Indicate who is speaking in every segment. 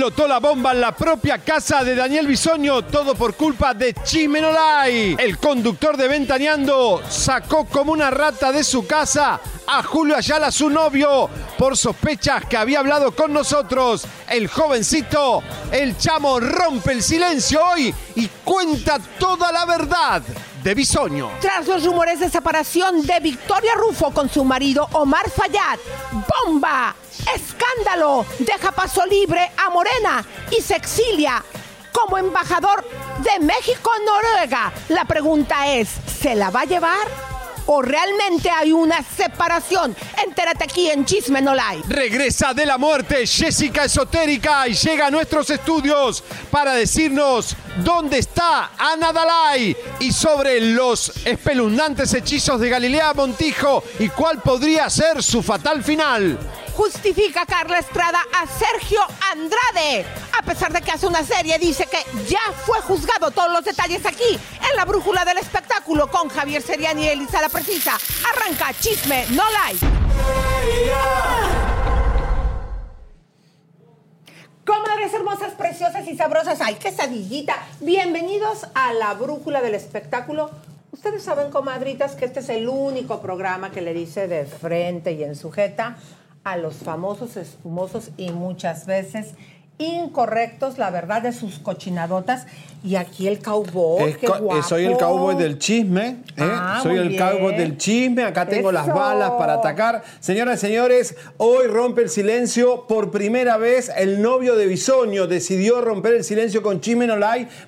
Speaker 1: Explotó la bomba en la propia casa de Daniel Bisoño, todo por culpa de Chimenolay. El conductor de Ventaneando sacó como una rata de su casa a Julio Ayala, su novio, por sospechas que había hablado con nosotros. El jovencito, el chamo, rompe el silencio hoy y cuenta toda la verdad de Bisoño.
Speaker 2: Tras los rumores de separación de Victoria Rufo con su marido Omar Fayad, ¡bomba! ¡Escándalo! Deja paso libre a Morena y se exilia como embajador de México en Noruega. La pregunta es, ¿se la va a llevar? ¿O realmente hay una separación? Entérate aquí en Chisme No Like.
Speaker 1: Regresa de la muerte Jessica Esotérica y llega a nuestros estudios para decirnos dónde está Ana Dalai y sobre los espeluznantes hechizos de Galilea Montijo y cuál podría ser su fatal final.
Speaker 2: Justifica Carla Estrada a Sergio Andrade. A pesar de que hace una serie, dice que ya fue juzgado. Todos los detalles aquí, en la brújula del espectáculo, con Javier Seriani y Elisa La Precisa. Arranca Chisme No Like. Comadres hermosas, preciosas y sabrosas. ¡Ay, quesadillita! Bienvenidos a la brújula del espectáculo. Ustedes saben, comadritas, que este es el único programa que le dice de frente y en sujeta a los famosos espumosos y muchas veces incorrectos, la verdad, de sus cochinadotas. Y aquí el cowboy,
Speaker 1: Es
Speaker 2: qué
Speaker 1: eh,
Speaker 2: guapo.
Speaker 1: soy el cowboy del chisme. ¿eh?
Speaker 2: Ah,
Speaker 1: soy el
Speaker 2: bien.
Speaker 1: cowboy del chisme. Acá tengo las balas para atacar. Señoras y señores, hoy rompe el silencio. Por primera vez, el novio de Bisoño decidió romper el silencio con Chisme No.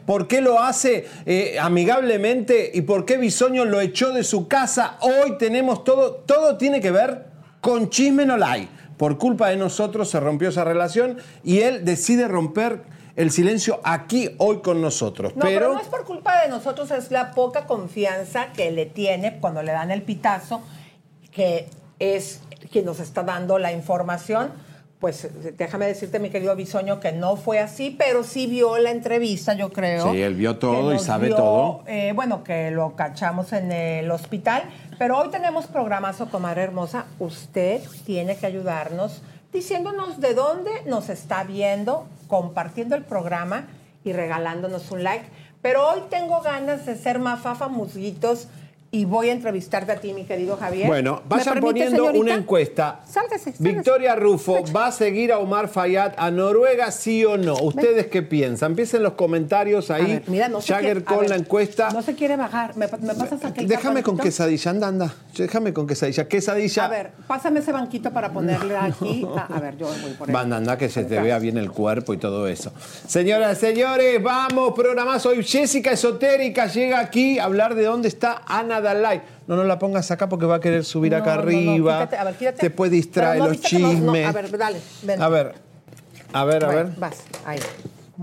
Speaker 1: ¿Por qué lo hace eh, amigablemente? ¿Y por qué Bisoño lo echó de su casa? Hoy tenemos todo. Todo tiene que ver con Chisme No Like. Por culpa de nosotros se rompió esa relación y él decide romper el silencio aquí hoy con nosotros.
Speaker 2: No, pero, no es por culpa de nosotros, es la poca confianza que le tiene cuando le dan el pitazo, que es quien nos está dando la información. Pues déjame decirte, mi querido Bisoño, que no fue así, pero sí vio la entrevista, yo creo.
Speaker 1: Sí, él vio todo y sabe todo.
Speaker 2: eh, bueno, que lo cachamos en el hospital. Pero hoy tenemos programazo, comadre hermosa. Usted tiene que ayudarnos diciéndonos de dónde nos está viendo, compartiendo el programa y regalándonos un like. Pero hoy tengo ganas de ser mafafa musguitos y voy a entrevistarte a ti, mi querido Javier.
Speaker 1: Bueno,
Speaker 2: ¿Me
Speaker 1: vayan
Speaker 2: permite,
Speaker 1: poniendo
Speaker 2: señorita?
Speaker 1: una encuesta.
Speaker 2: Sálgase, sálgase.
Speaker 1: Victoria Rufo, ¿va a seguir a Omar Fayad a Noruega, sí o no? ¿Ustedes qué piensan? Empiecen los comentarios ahí.
Speaker 2: ver, mira, no
Speaker 1: Jagger con
Speaker 2: ver,
Speaker 1: la encuesta.
Speaker 2: No se quiere bajar. ¿Me, me pasas aquel
Speaker 1: Déjame con quesadilla, anda, anda. Déjame con quesadilla. Quesadilla.
Speaker 2: A ver, pásame ese banquito para ponerle aquí. Ah, a ver, yo voy por él.
Speaker 1: Anda, que se te vea bien el cuerpo y todo eso. Señoras señores, vamos, programazo. Hoy Jessica Esotérica llega aquí a hablar de dónde está Ana Dalai. No, no la pongas acá porque va a querer subir
Speaker 2: No,
Speaker 1: acá
Speaker 2: no,
Speaker 1: arriba.
Speaker 2: a ver.
Speaker 1: Te puede distraer los chismes.
Speaker 2: a ver, dale, ven.
Speaker 1: A ver, a ver, a ver.
Speaker 2: Vas, ahí.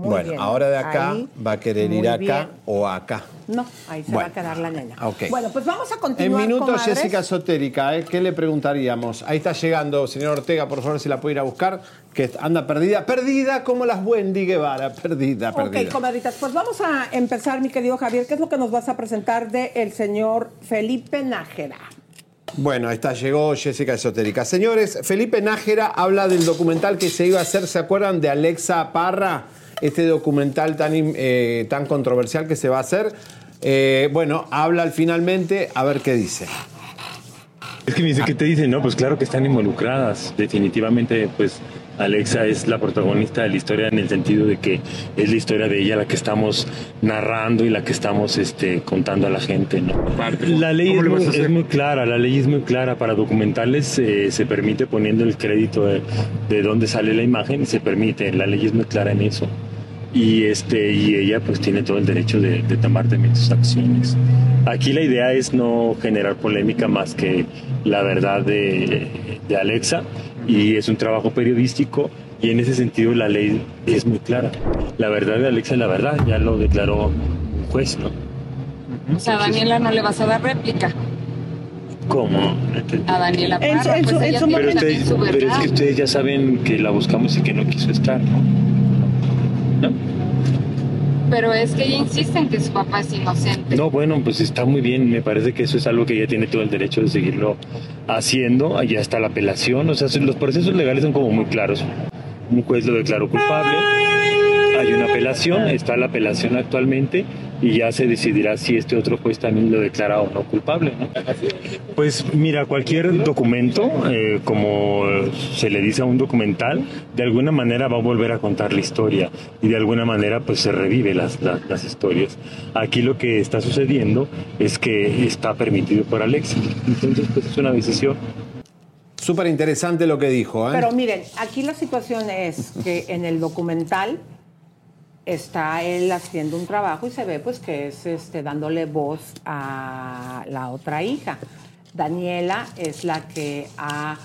Speaker 2: Muy
Speaker 1: bueno,
Speaker 2: bien.
Speaker 1: ahora de acá
Speaker 2: Ahí.
Speaker 1: va a querer ir acá
Speaker 2: bien.
Speaker 1: o acá.
Speaker 2: No, ahí se
Speaker 1: Bueno.
Speaker 2: va a quedar la nena.
Speaker 1: Ok.
Speaker 2: Bueno, pues vamos a
Speaker 1: En
Speaker 2: continuar,
Speaker 1: minutos,
Speaker 2: comadres.
Speaker 1: Jessica Esotérica, ¿eh? ¿qué le preguntaríamos? Ahí está llegando, señor Ortega, por favor, si la puede ir a buscar, que anda perdida, perdida como las Wendy Guevara, perdida, perdida.
Speaker 2: Ok, comadritas, pues vamos a empezar, mi querido Javier. ¿Qué es lo que nos vas a presentar de el señor Felipe Nájera?
Speaker 1: Bueno, ahí está, llegó Jessica Esotérica. Señores, Felipe Nájera habla del documental que se iba a hacer, ¿se acuerdan de Alexa Parra? Este documental tan, im- eh, tan controversial que se va a hacer. Eh, bueno, habla al finalmente, a ver qué dice.
Speaker 3: Es que me dice, ¿qué te dicen? No, pues claro que están involucradas. Definitivamente, pues Alexa es la protagonista de la historia en el sentido de que es la historia de ella la que estamos narrando y la que estamos este, contando a la gente, ¿no? La ley es muy, es muy clara, la ley es muy clara. Para documentales eh, se permite poniendo el crédito de, de dónde sale la imagen y se permite. La ley es muy clara en eso. Y, este, y ella pues tiene todo el derecho de, de tomar también sus acciones. Aquí la idea es no generar polémica más que la verdad de, de Alexa y es un trabajo periodístico y en ese sentido la ley es muy clara. La verdad de Alexa es la verdad, ya lo declaró un juez, ¿no?
Speaker 4: O sea, a Daniela no le vas a dar réplica.
Speaker 3: ¿Cómo?
Speaker 4: A Daniela
Speaker 2: En su-
Speaker 4: Parra,
Speaker 2: en su-
Speaker 4: pues
Speaker 2: en
Speaker 4: ella
Speaker 3: Pero, ustedes-
Speaker 4: su
Speaker 3: pero es que ustedes ya saben que la buscamos y que no quiso estar. ¿No?
Speaker 4: Pero es que ella insiste en que su papá es inocente.
Speaker 3: No, bueno, pues está muy bien. Me parece que eso es algo que ella tiene todo el derecho de seguirlo haciendo. Allá está la apelación. O sea, los procesos legales son como muy claros. Un juez lo declaró culpable. Hay una apelación, está la apelación actualmente y ya se decidirá si este otro juez también lo declara o no culpable. ¿no? Pues mira, cualquier documento, eh, como se le dice a un documental, de alguna manera va a volver a contar la historia y de alguna manera pues se revive las, las, las historias. Aquí lo que está sucediendo es que está permitido por Alexa. Entonces pues es una decisión.
Speaker 1: Súper interesante lo que dijo, ¿eh?
Speaker 2: Pero miren, aquí la situación es que en el documental está él haciendo un trabajo y se ve pues que es este, dándole voz a la otra hija. Daniela es la que ha,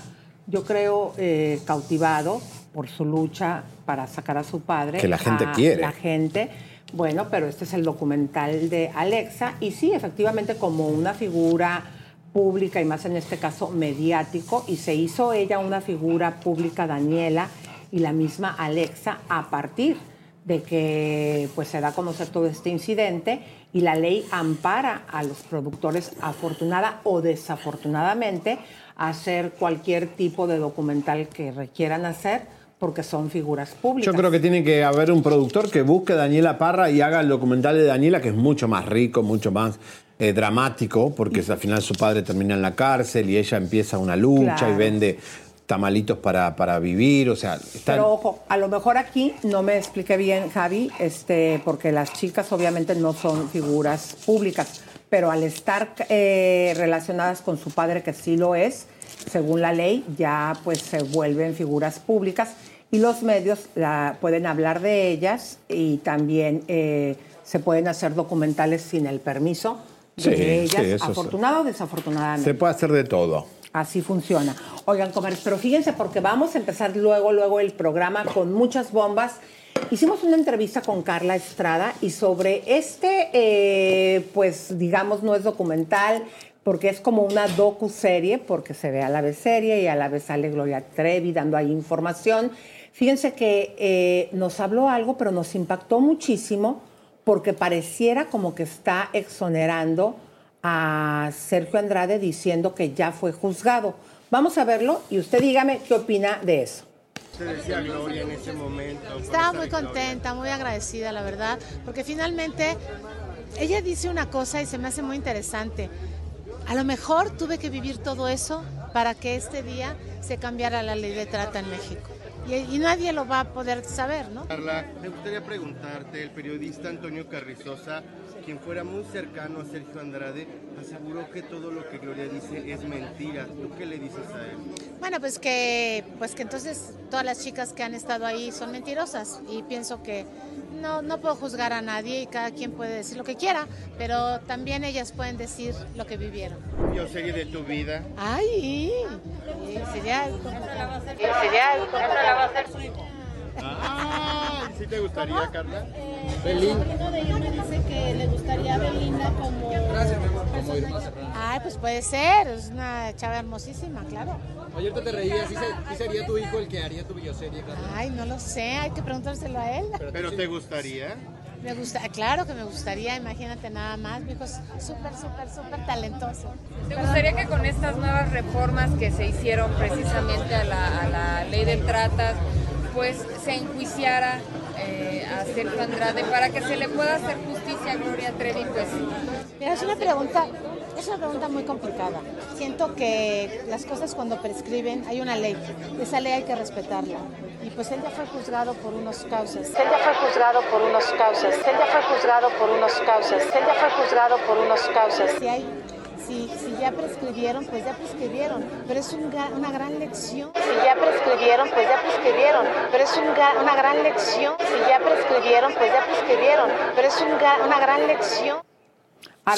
Speaker 2: yo creo, eh, cautivado por su lucha para sacar a su padre.
Speaker 1: Que la gente
Speaker 2: a
Speaker 1: quiere.
Speaker 2: La gente. Bueno, pero este es el documental de Alexa y sí, efectivamente como una figura pública y más en este caso mediático y se hizo ella una figura pública Daniela y la misma Alexa a partir de que pues se da a conocer todo este incidente y la ley ampara a los productores afortunada o desafortunadamente a hacer cualquier tipo de documental que requieran hacer porque son figuras públicas.
Speaker 1: Yo creo que tiene que haber un productor que busque a Daniela Parra y haga el documental de Daniela, que es mucho más rico, mucho más eh, dramático, porque al final su padre termina en la cárcel y ella empieza una lucha
Speaker 2: Claro.
Speaker 1: y vende tamalitos para, para vivir. O sea,
Speaker 2: Pero ojo, a lo mejor aquí no me expliqué bien, Javi, este, porque las chicas obviamente no son figuras públicas, pero al estar eh, relacionadas con su padre, que sí lo es, según la ley, ya pues se vuelven figuras públicas y los medios la- pueden hablar de ellas y también eh, se pueden hacer documentales sin el permiso de
Speaker 1: Sí,
Speaker 2: ellas,
Speaker 1: sí.
Speaker 2: afortunado o desafortunadamente.
Speaker 1: se puede hacer de todo.
Speaker 2: Así funciona. Oigan, comer, pero fíjense porque vamos a empezar luego, luego el programa con muchas bombas. Hicimos una entrevista con Carla Estrada y sobre este, eh, pues digamos, no es documental, porque es como una docu-serie, porque se ve a la vez serie y a la vez sale Gloria Trevi dando ahí información. Fíjense que eh, nos habló algo, pero nos impactó muchísimo porque pareciera como que está exonerando a Sergio Andrade diciendo que ya fue juzgado. Vamos a verlo y usted dígame qué opina de eso.
Speaker 5: Decía Gloria en ese momento.
Speaker 6: Estaba muy contenta, muy agradecida, la verdad, porque finalmente ella dice una cosa y se me hace muy interesante. A lo mejor tuve que vivir todo eso para que este día se cambiara la ley de trata en México. Y, y nadie lo va a poder saber, ¿no?
Speaker 5: Carla, me gustaría preguntarte, el periodista Antonio Carrizosa, quien fuera muy cercano a Sergio Andrade, aseguró que todo lo que Gloria dice es mentira. ¿Tú qué le dices a él?
Speaker 6: Bueno, pues que, pues que entonces todas las chicas que han estado ahí son mentirosas y pienso que no, no puedo juzgar a nadie y cada quien puede decir lo que quiera, pero también ellas pueden decir lo que vivieron.
Speaker 5: Yo serie de tu vida.
Speaker 6: Ay, sí, sería, sería
Speaker 5: Ah, ¿sí te gustaría, Carla?
Speaker 6: El sobrino de ella me dice que le gustaría a Belinda como... Ay, pues puede ser, es una chava hermosísima, claro.
Speaker 7: Ayer te reías, ¿sí, se- sí sería tu hijo el que haría tu bioserie, Carla?
Speaker 6: Ay, no lo sé, hay que preguntárselo a él.
Speaker 5: ¿Pero te gustaría?
Speaker 6: Me gusta, claro que me gustaría, imagínate nada más, mi hijo es súper, súper, súper talentoso.
Speaker 4: ¿Te gustaría que con estas nuevas reformas que se hicieron precisamente a la, a la ley de tratas, pues se enjuiciara eh, a Sergio Andrade para que se le pueda hacer justicia a Gloria Trevi? Pues
Speaker 6: Mira, es una pregunta, es una pregunta muy complicada. Siento que las cosas cuando prescriben hay una ley, esa ley hay que respetarla. Y pues él ya fue juzgado por unos causas. Él ya fue juzgado por unos causas. Él ya fue juzgado por unos causas. Él ya fue juzgado por unos causas. Si hay si, si ya prescribieron, pues ya prescribieron, pero es un ga- una gran lección. Si ya prescribieron, pues ya prescribieron, pero es un ga- una gran lección. Si ya prescribieron, pues ya prescribieron, pero es un ga- una gran lección.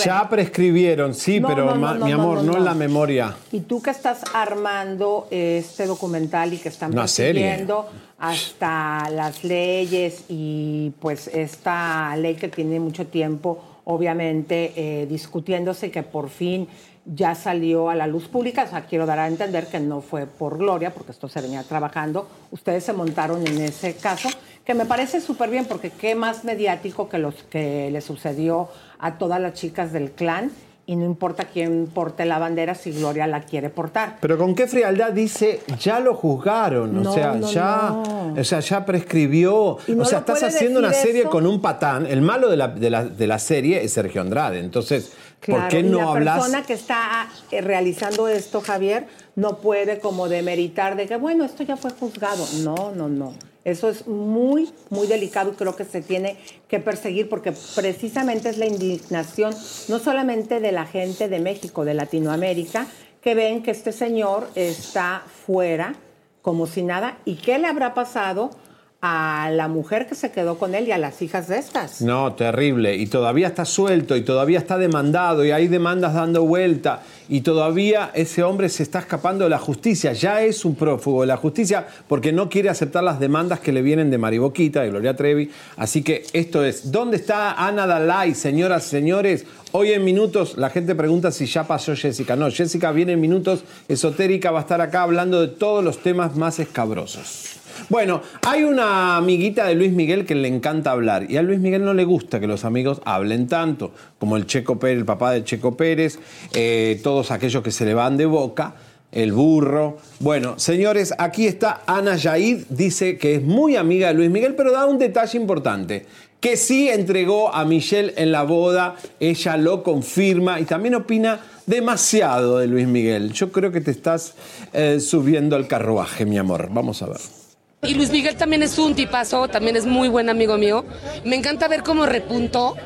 Speaker 1: Ya prescribieron, sí,
Speaker 2: No,
Speaker 1: pero
Speaker 2: no, no,
Speaker 1: ma-
Speaker 2: no,
Speaker 1: mi amor,
Speaker 2: no,
Speaker 1: no,
Speaker 2: no.
Speaker 1: en la memoria.
Speaker 2: Y tú que estás armando este documental y que están persiguiendo hasta las leyes y pues esta ley que tiene mucho tiempo, obviamente, eh, discutiéndose que por fin ya salió a la luz pública. O sea, quiero dar a entender que no fue por Gloria, porque esto se venía trabajando. Ustedes se montaron en ese caso, que me parece súper bien, porque qué más mediático que los que le sucedió a todas las chicas del clan. Y no importa quién porte la bandera si Gloria la quiere portar.
Speaker 1: Pero con qué frialdad dice, ya lo juzgaron,
Speaker 2: No,
Speaker 1: o sea,
Speaker 2: no,
Speaker 1: ya,
Speaker 2: no.
Speaker 1: o sea, ya prescribió. O sea, estás haciendo una serie
Speaker 2: eso.
Speaker 1: con un patán. El malo de la, de la- de la serie es Sergio Andrade. Entonces, ¿por qué
Speaker 2: y
Speaker 1: no
Speaker 2: la
Speaker 1: hablas?
Speaker 2: persona que está eh, realizando esto, Javier, no puede como demeritar de que, bueno, esto ya fue juzgado. No, no, no. Eso es muy, muy delicado y creo que se tiene que perseguir porque precisamente es la indignación no solamente de la gente de México, de Latinoamérica, que ven que este señor está fuera como si nada. ¿Y qué le habrá pasado a la mujer que se quedó con él y a las hijas de estas?
Speaker 1: No, terrible. Y todavía está suelto y todavía está demandado y hay demandas dando vuelta y todavía ese hombre se está escapando de la justicia. Ya es un prófugo de la justicia porque no quiere aceptar las demandas que le vienen de Mariboquita, de Gloria Trevi. Así que esto es, ¿dónde está Ana Dalai, señoras y señores? Hoy en minutos la gente pregunta si ya pasó Jessica. No, Jessica viene en minutos, esotérica, va a estar acá hablando de todos los temas más escabrosos. Bueno, hay una amiguita de Luis Miguel que le encanta hablar y a Luis Miguel no le gusta que los amigos hablen tanto, como el Checo Pérez, el papá de Checo Pérez, eh, todos aquellos que se le van de boca, el burro. Bueno, señores, aquí está Ana Yaid, dice que es muy amiga de Luis Miguel, pero da un detalle importante. Que sí entregó a Michelle en la boda, ella lo confirma y también opina demasiado de Luis Miguel. Yo creo que te estás eh, subiendo al carruaje, mi amor. Vamos a ver.
Speaker 8: Y Luis Miguel también es un tipazo, también es muy buen amigo mío. Me encanta ver cómo repuntó,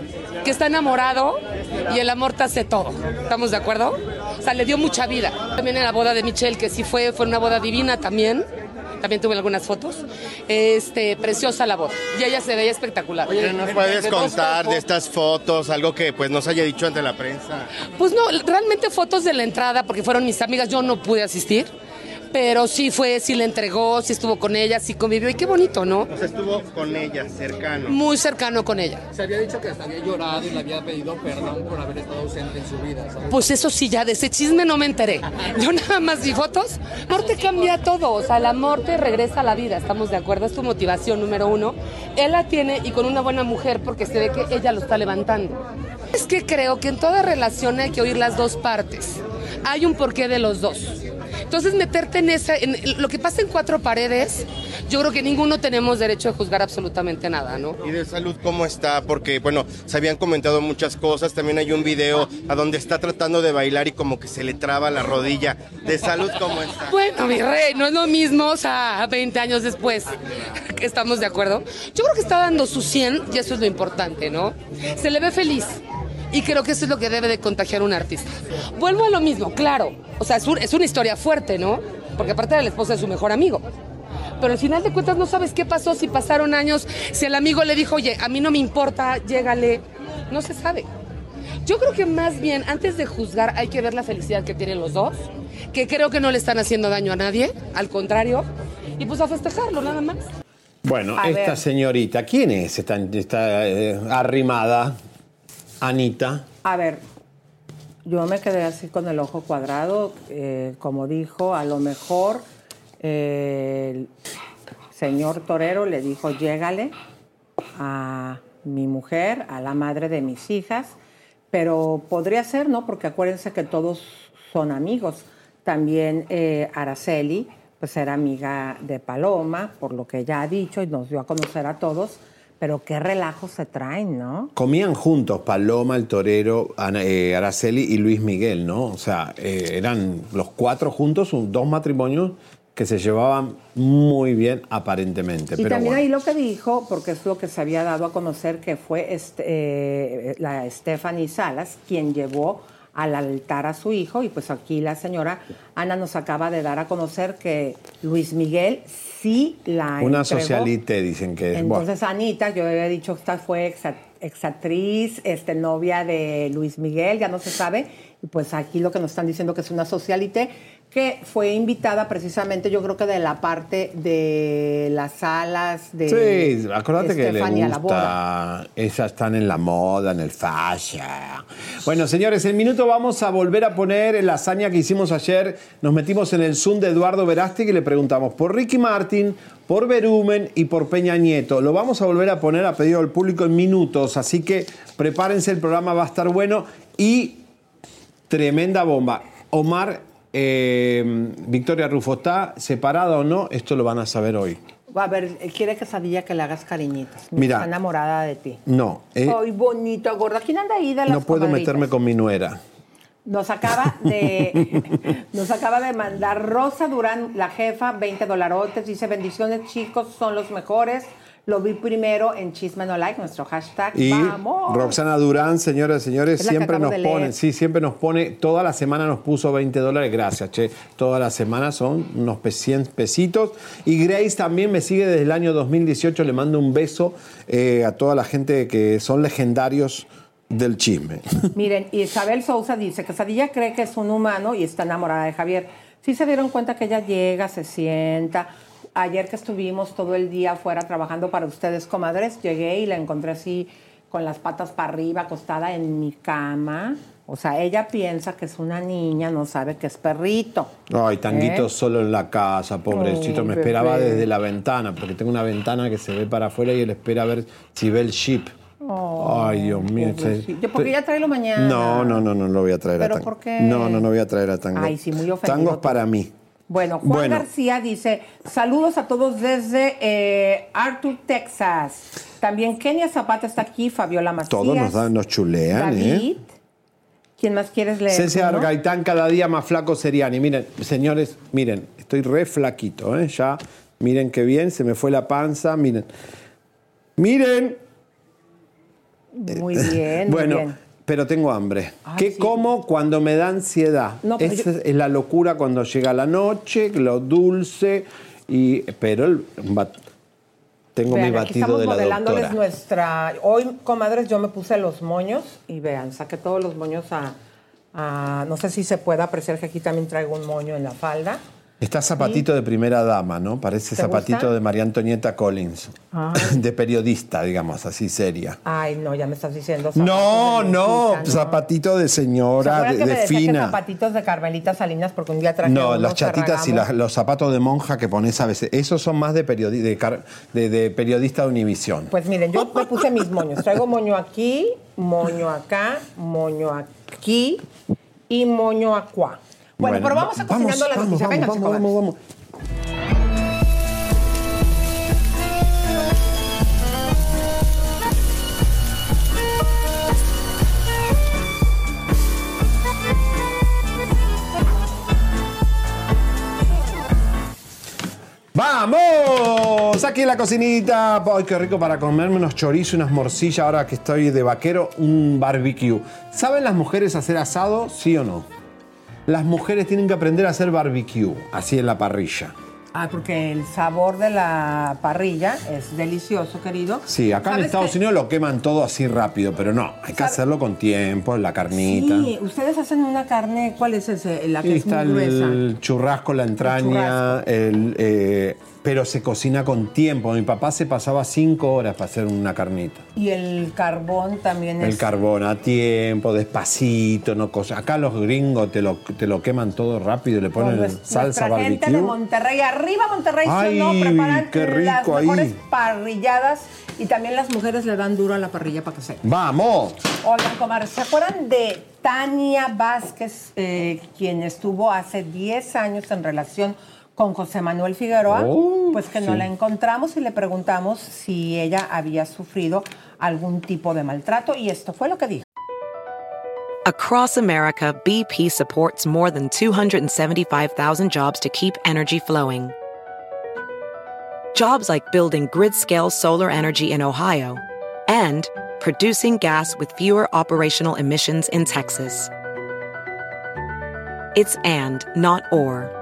Speaker 8: que está enamorado y el amor te hace todo. ¿Estamos de acuerdo? O sea, le dio mucha vida. También en la boda de Michelle, que sí fue, fue una boda divina también. También tuve algunas fotos. Este, preciosa la boda. Y ella se veía espectacular.
Speaker 5: ¿Qué nos puedes contar de estas fotos? Algo que pues nos haya dicho ante la prensa.
Speaker 8: Pues no, realmente fotos de la entrada, porque fueron mis amigas, yo no pude asistir. Pero sí fue, sí le entregó, sí estuvo con ella, sí convivió. Y qué bonito, ¿no?
Speaker 5: O sea, estuvo con ella, cercano.
Speaker 8: Muy cercano con ella.
Speaker 7: Se había dicho que hasta había llorado y le había pedido perdón por haber estado ausente en su vida. ¿sabes?
Speaker 8: Pues eso sí, ya de ese chisme no me enteré. Yo nada más vi fotos. Amor te cambia todo. O sea, el amor te regresa a la vida. ¿Estamos de acuerdo? Es tu motivación número uno. Él la tiene y con una buena mujer porque se ve que ella lo está levantando. Es que creo que en toda relación hay que oír las dos partes. Hay un porqué de los dos. Entonces, meterte en esa. En lo que pasa en cuatro paredes, yo creo que ninguno tenemos derecho a juzgar absolutamente nada, ¿no?
Speaker 5: ¿Y de salud cómo está? Porque, bueno, se habían comentado muchas cosas. También hay un video a donde está tratando de bailar y como que se le traba la rodilla. ¿De salud cómo está?
Speaker 8: Bueno, mi rey, no es lo mismo, o sea, 20 años después. ¿Estamos de acuerdo? Yo creo que está dando su 100 y eso es lo importante, ¿no? Se le ve feliz. Y creo que eso es lo que debe de contagiar un artista. Vuelvo a lo mismo, claro. O sea, es, un- es una historia fuerte, ¿no? Porque aparte de la esposa es su mejor amigo. Pero al final de cuentas no sabes qué pasó, si pasaron años, si el amigo le dijo, oye, a mí no me importa, llégale. No se sabe. Yo creo que más bien, antes de juzgar, hay que ver la felicidad que tienen los dos, que creo que no le están haciendo daño a nadie, al contrario, y pues a festejarlo, nada más.
Speaker 1: Bueno,
Speaker 2: A
Speaker 1: esta
Speaker 2: ver.
Speaker 1: señorita, ¿quién es esta, esta, eh, arrimada? Anita.
Speaker 2: A ver, yo me quedé así con el ojo cuadrado, eh, como dijo, a lo mejor eh, el señor torero le dijo, llégale a mi mujer, a la madre de mis hijas, pero podría ser, ¿no? Porque acuérdense que todos son amigos. También eh, Araceli, pues era amiga de Paloma, por lo que ella ha dicho y nos dio a conocer a todos, pero qué relajo se traen, ¿no?
Speaker 1: Comían juntos Paloma, el torero, Ana- eh, Araceli y Luis Miguel, ¿no? O sea, eh, eran los cuatro juntos, un- dos matrimonios que se llevaban muy bien aparentemente.
Speaker 2: Y
Speaker 1: pero
Speaker 2: también
Speaker 1: bueno.
Speaker 2: ahí lo que dijo, porque es lo que se había dado a conocer, que fue este, eh, la Stephanie Salas quien llevó al altar a su hijo y pues aquí la señora Ana nos acaba de dar a conocer que Luis Miguel sí la
Speaker 1: Una
Speaker 2: entregó.
Speaker 1: socialite dicen que es. bueno.
Speaker 2: Entonces Anita, yo había dicho que esta fue exa- exactriz, este, novia de Luis Miguel, ya no se sabe. Y pues aquí lo que nos están diciendo que es una socialité que fue invitada precisamente, yo creo que de la parte de las salas de
Speaker 1: Sí, acuérdate que le gusta. Esas están en la moda, en el fashion. Bueno, señores, en minuto vamos a volver a poner la hazaña que hicimos ayer. Nos metimos en el Zoom de Eduardo Verástegui y le preguntamos por Ricky Martin, por Berumen y por Peña Nieto. Lo vamos a volver a poner a pedido del público en minutos, así que prepárense, el programa va a estar bueno y tremenda bomba. Omar, eh, Victoria Rufo, ¿está separada o no? Esto lo van a saber hoy.
Speaker 2: A ver, quiere quesadilla que le hagas cariñitos.
Speaker 1: Mira.
Speaker 2: Está enamorada de ti.
Speaker 1: No, eh,
Speaker 2: Ay, bonito, gorda. ¿Quién anda ahí de las
Speaker 1: no puedo
Speaker 2: comadritas?
Speaker 1: meterme con mi nuera.
Speaker 2: Nos acaba de nos acaba de mandar Rosa Durán, la jefa, 20 dolarotes. Dice, bendiciones chicos, son los mejores. Lo vi primero en Chisme No Like, nuestro hashtag.
Speaker 1: Y
Speaker 2: ¡Vamos!
Speaker 1: Roxana Durán, señoras y señores,
Speaker 2: Es
Speaker 1: siempre nos pone, sí, siempre nos pone, toda la semana nos puso 20 dólares, gracias, che. Toda la semana son unos pe- 100 pesitos. Y Grace también me sigue desde el año 2018, le mando un beso eh, a toda la gente que son legendarios del chisme.
Speaker 2: Miren, Isabel Sousa dice que Sadilla cree que es un humano y está enamorada de Javier. Sí se dieron cuenta que ella llega, se sienta. Ayer que estuvimos todo el día afuera trabajando para ustedes, comadres, llegué y la encontré así con las patas para arriba, acostada en mi cama. O sea, ella piensa que es una niña, no sabe que es perrito.
Speaker 1: Ay, tanguito
Speaker 2: ¿Eh?
Speaker 1: solo en la casa, pobrecito.
Speaker 2: Ay,
Speaker 1: me esperaba desde la ventana, porque tengo una ventana que se ve para afuera y él espera a ver si ve el ship. Ay, Dios mío.
Speaker 2: Porque ya tráelo mañana.
Speaker 1: No, no, no, no lo voy a traer
Speaker 2: ¿Pero
Speaker 1: a Tango.
Speaker 2: por qué?
Speaker 1: No, no, no voy a traer a Tango.
Speaker 2: Ay, sí, muy ofendido
Speaker 1: Tango es para mí.
Speaker 2: Bueno, Juan
Speaker 1: Bueno.
Speaker 2: García dice, saludos a todos desde eh, Arthur, Texas. También Kenia Zapata está aquí, Fabiola Macías.
Speaker 1: Todos nos, dan, nos chulean,
Speaker 2: David.
Speaker 1: ¿eh?
Speaker 2: ¿Quién más quieres leer?
Speaker 1: César
Speaker 2: ¿no?
Speaker 1: Gaitán cada día más flaco Seriani. Miren, señores, miren, estoy re flaquito, ¿eh? Ya, miren qué bien, se me fue la panza, miren. Miren.
Speaker 2: Muy bien, muy
Speaker 1: bueno,
Speaker 2: bien.
Speaker 1: Pero tengo hambre.
Speaker 2: Ay,
Speaker 1: ¿Qué
Speaker 2: sí.
Speaker 1: como cuando me da ansiedad?
Speaker 2: No,
Speaker 1: Esa
Speaker 2: yo-
Speaker 1: es la locura cuando llega la noche, lo dulce, y, pero el bat- tengo
Speaker 2: Vean,
Speaker 1: mi
Speaker 2: aquí
Speaker 1: batido
Speaker 2: estamos
Speaker 1: de la
Speaker 2: modelándoles
Speaker 1: doctora.
Speaker 2: nuestra... Hoy, comadres, yo me puse los moños y vean, saqué todos los moños a... a- no sé si se puede apreciar que aquí también traigo un moño en la falda.
Speaker 1: Está zapatito de primera dama, ¿no? Parece
Speaker 2: ¿Te
Speaker 1: zapatito
Speaker 2: gusta?
Speaker 1: de María Antonieta Collins. De periodista, digamos, así seria.
Speaker 2: Ay, no, ya me estás diciendo.
Speaker 1: No, no,
Speaker 2: viejita,
Speaker 1: zapatito de
Speaker 2: ¿Se
Speaker 1: señora, de,
Speaker 2: que me
Speaker 1: de
Speaker 2: decía que
Speaker 1: fina.
Speaker 2: zapatitos de Carmelita Salinas porque un día traje
Speaker 1: No, las chatitas y las- los zapatos de monja que pones a veces, esos son más de, periodi- de, car- de- de periodista de Univisión.
Speaker 2: Pues miren, yo me puse mis moños. Traigo moño aquí, moño acá, moño aquí y moño acuá. Bueno, pero vamos a cocinando la
Speaker 1: vamos,
Speaker 2: noticia.
Speaker 1: vamos,
Speaker 2: Venga,
Speaker 1: vamos, vamos, vamos. ¡Vamos! Aquí en la cocinita. ¡Ay, qué rico para comerme unos chorizos, unas morcillas ahora que estoy de vaquero, un barbecue! ¿Saben las mujeres hacer asado? ¿Sí o no? Las mujeres tienen que aprender a hacer barbecue, así en la parrilla.
Speaker 2: Ah, porque el sabor de la parrilla es delicioso, querido.
Speaker 1: Sí, acá en
Speaker 2: ¿Sabes
Speaker 1: Estados? Unidos lo queman todo así rápido, pero no, hay que
Speaker 2: ¿Sabe?
Speaker 1: hacerlo con tiempo, la carnita.
Speaker 2: Sí, ustedes hacen una carne, ¿cuál es ese? La que
Speaker 1: Y
Speaker 2: es muy
Speaker 1: está
Speaker 2: gruesa.
Speaker 1: el churrasco, la entraña, el, eh, pero se cocina con tiempo. Mi papá se pasaba cinco horas para hacer una carnita.
Speaker 2: Y el carbón también
Speaker 1: El
Speaker 2: es...
Speaker 1: carbón a tiempo, despacito, no cosa. Acá los gringos te lo, te lo queman todo rápido y le ponen
Speaker 2: nues-
Speaker 1: salsa
Speaker 2: nuestra gente de
Speaker 1: barbecue.
Speaker 2: Monterrey, arriba Monterrey, ¿sí o
Speaker 1: Ay,
Speaker 2: no? Preparan
Speaker 1: qué
Speaker 2: las
Speaker 1: rico ahí.
Speaker 2: mejores parrilladas y también las mujeres le dan duro a la parrilla para que se...
Speaker 1: ¡Vamos!
Speaker 2: Oigan, comadres, ¿se acuerdan de Tania Vázquez, eh, quien estuvo hace 10 años en relación con José Manuel Figueroa?
Speaker 1: Oh,
Speaker 2: pues que no la encontramos y le preguntamos si ella había sufrido algún tipo de maltrato y esto fue lo que dijo.
Speaker 9: Across America, BP supports more than 275,000 jobs to keep energy flowing. Jobs like building grid scale solar energy in Ohio and producing gas with fewer operational emissions in Texas. It's and, not or.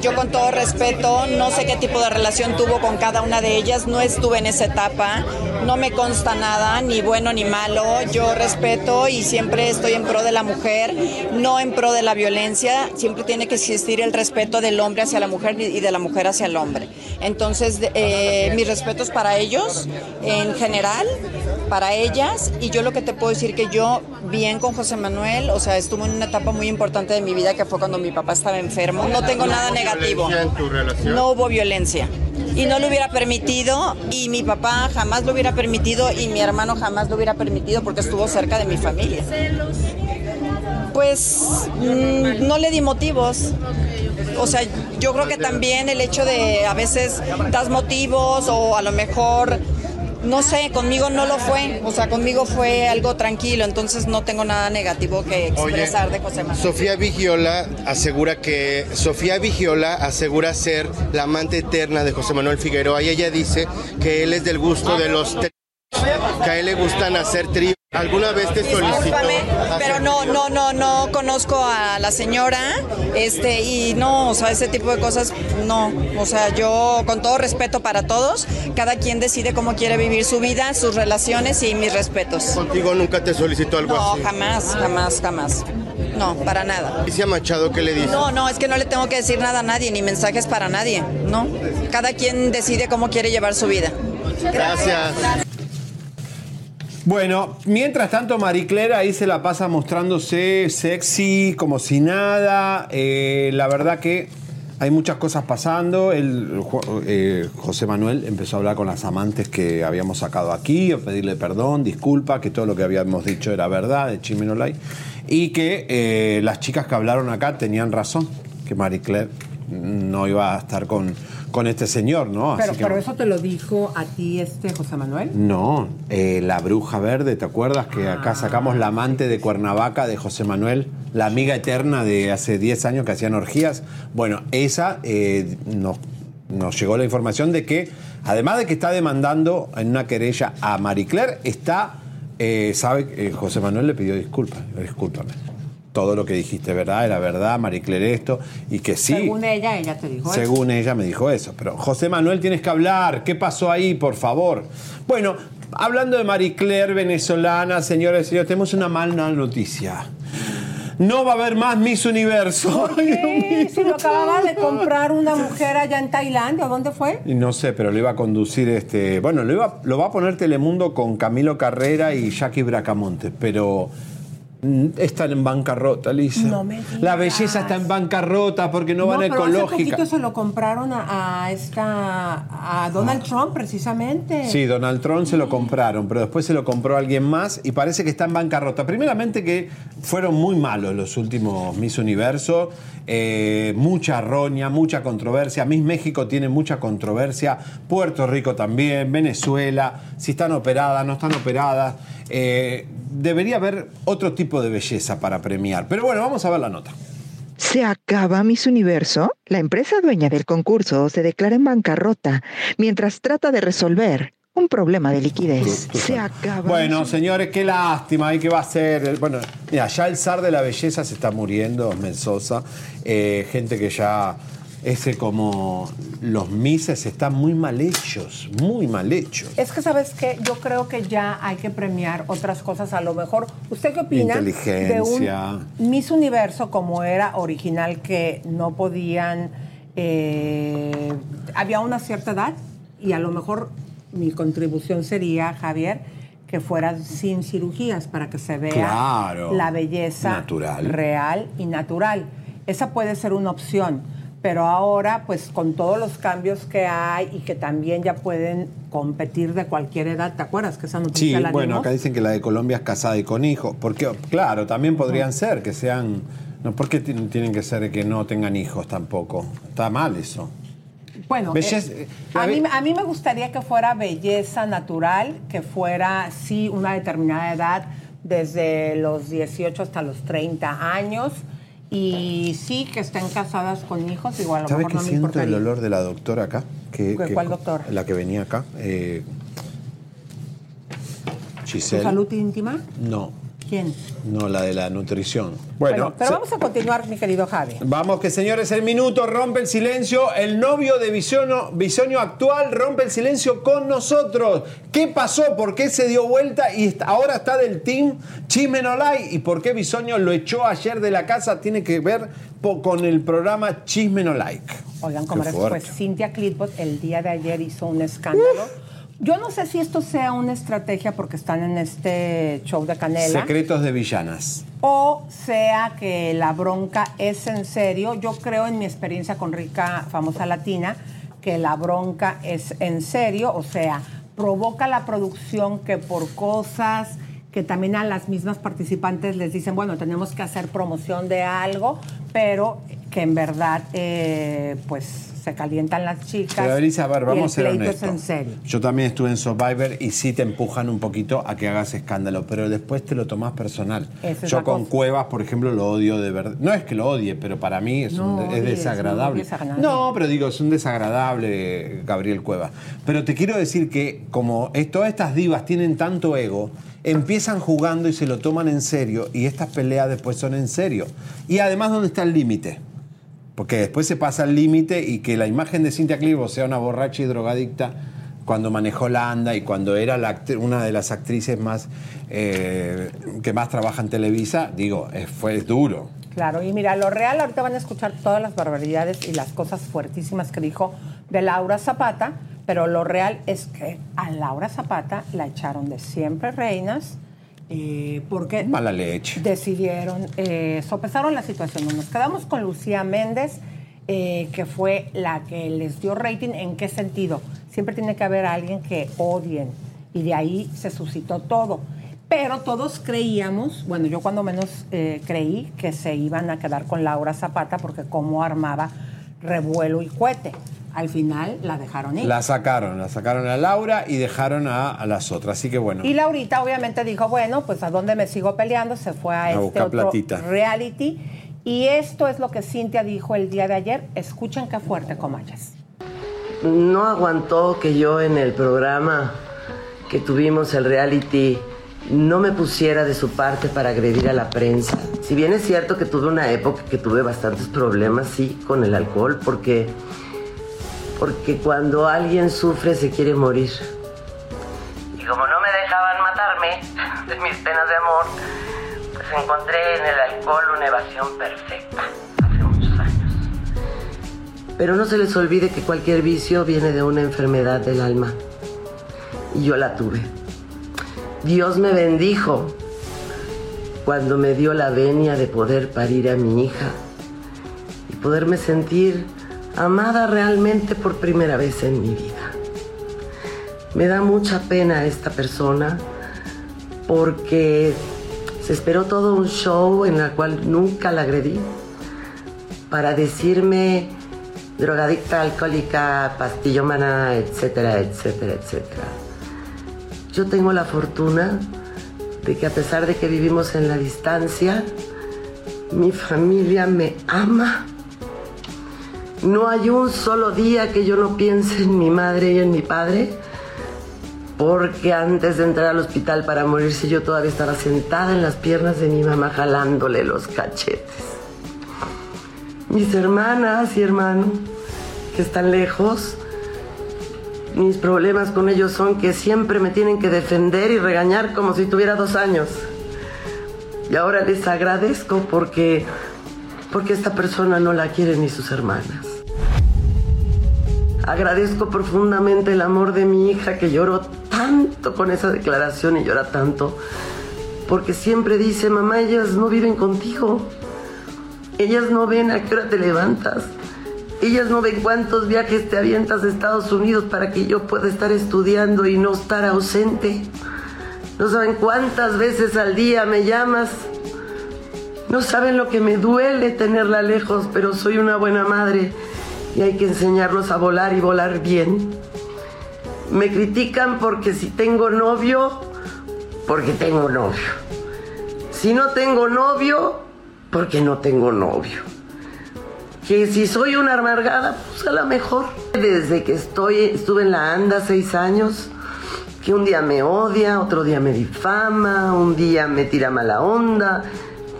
Speaker 10: Yo con todo respeto, no sé qué tipo de relación tuvo con cada una de ellas, no estuve en esa etapa, no me consta nada, ni bueno ni malo, yo respeto y siempre estoy en pro de la mujer, no en pro de la violencia, siempre tiene que existir el respeto del hombre hacia la mujer y de la mujer hacia el hombre. Entonces, eh, mis respetos para ellos en general, para ellas, y yo lo que te puedo decir que yo, bien con José Manuel, o sea, estuve en una etapa muy importante de mi vida que fue cuando mi papá estaba enfermo, no tengo nada negativo,
Speaker 5: ¿Violencia en tu relación?
Speaker 10: no hubo violencia. Y no lo hubiera permitido, y mi papá jamás lo hubiera permitido, y mi hermano jamás lo hubiera permitido porque estuvo cerca de mi familia. Pues mm, no le di motivos. O sea, yo creo que también el hecho de a veces das motivos o a lo mejor, no sé, conmigo no lo fue. O sea, conmigo fue algo tranquilo, entonces no tengo nada negativo que expresar de José Manuel.
Speaker 5: Sofía Vigiola asegura que Sofía Vigiola asegura ser la amante eterna de José Manuel Figueroa y ella dice que él es del gusto de los tríos, que a él le gustan hacer tríos. ¿Alguna vez te solicitó?
Speaker 10: Pero no, no, no, no conozco a la señora, este, y no, o sea, ese tipo de cosas, no. O sea, yo, con todo respeto para todos, cada quien decide cómo quiere vivir su vida, sus relaciones y mis respetos.
Speaker 5: ¿Contigo nunca te solicitó algo
Speaker 10: No,
Speaker 5: así?
Speaker 10: jamás, jamás, jamás. No, para nada.
Speaker 5: Alicia Machado, ¿qué le dice?
Speaker 10: No, no, es que no le tengo que decir nada a nadie, ni mensajes para nadie, ¿no? Cada quien decide cómo quiere llevar su vida.
Speaker 5: Gracias.
Speaker 1: Bueno, mientras tanto, Marie Claire ahí se la pasa mostrándose sexy, como si nada. Eh, la verdad que hay muchas cosas pasando. El, eh, José Manuel empezó a hablar con las amantes que habíamos sacado aquí, a pedirle perdón, disculpa, que todo lo que habíamos dicho era verdad de Chimenolay. Y que eh, las chicas que hablaron acá tenían razón, que Marie Claire no iba a estar con, con este señor, ¿no?
Speaker 2: Pero,
Speaker 1: que-
Speaker 2: pero eso te lo dijo a ti este José Manuel.
Speaker 1: no, eh, la bruja verde, ¿te acuerdas que acá sacamos la amante de Cuernavaca de José Manuel, la amiga eterna de hace 10 años que hacían orgías? Bueno, esa eh, nos, nos llegó la información de que, además de que está demandando en una querella a Marie Claire, está, eh, sabe, José Manuel le pidió disculpas, discúlpame. Todo lo que dijiste, ¿verdad? Era verdad, Marie Claire esto, y que sí.
Speaker 2: Según ella, ella te dijo eso.
Speaker 1: Según ella me dijo eso. Pero José Manuel, tienes que hablar. ¿Qué pasó ahí, por favor? Bueno, hablando de Marie Claire, venezolana, señores y señores, tenemos una mala noticia. No va a haber más Miss Universo. Mío.
Speaker 2: Si lo acababa de comprar una mujer allá en Tailandia, ¿dónde fue?
Speaker 1: No sé, pero lo iba a conducir este. Bueno, lo, iba, lo va a poner Telemundo con Camilo Carrera y Jackie Bracamonte, pero. Mm, Están en bancarrota, Lisa.
Speaker 2: No me digas.
Speaker 1: La belleza está en bancarrota porque no, van a
Speaker 2: pero hace
Speaker 1: ecológica.
Speaker 2: poquito se lo compraron a, a esta a Donald Trump precisamente.
Speaker 1: Sí, Donald Trump se lo compraron, pero después se lo compró alguien más y parece que está en bancarrota. Primeramente que fueron muy malos los últimos Miss Universo, eh, mucha roña, mucha controversia. Miss México tiene mucha controversia, Puerto Rico también, Venezuela, si están operadas, no están operadas. Eh, debería haber otro tipo de belleza para premiar. Pero bueno, vamos a ver la nota.
Speaker 11: ¿Se acaba Miss Universo? La empresa dueña del concurso se declara en bancarrota mientras trata de resolver un problema de liquidez. Se acaba.
Speaker 1: Bueno, señores, qué lástima. ¿Y qué va a ser? Bueno, mira, ya el zar de la belleza se está muriendo, Osmel Sosa. Eh, gente que ya, ese como los mises están muy mal hechos, muy mal hechos.
Speaker 2: Es que, ¿sabes qué? Yo creo que ya hay que premiar otras cosas a lo mejor. ¿Usted qué opina de
Speaker 1: Inteligencia.
Speaker 2: un Miss Universo como era original que no podían... eh, había una cierta edad y a lo mejor mi contribución sería, Javier, que fuera sin cirugías para que se vea
Speaker 1: Claro.
Speaker 2: la belleza
Speaker 1: Natural.
Speaker 2: real y natural. Esa puede ser una opción. Pero ahora, pues con todos los cambios que hay y que también ya pueden competir de cualquier edad, ¿te acuerdas que esa
Speaker 1: Sí,
Speaker 2: noticia la
Speaker 1: bueno,
Speaker 2: dimos?
Speaker 1: acá dicen que la de Colombia es casada y con hijos. Porque, claro, también podrían ser que sean. No, ¿Por qué tienen que ser que no tengan hijos tampoco? Está mal eso.
Speaker 2: Bueno,
Speaker 1: Belleza-
Speaker 2: eh, a, mí, a mí me gustaría que fuera belleza natural, que fuera, sí, una determinada edad, desde los 18 hasta los 30 años, y sí, que estén casadas con hijos, igual a lo
Speaker 1: ¿Sabes
Speaker 2: mejor
Speaker 1: qué
Speaker 2: no me
Speaker 1: siento el olor de la doctora acá? Que,
Speaker 2: ¿Cuál-
Speaker 1: que-
Speaker 2: cuál doctora?
Speaker 1: La que venía acá. eh,
Speaker 2: ¿Tu
Speaker 1: Giselle.
Speaker 2: salud íntima?
Speaker 1: No,
Speaker 2: ¿Quién?
Speaker 1: No, la de la nutrición.
Speaker 2: Bueno,
Speaker 1: Bueno,
Speaker 2: pero
Speaker 1: se-
Speaker 2: vamos a continuar, mi querido Javi.
Speaker 1: Vamos que señores, el minuto rompe el silencio. El novio de Bisonio, Bisonio actual rompe el silencio con nosotros. ¿Qué pasó? ¿Por qué se dio vuelta y ahora está del team Chisme No Like? ¿Y por qué Bisonio lo echó ayer de la casa? Tiene que ver con el programa Chisme No Like.
Speaker 2: Oigan, como pues
Speaker 1: fuerte.
Speaker 2: Cynthia Clitbot el día de ayer hizo un escándalo. Yo no sé si esto sea una estrategia porque están en este show de Canela.
Speaker 1: Secretos de villanas.
Speaker 2: o sea que la bronca es en serio. Yo creo en mi experiencia con Rica, famosa latina, que la bronca es en serio, o sea, provoca la producción que por cosas que también a las mismas participantes les dicen, bueno, tenemos que hacer promoción de algo, pero que en verdad, eh, pues se calientan las chicas.
Speaker 1: Pero a
Speaker 2: y
Speaker 1: vamos a
Speaker 2: el
Speaker 1: ser
Speaker 2: pleito
Speaker 1: honestos.
Speaker 2: es en serio.
Speaker 1: Yo también estuve en Survivor y sí te empujan un poquito a que hagas escándalo, pero después te lo tomás personal.
Speaker 2: Esa
Speaker 1: Yo con
Speaker 2: cosa.
Speaker 1: Cuevas, por ejemplo, lo odio de verdad. No es que lo odie, pero para mí es, un- es desagradable.
Speaker 2: no a
Speaker 1: pero digo, es un desagradable Gabriel Cuevas. Pero te quiero decir que como todas estas divas tienen tanto ego, empiezan jugando y se lo toman en serio y estas peleas después son en serio. Y además, ¿dónde está el límite? Porque después se pasa el límite y que la imagen de Cintia Clivo sea una borracha y drogadicta cuando manejó la anda y cuando era una de las actrices más eh, que más trabaja en Televisa, digo, fue duro.
Speaker 2: Claro, y mira, lo real, ahorita van a escuchar todas las barbaridades y las cosas fuertísimas que dijo de Laura Zapata, pero lo real es que a Laura Zapata la echaron de siempre reinas eh, porque
Speaker 1: Mala leche.
Speaker 2: decidieron, eh, sopesaron la situación. Nos quedamos con Lucía Méndez, eh, que fue la que les dio rating. ¿En qué sentido? Siempre tiene que haber alguien que odien y de ahí se suscitó todo. Pero todos creíamos, bueno, yo cuando menos eh, creí que se iban a quedar con Laura Zapata porque cómo armaba revuelo y cohete. Al final la dejaron ir.
Speaker 1: La sacaron, la sacaron a Laura y dejaron a, a las otras. Así que bueno.
Speaker 2: Y Laurita obviamente dijo, bueno, pues a dónde me sigo peleando, se fue a,
Speaker 1: A
Speaker 2: este otro
Speaker 1: platita.
Speaker 2: reality. Y esto es lo que Cintia dijo el día de ayer. Escuchen qué fuerte, comayas.
Speaker 12: No aguantó que yo en el programa que tuvimos, el reality, no me pusiera de su parte para agredir a la prensa. Si bien es cierto que tuve una época que tuve bastantes problemas, sí, con el alcohol, porque, porque cuando alguien sufre se quiere morir. Y como no me dejaban matarme de mis penas de amor, pues encontré en el alcohol una evasión perfecta hace muchos años. Pero no se les olvide que cualquier vicio viene de una enfermedad del alma. Y yo la tuve. Dios me bendijo cuando me dio la venia de poder parir a mi hija y poderme sentir amada realmente por primera vez en mi vida. Me da mucha pena esta persona porque se esperó todo un show en el cual nunca la agredí para decirme drogadicta, alcohólica, pastillómana, etcétera, etcétera, etcétera. Yo tengo la fortuna de que a pesar de que vivimos en la distancia, mi familia me ama. No hay un solo día que yo no piense en mi madre y en mi padre, porque antes de entrar al hospital para morirse yo todavía estaba sentada en las piernas de mi mamá jalándole los cachetes. Mis hermanas y hermanos que están lejos, mis problemas con ellos son que siempre me tienen que defender y regañar como si tuviera dos años. Y ahora les agradezco porque, porque esta persona no la quiere ni sus hermanas. Agradezco profundamente el amor de mi hija que lloró tanto con esa declaración y llora tanto. Porque siempre dice, mamá, ellas no viven contigo. Ellas no ven a qué hora te levantas. Ellas no ven cuántos viajes te avientas a Estados Unidos para que yo pueda estar estudiando y no estar ausente. No saben cuántas veces al día me llamas. No saben lo que me duele tenerla lejos, pero soy una buena madre y hay que enseñarlos a volar y volar bien. Me critican porque si tengo novio, porque tengo novio. Si no tengo novio, porque no tengo novio. Que si soy una amargada, pues a lo mejor. Desde que estoy, estuve en la ANDA seis años, que un día me odia, otro día me difama, un día me tira mala onda,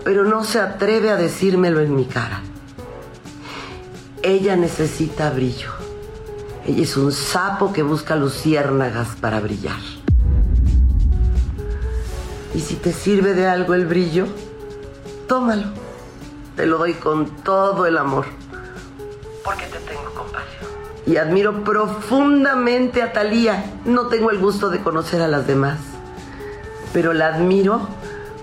Speaker 12: pero no se atreve a decírmelo en mi cara. Ella necesita brillo. Ella es un sapo que busca luciérnagas para brillar. Y si te sirve de algo el brillo, tómalo. Te lo doy con todo el amor. Porque te tengo compasión. Y admiro profundamente a Talía. No tengo el gusto de conocer a las demás. Pero la admiro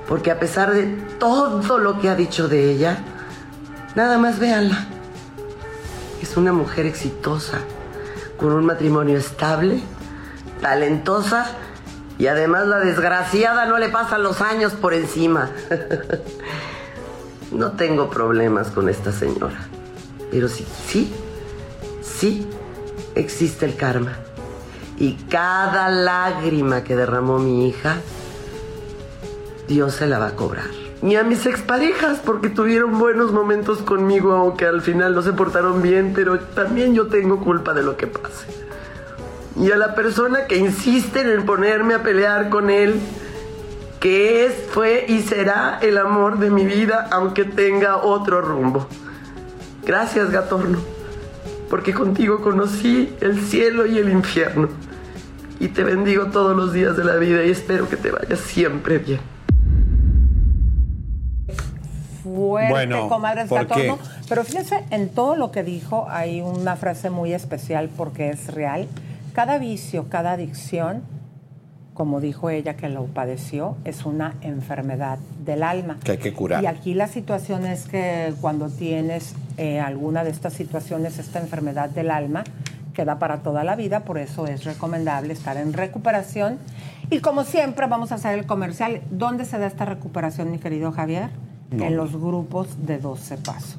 Speaker 12: porque a pesar de todo lo que ha dicho de ella, nada más véanla. Es una mujer exitosa, con un matrimonio estable, talentosa y además la desgraciada no le pasan los años por encima. no tengo problemas con esta señora. Pero sí, sí, sí existe el karma. Y cada lágrima que derramó mi hija, Dios se la va a cobrar. Ni a mis exparejas, porque tuvieron buenos momentos conmigo, aunque al final no se portaron bien, pero también yo tengo culpa de lo que pase y a la persona que insiste en ponerme a pelear con él, que es, fue y será el amor de mi vida, aunque tenga otro rumbo. Gracias, Gatorno, porque contigo conocí el cielo y el infierno. Y te bendigo todos los días de la vida y espero que te vaya siempre bien.
Speaker 2: Fuerte,
Speaker 1: Bueno.
Speaker 2: Gatorno. Pero fíjense, en todo lo que dijo hay una frase muy especial porque es real. Cada vicio, cada adicción, como dijo ella que lo padeció, es una enfermedad del alma.
Speaker 1: Que hay que curar.
Speaker 2: Y aquí la situación es que cuando tienes eh, alguna de estas situaciones, esta enfermedad del alma, queda para toda la vida, por eso es recomendable estar en recuperación. Y como siempre, vamos a hacer el comercial. ¿Dónde se da esta recuperación, mi querido Javier?
Speaker 1: No.
Speaker 2: En los grupos de 12 pasos.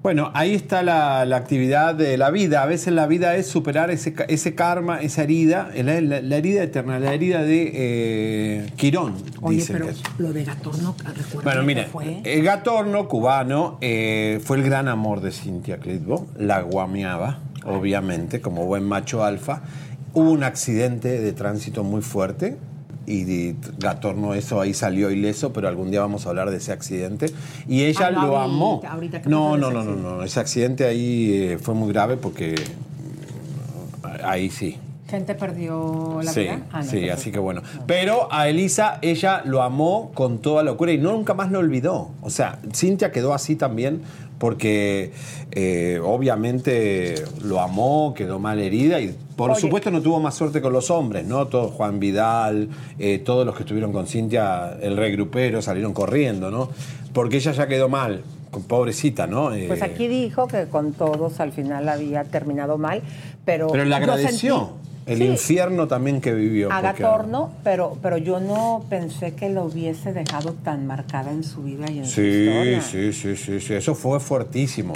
Speaker 1: Bueno, ahí está la, la actividad de la vida. A veces la vida es superar ese, ese karma, esa herida, la, la- la herida eterna, la herida de eh, Quirón.
Speaker 2: Oye,
Speaker 1: dicen
Speaker 2: pero
Speaker 1: que es.
Speaker 2: lo de Gatorno, recuerda
Speaker 1: Bueno, mire,
Speaker 2: fue.
Speaker 1: el Gatorno cubano eh, fue el gran amor de Cintia Clitbo, la guameaba, obviamente, como buen macho alfa. Hubo un accidente de tránsito muy fuerte y Gatorno eso ahí salió ileso, pero algún día vamos a hablar de ese accidente. Y ella
Speaker 2: Ah,
Speaker 1: lo amó.
Speaker 2: ahorita que
Speaker 1: no, no, no, no, no, ese accidente ahí eh, fue muy grave porque ahí sí.
Speaker 2: ¿Gente perdió la
Speaker 1: Sí,
Speaker 2: vida? Ah, no,
Speaker 1: sí, así que bueno. Pero a Elisa, ella lo amó con toda locura y nunca más lo olvidó. O sea, Cintia quedó así también porque eh, obviamente lo amó, quedó mal herida y por
Speaker 2: Oye.
Speaker 1: supuesto no tuvo más suerte con los hombres, ¿no? Todo Juan Vidal, eh, todos los que estuvieron con Cintia, el rey grupero, salieron corriendo, ¿no? Porque ella ya quedó mal, pobrecita, ¿no? Eh,
Speaker 2: Pues aquí dijo que con todos al final había terminado mal, pero.
Speaker 1: pero le
Speaker 2: yo
Speaker 1: agradeció
Speaker 2: sentí-
Speaker 1: el
Speaker 2: Sí,
Speaker 1: infierno también que vivió.
Speaker 2: A
Speaker 1: porque-
Speaker 2: Gatorno, pero, pero yo no pensé que lo hubiese dejado tan marcada en su vida y en su
Speaker 1: Sí,
Speaker 2: historia.
Speaker 1: sí, sí, sí, sí, eso fue fuertísimo.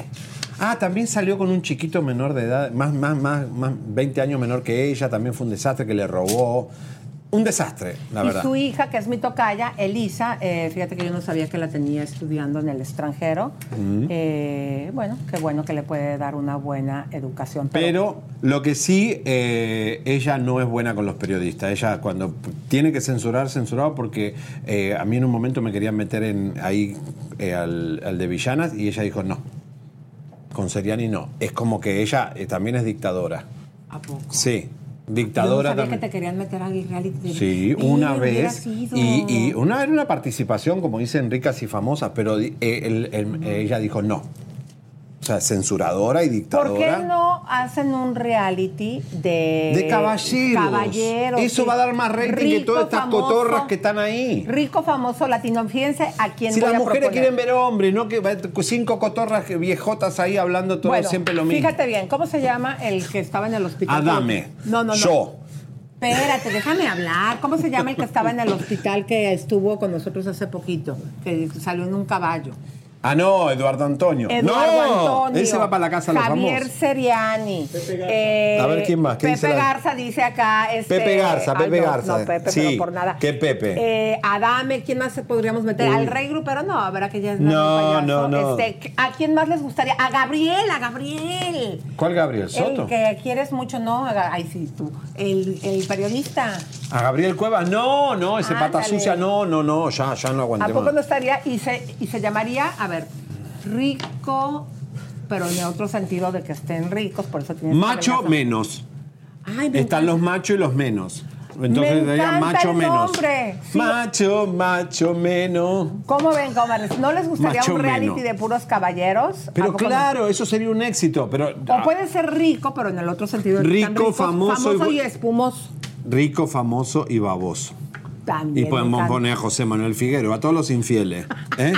Speaker 1: Ah, también salió con un chiquito menor de edad, más, más, más, más 20 años menor que ella, también fue un desastre que le robó. Un desastre, la
Speaker 2: y
Speaker 1: verdad.
Speaker 2: su hija, que es mi tocaya, Elisa, eh, fíjate que yo no sabía que la tenía estudiando en el extranjero. Eh, bueno, qué bueno que le puede dar una buena educación.
Speaker 1: Pero lo que sí, eh, ella no es buena con los periodistas. Ella cuando tiene que censurar, censurado porque eh, a mí en un momento me querían meter en, ahí eh, al, al de villanas y ella dijo no. Con Seriani no. Es como que ella eh, también es dictadora.
Speaker 2: ¿A poco?
Speaker 1: Sí,
Speaker 2: Yo
Speaker 1: dictadora
Speaker 2: no sabía
Speaker 1: también.
Speaker 2: que te querían meter reality.
Speaker 1: Sí, una
Speaker 2: hubiera
Speaker 1: vez. Y, y una era una participación, como dicen, ricas y famosas, pero eh, el- el- ella dijo no. O sea, censuradora y
Speaker 2: ¿Por
Speaker 1: dictadora.
Speaker 2: qué no hacen un reality de,
Speaker 1: De caballeros.
Speaker 2: caballeros,
Speaker 1: Eso
Speaker 2: sí.
Speaker 1: va a dar más rating que todas estas
Speaker 2: famoso,
Speaker 1: cotorras que están ahí.
Speaker 2: Rico, famoso, latino. Fíjense a quién
Speaker 1: Si
Speaker 2: voy
Speaker 1: las
Speaker 2: a
Speaker 1: mujeres
Speaker 2: proponer.
Speaker 1: quieren ver hombres, no que cinco cotorras viejotas ahí hablando todo
Speaker 2: Bueno,
Speaker 1: siempre lo mismo.
Speaker 2: Fíjate bien, ¿cómo se llama el que estaba en el hospital?
Speaker 1: Adame.
Speaker 2: No, no, no.
Speaker 1: Yo.
Speaker 2: Espérate, déjame hablar. ¿Cómo se llama el que estaba en el hospital que estuvo con nosotros hace poquito? Que salió en un caballo.
Speaker 1: Ah, no, Eduardo Antonio.
Speaker 2: Eduardo
Speaker 1: no,
Speaker 2: Antonio.
Speaker 1: ese va para la casa de los
Speaker 2: Javier. Seriani. Eh,
Speaker 1: A ver, ¿quién más? ¿Qué
Speaker 2: Pepe
Speaker 1: dice la-
Speaker 2: Garza dice acá. Este,
Speaker 1: Pepe Garza,
Speaker 2: ay,
Speaker 1: Pepe
Speaker 2: no,
Speaker 1: Garza.
Speaker 2: No, Pepe,
Speaker 1: Sí,
Speaker 2: pero por nada.
Speaker 1: ¿qué Pepe?
Speaker 2: Eh, Adame, ¿quién más podríamos meter?
Speaker 1: Uy.
Speaker 2: Al Rey Grupero, no, a ver, que ya es
Speaker 1: No, no, no.
Speaker 2: Este, ¿A quién más les gustaría? A Gabriel, a Gabriel.
Speaker 1: ¿Cuál Gabriel Soto?
Speaker 2: El que quieres mucho, ¿no? A Ay, sí, tú. El, el periodista.
Speaker 1: ¿A Gabriel Cuevas? No, no, ese pata sucia, no, no, no, ya, ya no
Speaker 2: ¿A
Speaker 1: aguanté
Speaker 2: poco
Speaker 1: más.
Speaker 2: no estaría? Y se, y se llamaría, a ver, rico, pero en otro sentido de que estén ricos, por eso tienes
Speaker 1: Macho menos.
Speaker 2: Ay, me
Speaker 1: Están los machos y los menos. Entonces
Speaker 2: Me
Speaker 1: sería macho
Speaker 2: el
Speaker 1: menos.
Speaker 2: Sí.
Speaker 1: Macho, macho menos.
Speaker 2: ¿Cómo ven, comadres? ¿No les gustaría
Speaker 1: Macho
Speaker 2: un reality
Speaker 1: menos.
Speaker 2: de puros caballeros? ¿A
Speaker 1: Pero
Speaker 2: no?
Speaker 1: claro, eso sería un éxito. Pero
Speaker 2: O puede ser rico, pero en el otro sentido. de que
Speaker 1: Rico,
Speaker 2: ricos,
Speaker 1: famoso y
Speaker 2: famoso
Speaker 1: bu-
Speaker 2: y, espumoso.
Speaker 1: rico, famoso y baboso.
Speaker 2: También.
Speaker 1: Y podemos poner a José Manuel Figueroa, a todos los infieles. ¿eh?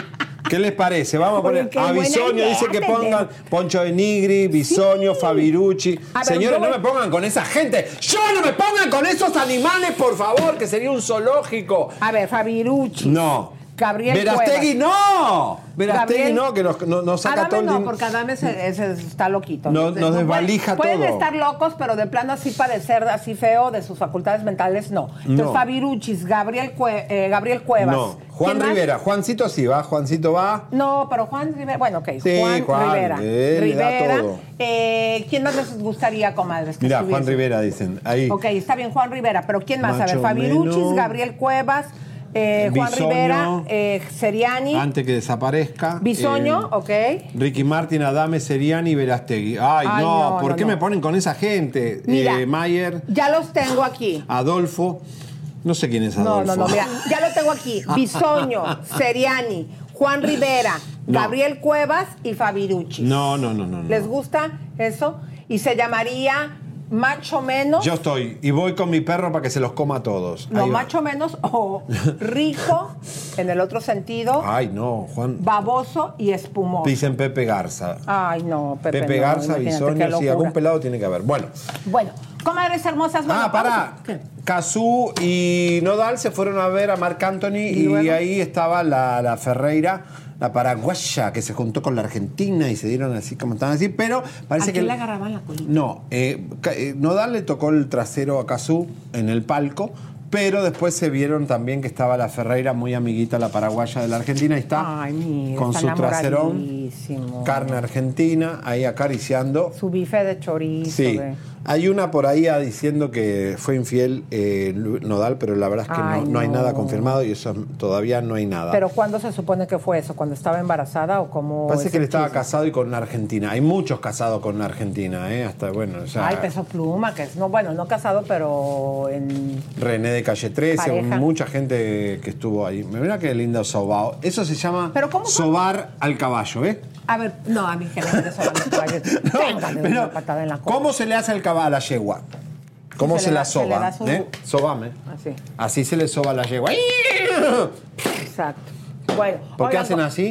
Speaker 1: ¿Qué les parece? Vamos a poner a Bisoño, dice que pongan Poncho de Nigri, Bisoño, Fabirucci.
Speaker 2: A ver,
Speaker 1: Señores, no me pongan con esa gente. Yo no me pongan con esos animales, por favor, que sería un zoológico.
Speaker 2: A ver, Fabirucci.
Speaker 1: No.
Speaker 2: Gabriel
Speaker 1: Verastegui, no. Verastegui, no, que nos, no- nos saca
Speaker 2: Adame
Speaker 1: todo el
Speaker 2: no, porque Adame se- se- está loquito.
Speaker 1: Nos-
Speaker 2: Entonces,
Speaker 1: nos
Speaker 2: no
Speaker 1: desvalija
Speaker 2: pueden, Pueden
Speaker 1: todo.
Speaker 2: estar locos, pero de plano así padecer así feo de sus facultades mentales, no. Entonces,
Speaker 1: No.
Speaker 2: Fabiruchis, Gabriel, Cue- eh, Gabriel Cuevas.
Speaker 1: No. Juan. Rivera. Juancito sí va, Juancito va.
Speaker 2: No, pero Juan Rivera, bueno, ok,
Speaker 1: Sí,
Speaker 2: Juan,
Speaker 1: Juan,
Speaker 2: Rivera.
Speaker 1: da
Speaker 2: Rivera. Eh, ¿Quién más les gustaría, comadres?
Speaker 1: Mira, Juan? Rivera dicen. Ahí.
Speaker 2: Ok, está bien, Juan Rivera, pero ¿quién más? a ver, Fabiruchis. Gabriel Cuevas, eh, Juan
Speaker 1: Bisoño.
Speaker 2: Rivera, eh, Seriani,
Speaker 1: Antes que desaparezca.
Speaker 2: Bisoño,
Speaker 1: eh,
Speaker 2: ok.
Speaker 1: Ricky Martin, Adame, Seriani y Verastegui. Ay,
Speaker 2: Ay,
Speaker 1: no,
Speaker 2: no,
Speaker 1: ¿por
Speaker 2: no,
Speaker 1: qué
Speaker 2: no.
Speaker 1: me ponen con esa gente?
Speaker 2: Mira.
Speaker 1: Eh, Mayer,
Speaker 2: Ya los tengo aquí.
Speaker 1: Adolfo. No sé quién es
Speaker 2: No,
Speaker 1: Adolfo.
Speaker 2: no, no, mira, ya lo tengo aquí. Bisoño, Seriani, Juan Rivera,
Speaker 1: No.
Speaker 2: Gabriel Cuevas y Fabiruchis.
Speaker 1: No, no, no, no. no.
Speaker 2: ¿Les gusta eso? Y se llamaría Macho Menos.
Speaker 1: Yo estoy y voy con mi perro para que se los coma a todos.
Speaker 2: No,
Speaker 1: Ahí va.
Speaker 2: macho menos o rico en el otro sentido,
Speaker 1: Ay, no, Juan.
Speaker 2: baboso y espumoso.
Speaker 1: Dicen Pepe Garza.
Speaker 2: Ay, no, Pepe.
Speaker 1: Pepe
Speaker 2: no,
Speaker 1: Garza, Bisoño, sí, algún pelado tiene que haber. Bueno,
Speaker 2: Bueno, comadres hermosas. bueno,
Speaker 1: ah, para. Cazú y Nodal se fueron a ver a Marc Anthony y,
Speaker 2: luego?
Speaker 1: ahí estaba la, la Ferreira, la paraguaya, que se juntó con la Argentina y se dieron así como estaban así, pero parece
Speaker 2: ¿A
Speaker 1: que.
Speaker 2: quién le agarraban la colita?
Speaker 1: No, eh, eh, Nodal le tocó el trasero a Cazú en el palco. Pero después se vieron también que estaba la Ferreira muy amiguita, la paraguaya de la Argentina. Ahí está
Speaker 2: Ay, mira,
Speaker 1: con su traserón, carne argentina, ahí acariciando.
Speaker 2: Su bife de chorizo.
Speaker 1: Sí.
Speaker 2: de-
Speaker 1: Hay una por ahí ah, diciendo que fue infiel eh, Nodal, pero la verdad es que
Speaker 2: Ay,
Speaker 1: no, no hay nada confirmado y eso todavía no hay nada.
Speaker 2: Pero ¿cuándo se supone que fue eso? ¿Cuando estaba embarazada o cómo?
Speaker 1: Parece que él estaba
Speaker 2: chisme?
Speaker 1: casado y con una argentina. Hay muchos casados con una argentina, ¿eh? Hasta, bueno,
Speaker 2: Ay, peso pluma, que es, no, bueno, no casado, pero en...
Speaker 1: René de Calle 13,
Speaker 2: Pareja.
Speaker 1: mucha gente que estuvo ahí. Mira qué lindo sobao. Eso se llama
Speaker 2: ¿Pero cómo
Speaker 1: sobar al caballo, ¿ves?
Speaker 2: A ver, no, a mí que me
Speaker 1: Pero,
Speaker 2: una patada en la cola.
Speaker 1: ¿Cómo se le hace al caballo a la yegua? ¿Cómo
Speaker 2: Se
Speaker 1: se,
Speaker 2: le
Speaker 1: la
Speaker 2: da- se le
Speaker 1: soba? ¿eh? Sobame.
Speaker 2: Así,
Speaker 1: Así se le soba a la yegua.
Speaker 2: exacto. Bueno.
Speaker 1: ¿Por qué hacen así?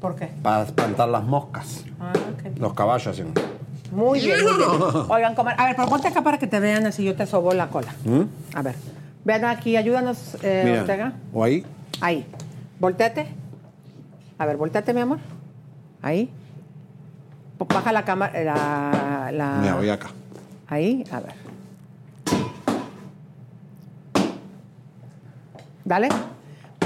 Speaker 2: ¿Por qué?
Speaker 1: Para espantar las moscas.
Speaker 2: Ah, ok.
Speaker 1: Los caballos hacen.
Speaker 2: Muy bien, muy bien. Oigan, comer. A ver, pero ponte acá para que te vean así yo te sobo la cola. A ver. Vean aquí, ayúdanos, eh.
Speaker 1: Mira,
Speaker 2: Ortega.
Speaker 1: o ahí.
Speaker 2: Ahí. Volteate. A ver, volteate, mi amor. Ahí. Baja la cámara. La, la-
Speaker 1: Mira, voy acá.
Speaker 2: Ahí, a ver. Dale.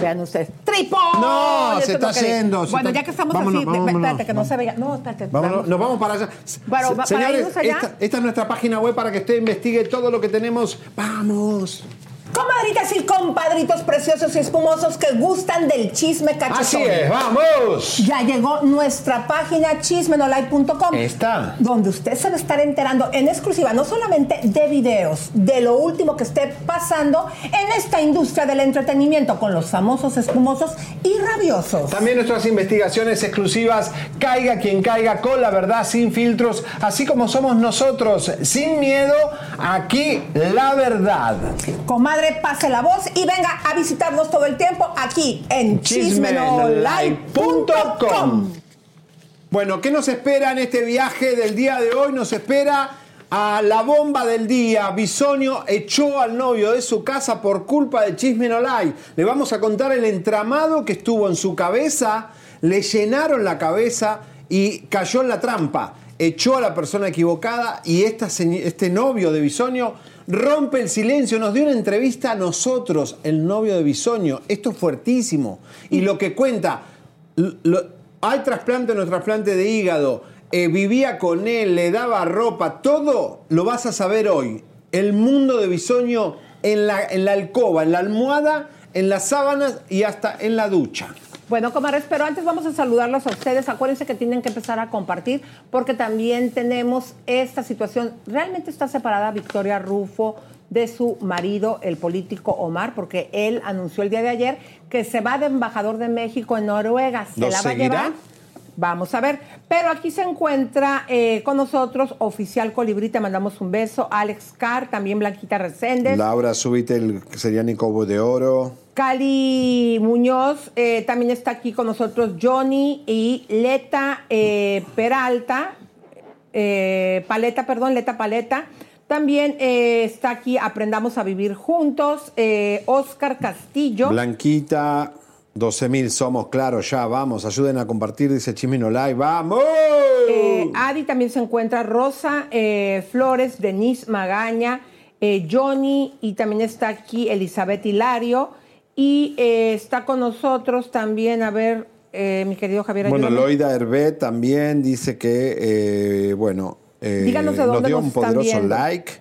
Speaker 2: Vean ustedes. ¡Tripod!
Speaker 1: No,
Speaker 2: Eso
Speaker 1: se
Speaker 2: es
Speaker 1: está se
Speaker 2: Bueno,
Speaker 1: está-
Speaker 2: ya que estamos
Speaker 1: Vámonos,
Speaker 2: así,
Speaker 1: vámonos,
Speaker 2: espérate, que no se vea. No, espérate. Vamos.
Speaker 1: nos vamos para allá.
Speaker 2: Bueno,
Speaker 1: Se-
Speaker 2: va- para
Speaker 1: Señores,
Speaker 2: irnos allá.
Speaker 1: esta, esta es nuestra página web para que usted investigue todo lo que tenemos. ¡Vamos!
Speaker 2: Comadritas y compadritos preciosos y espumosos que gustan del chisme cachetón.
Speaker 1: Así es, vamos.
Speaker 2: Ya llegó nuestra página chismenolive.com.
Speaker 1: Está.
Speaker 2: Donde usted se va a estar enterando en exclusiva, no solamente de videos, de lo último que esté pasando en esta industria del entretenimiento con los famosos espumosos y rabiosos.
Speaker 1: También nuestras investigaciones exclusivas, caiga quien caiga, con la verdad, sin filtros, así como somos nosotros, sin miedo, aquí la verdad.
Speaker 2: Comadre, pase la voz y venga a visitarnos todo el tiempo aquí en chismenolive.com.
Speaker 1: Bueno, ¿qué nos espera en este viaje del día de hoy? Nos espera a la bomba del día. Bisonio echó al novio de su casa por culpa de Chisme. Le vamos a contar el entramado que estuvo en su cabeza le llenaron la cabeza y cayó en la trampa. Echó a la persona equivocada y esta este novio de Bisoño rompe el silencio. Nos dio una entrevista a nosotros, el novio de Bisoño. Esto es fuertísimo. Y lo que cuenta, hay trasplante o no trasplante de hígado, eh, vivía con él, le daba ropa, todo lo vas a saber hoy. El mundo de Bisoño en la, en la alcoba, en la almohada, en las sábanas y hasta en la ducha.
Speaker 2: Bueno, comadres, pero antes vamos a saludarlos a ustedes. Acuérdense que tienen que empezar a compartir porque también tenemos esta situación. Realmente está separada Victoria Rufo de su marido, el político Omar, porque él anunció el día de ayer que se va de embajador de México en Noruega. ¿Se
Speaker 1: ¿Lo
Speaker 2: la va a llevar? Vamos a ver. Pero aquí se encuentra eh, con nosotros Oficial Colibrí, te mandamos un beso. Alex Carr, también Blanquita Reséndez.
Speaker 1: Laura Subitel, que sería Nicobo de Oro.
Speaker 2: Cali Muñoz, eh, también está aquí con nosotros Johnny y Leta eh, Peralta, Paleta, perdón, Leta Paleta. También eh, está aquí Aprendamos a Vivir Juntos, eh, Oscar Castillo.
Speaker 1: Blanquita, 12 mil somos, claro, ya, vamos, ayuden a compartir, dice Chimino Live, ¡vamos!
Speaker 2: Eh, Adi también se encuentra Rosa eh, Flores, Denise Magaña, eh, Johnny y también está aquí Elizabeth Hilario y está con nosotros también, a ver, eh, mi querido Javier.
Speaker 1: Bueno,
Speaker 2: ayúdame.
Speaker 1: Loida Herbet también dice que, eh, bueno,
Speaker 2: Díganos de
Speaker 1: nos
Speaker 2: dónde
Speaker 1: dio
Speaker 2: nos
Speaker 1: un
Speaker 2: están
Speaker 1: poderoso like.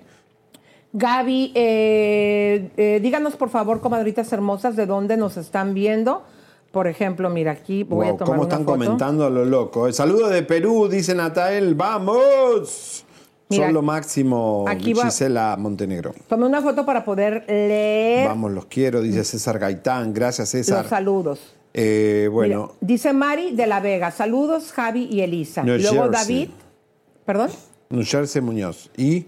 Speaker 2: Gaby, eh, eh, díganos por favor, comadritas hermosas, de dónde nos están viendo. Por ejemplo, mira aquí, voy
Speaker 1: Wow,
Speaker 2: a tomar
Speaker 1: ¿Cómo
Speaker 2: una
Speaker 1: están
Speaker 2: foto.
Speaker 1: comentando a lo loco? El saludo de Perú, dice Natael, ¡vamos!
Speaker 2: Mira,
Speaker 1: Son lo máximo,
Speaker 2: aquí va-
Speaker 1: Gisela Montenegro.
Speaker 2: Tomé una foto para poder leer
Speaker 1: Vamos, los quiero, dice César Gaitán. Gracias, César.
Speaker 2: los saludos.
Speaker 1: Eh, bueno,
Speaker 2: Mira, dice Mari de la Vega, saludos Javi y Elisa.
Speaker 1: New
Speaker 2: Luego
Speaker 1: Jersey.
Speaker 2: David, perdón.
Speaker 1: Nujerce Muñoz. Y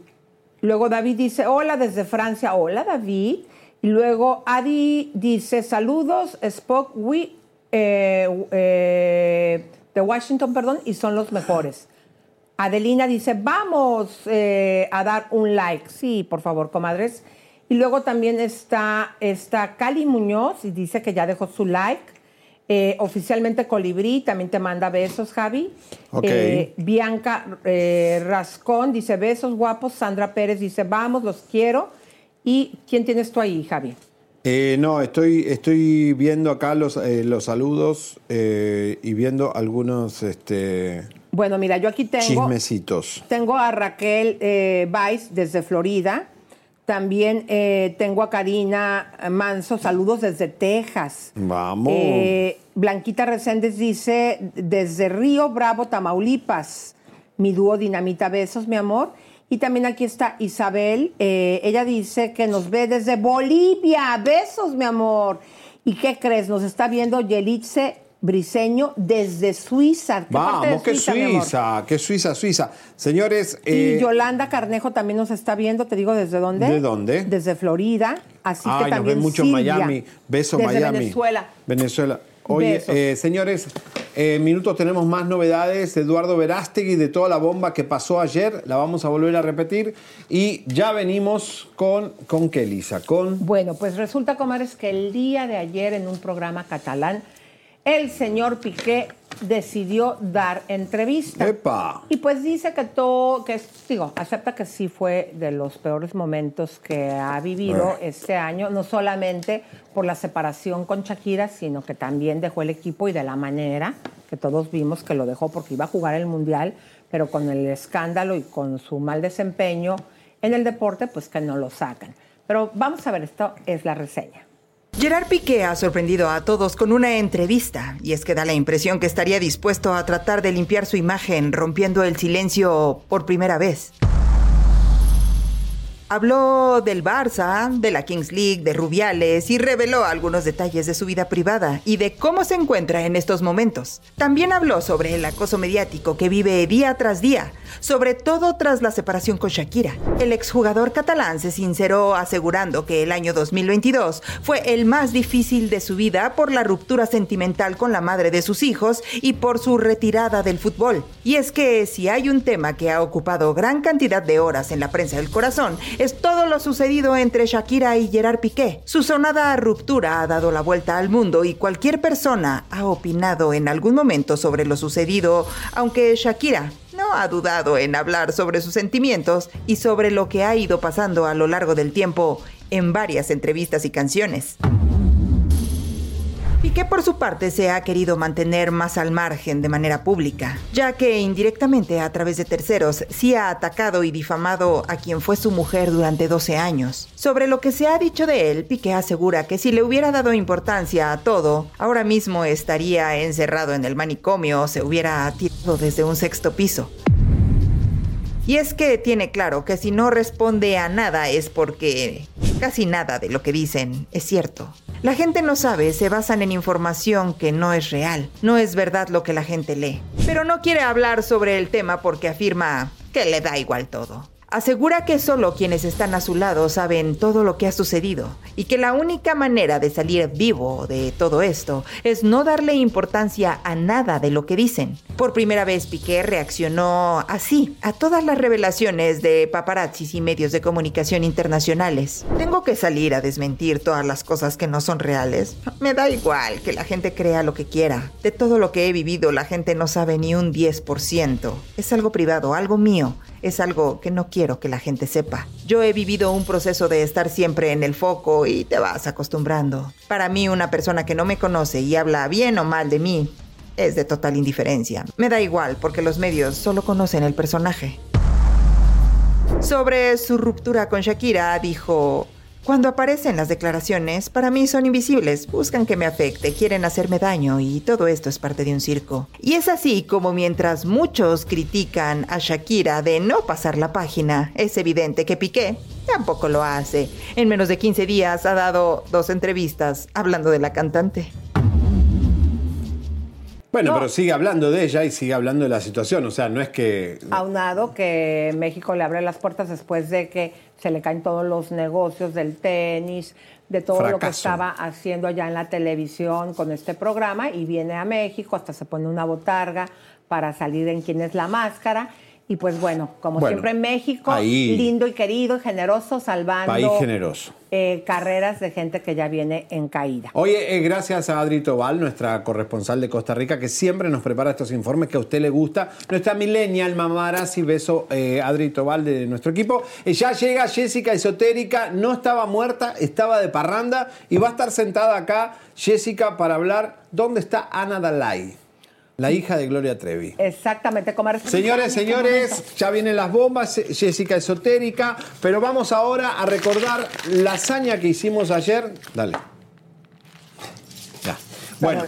Speaker 2: Luego David dice, hola desde Francia, hola David. Y luego Adi dice, saludos, Spock, we, eh, eh, de Washington, perdón, y son los mejores. Adelina dice, vamos eh, a dar un like. Sí, por favor, comadres. Y luego también está, está Cali Muñoz y dice que ya dejó su like. Eh, oficialmente Colibrí también te manda besos, Javi. Eh, Bianca eh, Rascón dice besos guapos. Sandra Pérez dice vamos, los quiero. ¿Y quién tienes tú ahí, Javi?
Speaker 1: eh, no, estoy, estoy viendo acá los, los saludos y viendo algunos este,
Speaker 2: Bueno, mira, yo aquí tengo,
Speaker 1: chismecitos.
Speaker 2: tengo a Raquel Weiss desde Florida. También eh, tengo a Karina Manso, saludos desde Texas.
Speaker 1: Vamos.
Speaker 2: Eh, Blanquita Reséndez dice, desde Río Bravo, Tamaulipas, mi dúo Dinamita, besos, mi amor. Y también aquí está Isabel, eh, ella dice que nos ve desde Bolivia, besos, mi amor. ¿Y qué crees? Nos está viendo Yelitze Briseño desde Suiza. ¿Qué parte de
Speaker 1: Vamos, que
Speaker 2: Suiza?
Speaker 1: Suiza, que Suiza, Suiza. Señores,
Speaker 2: Y
Speaker 1: eh,
Speaker 2: Yolanda Carnejo también nos está viendo, te digo desde dónde.
Speaker 1: ¿De dónde?
Speaker 2: Desde Florida. Así
Speaker 1: ay,
Speaker 2: que
Speaker 1: nos
Speaker 2: también
Speaker 1: ven mucho
Speaker 2: Silvia,
Speaker 1: Miami. Beso
Speaker 2: desde
Speaker 1: Miami.
Speaker 2: Venezuela.
Speaker 1: Venezuela. Oye, eh, señores, eh, minutos tenemos más novedades. Eduardo Verástegui de toda la bomba que pasó ayer, la vamos a volver a repetir. Y ya venimos con, con qué, Lisa, con...
Speaker 2: Bueno, pues resulta, comadres, que el día de ayer en un programa catalán, el señor Piqué decidió dar entrevista.
Speaker 1: ¡Epa!
Speaker 2: Y pues dice que todo, que es- digo, acepta que sí fue de los peores momentos que ha vivido este año, no solamente por la separación con Shakira, sino que también dejó el equipo y de la manera que todos vimos que lo dejó porque iba a jugar el Mundial, pero con el escándalo y con su mal desempeño en el deporte, pues que no lo sacan. Pero vamos a ver, esto es la reseña.
Speaker 11: Gerard Piqué ha sorprendido a todos con una entrevista, y es que da la impresión que estaría dispuesto a tratar de limpiar su imagen, rompiendo el silencio por primera vez. Habló del Barça, de la Kings League, de Rubiales y reveló algunos detalles de su vida privada y de cómo se encuentra en estos momentos. También habló sobre el acoso mediático que vive día tras día, sobre todo tras la separación con Shakira. El exjugador catalán se sinceró asegurando que el año 2022 fue el más difícil de su vida por la ruptura sentimental con la madre de sus hijos y por su retirada del fútbol. Y es que si hay un tema que ha ocupado gran cantidad de horas en la prensa del corazón, es todo lo sucedido entre Shakira y Gerard Piqué. Su sonada ruptura ha dado la vuelta al mundo y cualquier persona ha opinado en algún momento sobre lo sucedido, aunque Shakira no ha dudado en hablar sobre sus sentimientos y sobre lo que ha ido pasando a lo largo del tiempo en varias entrevistas y canciones. Piqué por su parte se ha querido mantener más al margen de manera pública, ya que indirectamente a través de terceros sí ha atacado y difamado a quien fue su mujer durante 12 años. Sobre lo que se ha dicho de él, Piqué asegura que si le hubiera dado importancia a todo, ahora mismo estaría encerrado en el manicomio o se hubiera tirado desde un sexto piso. Y es que tiene claro que si no responde a nada es porque casi nada de lo que dicen es cierto. La gente no sabe, se basan en información que no es real, no es verdad lo que la gente lee. Pero no quiere hablar sobre el tema porque afirma que le da igual todo. Asegura que solo quienes están a su lado saben todo lo que ha sucedido y que la única manera de salir vivo de todo esto es no darle importancia a nada de lo que dicen. Por primera vez Piqué reaccionó así a todas las revelaciones de paparazzis y medios de comunicación internacionales. Tengo que salir a desmentir todas las cosas que no son reales. Me da igual que la gente crea lo que quiera. De todo lo que he vivido la gente no sabe ni un 10%. Es algo privado, algo mío es algo que no quiero que la gente sepa. Yo he vivido un proceso de estar siempre en el foco y te vas acostumbrando. Para mí, una persona que no me conoce y habla bien o mal de mí es de total indiferencia. Me da igual porque los medios solo conocen el personaje. Sobre su ruptura con Shakira, dijo, cuando aparecen las declaraciones, para mí son invisibles, buscan que me afecte, quieren hacerme daño y todo esto es parte de un circo. Y es así como mientras muchos critican a Shakira de no pasar la página, es evidente que Piqué tampoco lo hace. En menos de 15 días ha dado dos entrevistas hablando de la cantante.
Speaker 1: Bueno, pero sigue hablando de ella y sigue hablando de la situación. O sea, no es que.
Speaker 2: Aunado que México le abre las puertas después de que se le caen todos los negocios del tenis, de todo lo que estaba haciendo allá en la televisión con este programa y viene a México, hasta se pone una botarga para salir en quién es la máscara. Y pues bueno, como
Speaker 1: Bueno,
Speaker 2: siempre en México,
Speaker 1: ahí-
Speaker 2: lindo y querido y generoso, salvando
Speaker 1: País generoso.
Speaker 2: eh, carreras de gente que ya viene en caída.
Speaker 1: Oye, eh, gracias a Adri Tobal, nuestra corresponsal de Costa Rica, que siempre nos prepara estos informes que a usted le gusta. Nuestra millennial mamaras y beso, eh, Adri Tobal de nuestro equipo. Ya llega Jessica Esotérica, no estaba muerta, estaba de parranda y va a estar sentada acá Jessica para hablar dónde está Ana Dalai, la hija de Gloria Trevi.
Speaker 2: Exactamente, como
Speaker 1: Señores, señores, ya vienen las bombas, Jessica Esotérica, pero vamos ahora a recordar la hazaña que hicimos ayer. Dale. Ya. Bueno,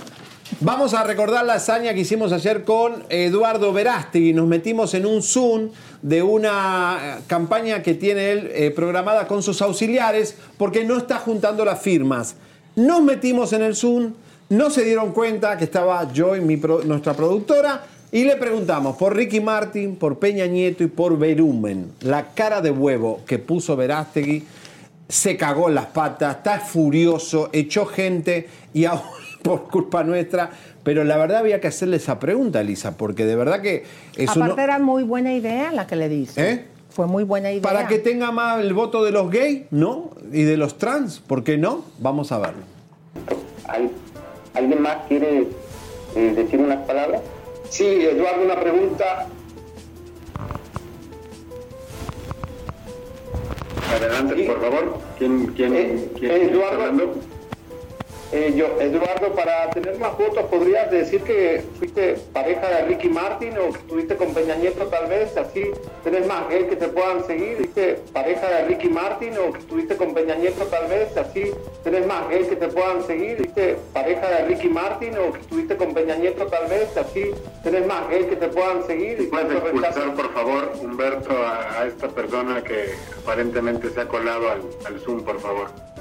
Speaker 1: vamos a recordar la hazaña que hicimos ayer con Eduardo Verástegui. Nos metimos en un Zoom de una eh, campaña que tiene él eh, programada con sus auxiliares porque no está juntando las firmas. Nos metimos en el Zoom, no se dieron cuenta que estaba yo y mi pro- nuestra productora y le preguntamos por Ricky Martin, por Peña Nieto y por Verumen. La cara de huevo que puso Verástegui se cagó en las patas, está furioso, echó gente y ahora por culpa nuestra. Pero la verdad había que hacerle esa pregunta, Elisa, porque de verdad que es
Speaker 2: Aparte
Speaker 1: uno-
Speaker 2: era muy buena idea la que le diste.
Speaker 1: ¿Eh?
Speaker 2: Fue muy buena idea.
Speaker 1: Para que tenga más el voto de los gays, ¿no? Y de los trans, ¿por qué no? Vamos a verlo.
Speaker 13: ¿Al- ¿Alguien más quiere eh, decir unas palabras? Sí, Eduardo, una pregunta. Adelante, por favor. ¿Quién, quién, quién Eduardo, hablando? Eh, yo, Eduardo, para tener más votos, ¿podrías decir que fuiste pareja de Ricky Martin o que estuviste con Peña Nieto tal vez? Así tenés más gays que te puedan seguir. ¿Fuiste pareja de Ricky Martin o que estuviste con Peña Nieto tal vez? Así tenés más gays que te puedan seguir. ¿Fuiste pareja de Ricky Martin o que estuviste con Peña Nieto tal vez? Así tenés más gays que te puedan seguir.
Speaker 14: ¿Puedes expulsar, por favor, Humberto, a, a esta persona que aparentemente se ha colado al, al Zoom, por favor?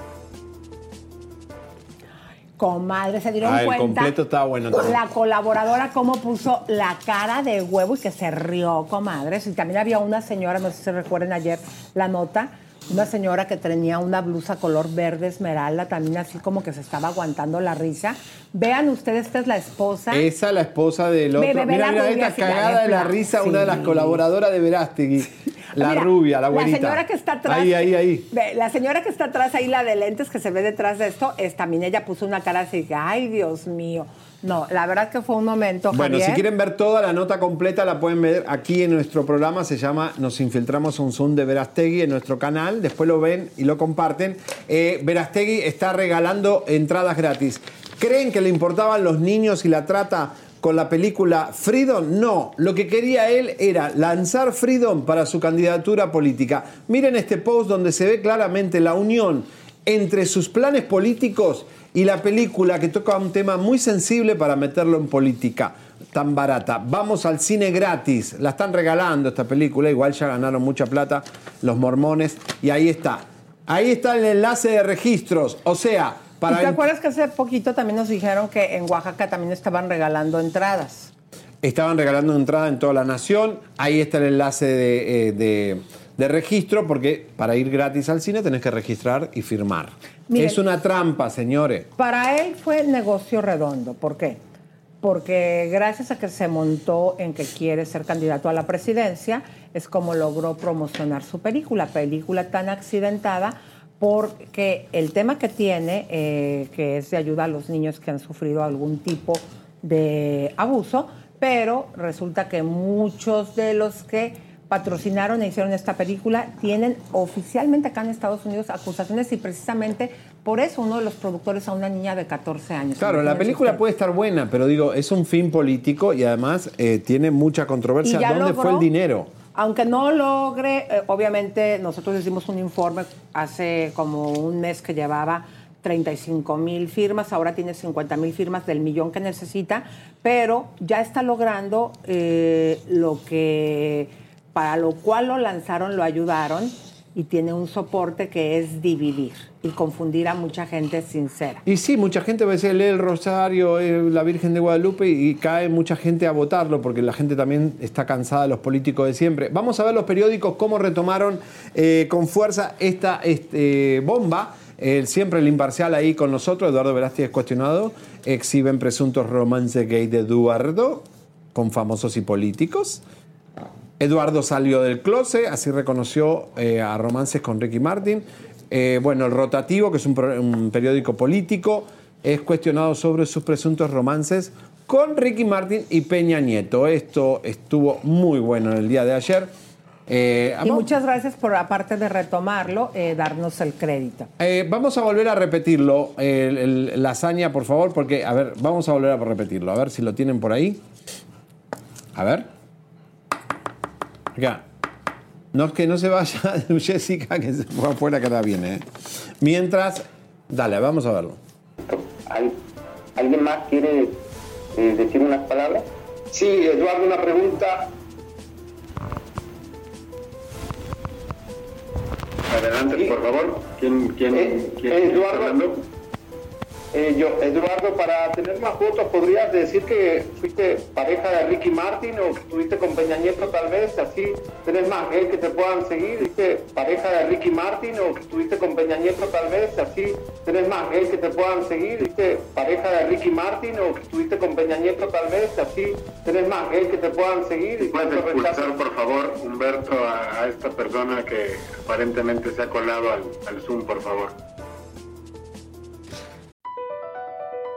Speaker 2: Comadre, se dieron
Speaker 1: Ah, el
Speaker 2: cuenta.
Speaker 1: completo estaba bueno también.
Speaker 2: La colaboradora cómo puso la cara de huevo y que se rió, comadres. Y también había una señora, no sé si se recuerden ayer la nota, una señora que tenía una blusa color verde esmeralda, también así como que se estaba aguantando la risa. Vean ustedes, esta es la esposa.
Speaker 1: Esa la esposa del otro.
Speaker 2: Ve, ve, ve
Speaker 1: mira,
Speaker 2: la
Speaker 1: mira, esta
Speaker 2: la
Speaker 1: cagada de la risa, una de las colaboradoras de Verástegui. La
Speaker 2: Mira,
Speaker 1: rubia, la
Speaker 2: La
Speaker 1: abuelita.
Speaker 2: señora que está atrás.
Speaker 1: Ahí, ahí, ahí.
Speaker 2: La señora que está atrás, ahí la de lentes que se ve detrás de esto, es también ella puso una cara así ay, Dios mío. No, la verdad que fue un momento.
Speaker 1: Bueno,
Speaker 2: Javier.
Speaker 1: si quieren ver toda la nota completa, la pueden ver aquí en nuestro programa. Se llama Nos infiltramos a un Zoom de Verastegui en nuestro canal. Después lo ven y lo comparten. Eh, Verastegui está regalando entradas gratis. ¿Creen que le importaban los niños y la trata con la película Freedom? No. Lo que quería él era lanzar Freedom para su candidatura política. Miren este post donde se ve claramente la unión entre sus planes políticos y la película que toca un tema muy sensible para meterlo en política tan barata. Vamos al cine gratis. La están regalando esta película. Igual ya ganaron mucha plata los mormones. Y ahí está. Ahí está el enlace de registros. O sea, para...
Speaker 2: ¿Y ¿Te acuerdas que hace poquito también nos dijeron que en Oaxaca también estaban regalando entradas?
Speaker 1: Estaban regalando entrada en toda la nación. Ahí está el enlace de, eh, de- de registro, porque para ir gratis al cine tenés que registrar y firmar.
Speaker 2: Miren.
Speaker 1: es una trampa, señores.
Speaker 2: Para él fue negocio redondo. ¿Por qué? Porque gracias a que se montó en que quiere ser candidato a la presidencia, es como logró promocionar su película, película tan accidentada, porque el tema que tiene, eh, que es de ayuda a los niños que han sufrido algún tipo de abuso, pero resulta que muchos de los que patrocinaron e hicieron esta película tienen oficialmente acá en Estados Unidos acusaciones y precisamente por eso uno de los productores a una niña de 14 años.
Speaker 1: Claro, la película puede estar buena, pero digo, es un fin político y además eh, tiene mucha controversia. ¿Dónde
Speaker 2: logró-
Speaker 1: fue el dinero?
Speaker 2: Aunque no logre, eh, obviamente nosotros hicimos un informe hace como un mes que llevaba 35 mil firmas, ahora tiene 50 mil firmas del millón que necesita, pero ya está logrando eh, lo que, para lo cual lo lanzaron, lo ayudaron y tiene un soporte que es dividir y confundir a mucha gente sincera.
Speaker 1: Y sí, mucha gente lee el Rosario, eh, la Virgen de Guadalupe y, cae mucha gente a votarlo porque la gente también está cansada de los políticos de siempre. Vamos a ver los periódicos cómo retomaron eh, con fuerza esta este, bomba. El- siempre el imparcial ahí con nosotros, Eduardo Verasti es cuestionado. Exhiben presuntos romances gay de Eduardo con famosos y políticos. Eduardo salió del closet, así reconoció eh, a romances con Ricky Martin. Eh, bueno, el Rotativo, que es un, periódico político, es cuestionado sobre sus presuntos romances con Ricky Martin y Peña Nieto. Esto estuvo muy bueno en el día de ayer. Eh,
Speaker 2: Y muchas gracias por, aparte de retomarlo, eh, darnos el crédito.
Speaker 1: eh, vamos a volver a repetirlo, el- el- la hazaña, por favor, porque, a ver, vamos a volver a repetirlo, a ver si lo tienen por ahí. A ver. Acá. No es que no se vaya Jessica, que se fue afuera, que ahora viene. ¿eh? Mientras, dale, vamos a verlo.
Speaker 13: ¿Al- ¿Alguien más quiere eh, decir unas palabras? Sí, Eduardo, una pregunta.
Speaker 14: Adelante, por favor. ¿Quién, quién,
Speaker 13: Eh,
Speaker 14: quién está
Speaker 13: Eduardo. Eh, yo, Eduardo, para tener más votos, ¿podrías decir que fuiste pareja de Ricky Martin o que estuviste con Peña Nieto tal vez? Así tenés más gay que te puedan seguir. ¿Fuiste pareja de Ricky Martin o que estuviste con Peña Nieto tal vez? Así tenés más gay que te puedan seguir. ¿Fuiste pareja de Ricky Martin o que estuviste con Peña Nieto tal vez? Así tenés más gay que te puedan seguir.
Speaker 14: ¿Puedes expulsar, por favor, Humberto, a, a esta persona que aparentemente se ha colado al, al Zoom, por favor?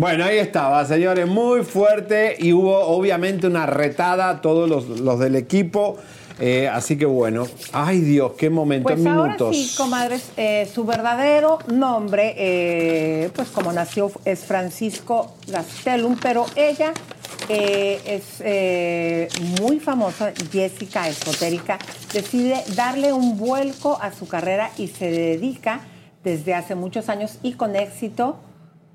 Speaker 1: Bueno, ahí estaba, señores, muy fuerte y hubo obviamente una retada a todos los, los del equipo. Eh, así que bueno, ay Dios, qué momento,
Speaker 2: Pues
Speaker 1: en
Speaker 2: ahora
Speaker 1: minutos.
Speaker 2: sí, comadres, eh, su verdadero nombre, eh, pues como nació, es Francisco Gastelum, pero ella es muy famosa, Jessica Esotérica, decide darle un vuelco a su carrera y se dedica desde hace muchos años y con éxito,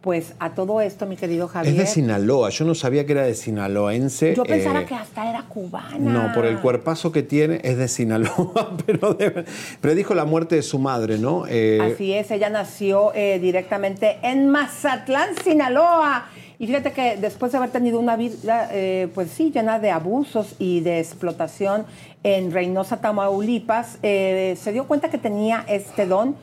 Speaker 2: pues a todo esto, mi querido Javier.
Speaker 1: Es de Sinaloa, yo no sabía que era de sinaloense.
Speaker 2: Yo pensaba
Speaker 1: eh,
Speaker 2: que hasta era cubana.
Speaker 1: No, por el cuerpazo que tiene es de Sinaloa, pero, de- predijo la muerte de su madre, ¿no? Eh,
Speaker 2: Así es, ella nació eh, directamente en Mazatlán, Sinaloa. Y fíjate que después de haber tenido una vida, eh, pues sí, llena de abusos y de explotación en Reynosa, Tamaulipas, eh, se dio cuenta que tenía este don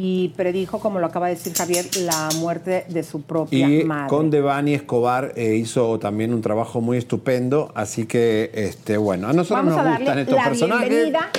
Speaker 2: y predijo, como lo acaba de decir Javier, la muerte de su propia
Speaker 1: Y
Speaker 2: madre.
Speaker 1: con Devani Escobar eh, hizo también un trabajo muy estupendo, así que, este, bueno, a nosotros
Speaker 2: Vamos a
Speaker 1: nos
Speaker 2: darle
Speaker 1: gustan estos
Speaker 2: la
Speaker 1: personajes.
Speaker 2: bienvenida